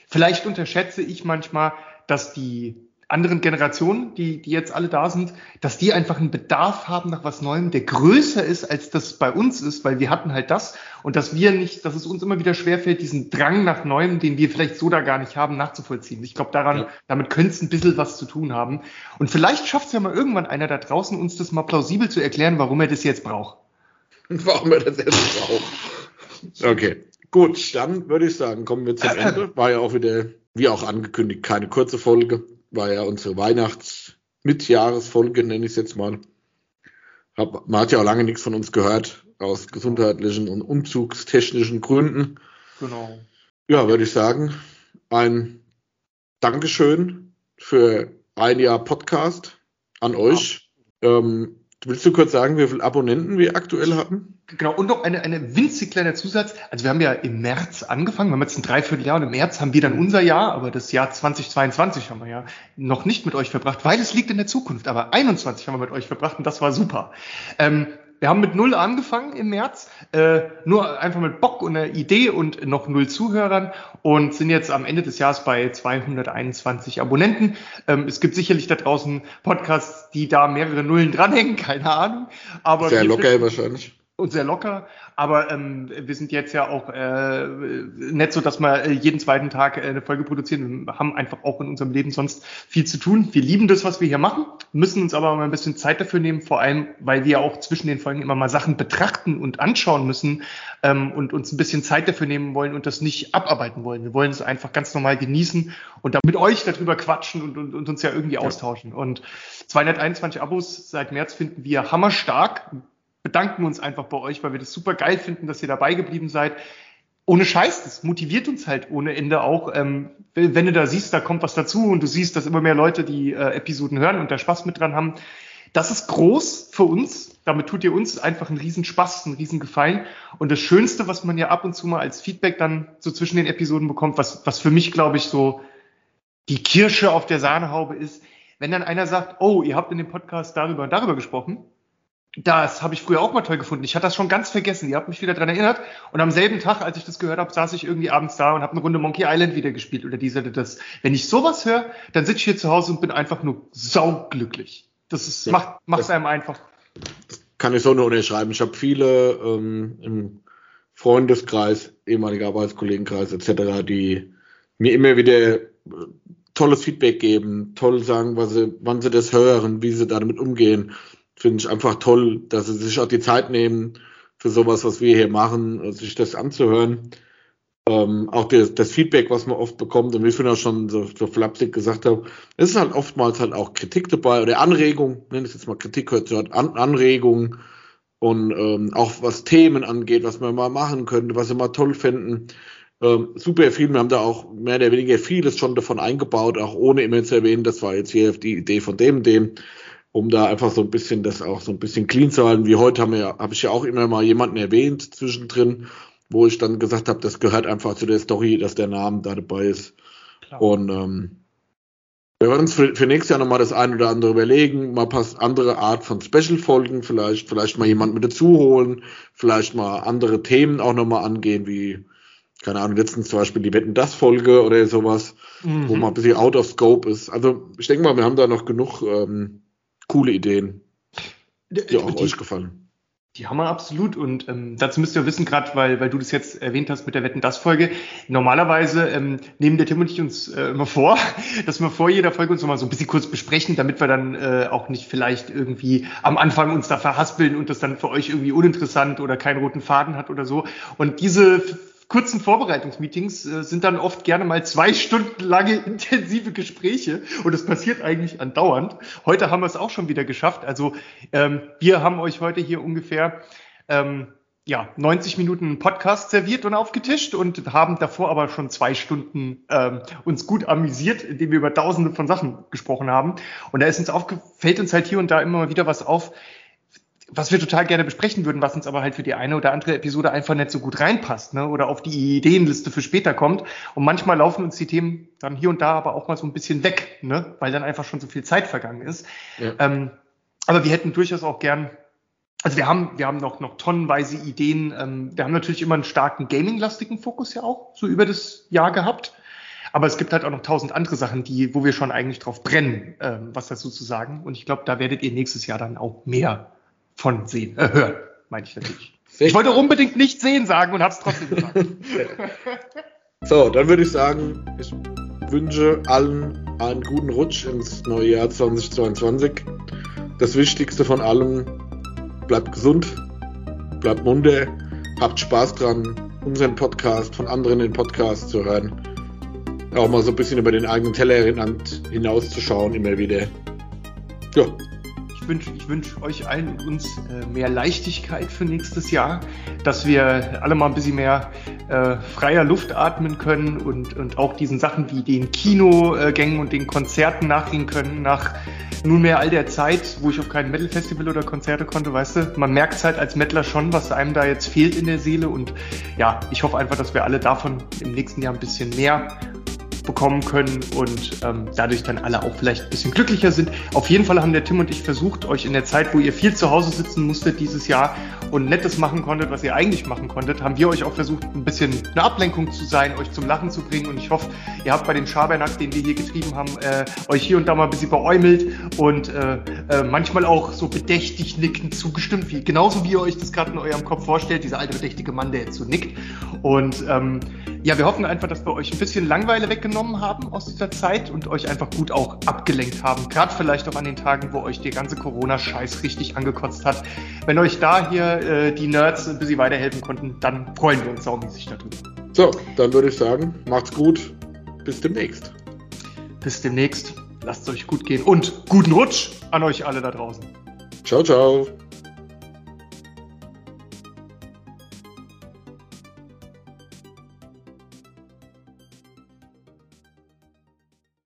vielleicht unterschätze ich manchmal, dass die anderen Generationen, die, die jetzt alle da sind, dass die einfach einen Bedarf haben nach was Neuem, der größer ist, als das bei uns ist, weil wir hatten halt das und dass wir nicht, dass es uns immer wieder schwerfällt, diesen Drang nach Neuem, den wir vielleicht so da gar nicht haben, nachzuvollziehen. Ich glaube, daran, ja. damit könnte es ein bisschen was zu tun haben. Und vielleicht schafft es ja mal irgendwann einer da draußen, uns das mal plausibel zu erklären, warum er das jetzt braucht. Warum er das jetzt braucht. Okay. Gut, dann würde ich sagen, kommen wir zum Ende. War ja auch wieder, wie auch angekündigt, keine kurze Folge war ja unsere Weihnachts-Mitjahresfolge, nenne ich es jetzt mal. Hab, man hat ja auch lange nichts von uns gehört, aus gesundheitlichen und umzugstechnischen Gründen. Genau. Ja, würde ich sagen, ein Dankeschön für ein Jahr Podcast an euch. Ja. Ähm, Willst du kurz sagen, wie viele Abonnenten wir aktuell haben? Genau, und noch eine, eine winzig kleiner Zusatz. Also wir haben ja im März angefangen, wir haben jetzt ein Dreivierteljahr und im März haben wir dann unser Jahr, aber das Jahr 2022 haben wir ja noch nicht mit euch verbracht, weil es liegt in der Zukunft. Aber 21 haben wir mit euch verbracht und das war super. Ähm, wir haben mit null angefangen im März, äh, nur einfach mit Bock und einer Idee und noch null Zuhörern und sind jetzt am Ende des Jahres bei 221 Abonnenten. Ähm, es gibt sicherlich da draußen Podcasts, die da mehrere Nullen dranhängen, keine Ahnung. Aber Sehr locker wahrscheinlich. Und sehr locker. Aber ähm, wir sind jetzt ja auch äh, nicht so, dass wir äh, jeden zweiten Tag äh, eine Folge produzieren. Wir haben einfach auch in unserem Leben sonst viel zu tun. Wir lieben das, was wir hier machen, müssen uns aber mal ein bisschen Zeit dafür nehmen, vor allem, weil wir auch zwischen den Folgen immer mal Sachen betrachten und anschauen müssen ähm, und uns ein bisschen Zeit dafür nehmen wollen und das nicht abarbeiten wollen. Wir wollen es einfach ganz normal genießen und da mit euch darüber quatschen und, und, und uns ja irgendwie ja. austauschen. Und 221 Abos seit März finden wir hammerstark bedanken uns einfach bei euch, weil wir das super geil finden, dass ihr dabei geblieben seid. Ohne Scheiß, das motiviert uns halt ohne Ende auch. Ähm, wenn du da siehst, da kommt was dazu und du siehst, dass immer mehr Leute die äh, Episoden hören und da Spaß mit dran haben. Das ist groß für uns. Damit tut ihr uns einfach einen riesen Spaß, einen riesen Gefallen. Und das Schönste, was man ja ab und zu mal als Feedback dann so zwischen den Episoden bekommt, was, was für mich, glaube ich, so die Kirsche auf der Sahnehaube ist, wenn dann einer sagt, oh, ihr habt in dem Podcast darüber und darüber gesprochen das habe ich früher auch mal toll gefunden. Ich hatte das schon ganz vergessen. Ihr habt mich wieder dran erinnert. Und am selben Tag, als ich das gehört habe, saß ich irgendwie abends da und habe eine Runde Monkey Island wieder gespielt oder diese oder das. Wenn ich sowas höre, dann sitze ich hier zu Hause und bin einfach nur sauglücklich. Das ist, ja, macht, macht einem einfach. Das kann ich so nur unterschreiben. Ich habe viele ähm, im Freundeskreis, ehemaliger Arbeitskollegenkreis etc., die mir immer wieder äh, tolles Feedback geben, toll sagen, was sie, wann sie das hören, wie sie damit umgehen finde ich einfach toll, dass sie sich auch die Zeit nehmen für sowas, was wir hier machen, sich das anzuhören. Ähm, auch das, das, Feedback, was man oft bekommt, und wie ich auch schon so, so flapsig gesagt habe, es ist halt oftmals halt auch Kritik dabei oder Anregung, nenne ich jetzt mal Kritik, hört halt An Anregung und ähm, auch was Themen angeht, was man mal machen könnte, was sie mal toll finden. Ähm, super viel, wir haben da auch mehr oder weniger vieles schon davon eingebaut, auch ohne immer zu erwähnen, das war jetzt hier die Idee von dem, dem um da einfach so ein bisschen das auch so ein bisschen clean zu halten. Wie heute haben wir, habe ich ja auch immer mal jemanden erwähnt zwischendrin, wo ich dann gesagt habe, das gehört einfach zu der Story, dass der Name da dabei ist. Klar. Und ähm, wir werden uns für, für nächstes Jahr nochmal das ein oder andere überlegen, mal passt andere Art von Special-Folgen, vielleicht, vielleicht mal jemanden mit dazu holen, vielleicht mal andere Themen auch nochmal angehen, wie, keine Ahnung, letztens zum Beispiel die Wetten das Folge oder sowas, mhm. wo mal ein bisschen out of scope ist. Also ich denke mal, wir haben da noch genug ähm, coole Ideen, die auch die, euch gefallen. Die haben wir absolut. Und ähm, dazu müsst ihr wissen, gerade weil, weil du das jetzt erwähnt hast mit der Wetten das Folge. Normalerweise ähm, nehmen der Tim und ich uns äh, immer vor, dass wir vor jeder Folge uns nochmal so ein bisschen kurz besprechen, damit wir dann äh, auch nicht vielleicht irgendwie am Anfang uns da verhaspeln und das dann für euch irgendwie uninteressant oder keinen roten Faden hat oder so. Und diese kurzen Vorbereitungsmeetings äh, sind dann oft gerne mal zwei Stunden lange intensive Gespräche und das passiert eigentlich andauernd. Heute haben wir es auch schon wieder geschafft. Also ähm, wir haben euch heute hier ungefähr ähm, ja, 90 Minuten Podcast serviert und aufgetischt und haben davor aber schon zwei Stunden ähm, uns gut amüsiert, indem wir über tausende von Sachen gesprochen haben. Und da ist uns aufge fällt uns halt hier und da immer mal wieder was auf, was wir total gerne besprechen würden, was uns aber halt für die eine oder andere Episode einfach nicht so gut reinpasst, ne? Oder auf die Ideenliste für später kommt. Und manchmal laufen uns die Themen dann hier und da aber auch mal so ein bisschen weg, ne? Weil dann einfach schon so viel Zeit vergangen ist. Ja. Ähm, aber wir hätten durchaus auch gern, also wir haben, wir haben noch, noch tonnenweise Ideen. Ähm, wir haben natürlich immer einen starken Gaming-lastigen Fokus ja auch, so über das Jahr gehabt. Aber es gibt halt auch noch tausend andere Sachen, die, wo wir schon eigentlich drauf brennen, ähm, was dazu zu sagen. Und ich glaube, da werdet ihr nächstes Jahr dann auch mehr von sehen, äh, hören, meine ich natürlich. Ich wollte unbedingt nicht sehen sagen und habe es trotzdem gesagt. so, dann würde ich sagen, ich wünsche allen einen guten Rutsch ins neue Jahr 2022. Das Wichtigste von allem, bleibt gesund, bleibt munter, habt Spaß dran, unseren Podcast von anderen in Podcast zu hören. Auch mal so ein bisschen über den eigenen Tellerrand hinauszuschauen, immer wieder. Ja, ich wünsche ich wünsch euch allen und uns äh, mehr Leichtigkeit für nächstes Jahr, dass wir alle mal ein bisschen mehr äh, freier Luft atmen können und, und auch diesen Sachen wie den Kinogängen und den Konzerten nachgehen können nach nunmehr all der Zeit, wo ich auf kein Metal-Festival oder Konzerte konnte, weißt du, man merkt halt als Mettler schon, was einem da jetzt fehlt in der Seele und ja, ich hoffe einfach, dass wir alle davon im nächsten Jahr ein bisschen mehr bekommen können und ähm, dadurch dann alle auch vielleicht ein bisschen glücklicher sind. Auf jeden Fall haben der Tim und ich versucht, euch in der Zeit, wo ihr viel zu Hause sitzen musstet dieses Jahr und Nettes machen konntet, was ihr eigentlich machen konntet, haben wir euch auch versucht, ein bisschen eine Ablenkung zu sein, euch zum Lachen zu bringen und ich hoffe, ihr habt bei dem Schabernack, den wir hier getrieben haben, äh, euch hier und da mal ein bisschen beäumelt und äh, äh, manchmal auch so bedächtig nickend zugestimmt, wie, genauso wie ihr euch das gerade in eurem Kopf vorstellt, dieser alte bedächtige Mann, der jetzt so nickt und ähm, ja, wir hoffen einfach, dass wir euch ein bisschen Langeweile weggenommen haben aus dieser Zeit und euch einfach gut auch abgelenkt haben. Gerade vielleicht auch an den Tagen, wo euch der ganze Corona-Scheiß richtig angekotzt hat. Wenn euch da hier äh, die Nerds ein bisschen weiterhelfen konnten, dann freuen wir uns saumäßig darüber. So, dann würde ich sagen, macht's gut. Bis demnächst. Bis demnächst. Lasst es euch gut gehen und guten Rutsch an euch alle da draußen. Ciao, ciao.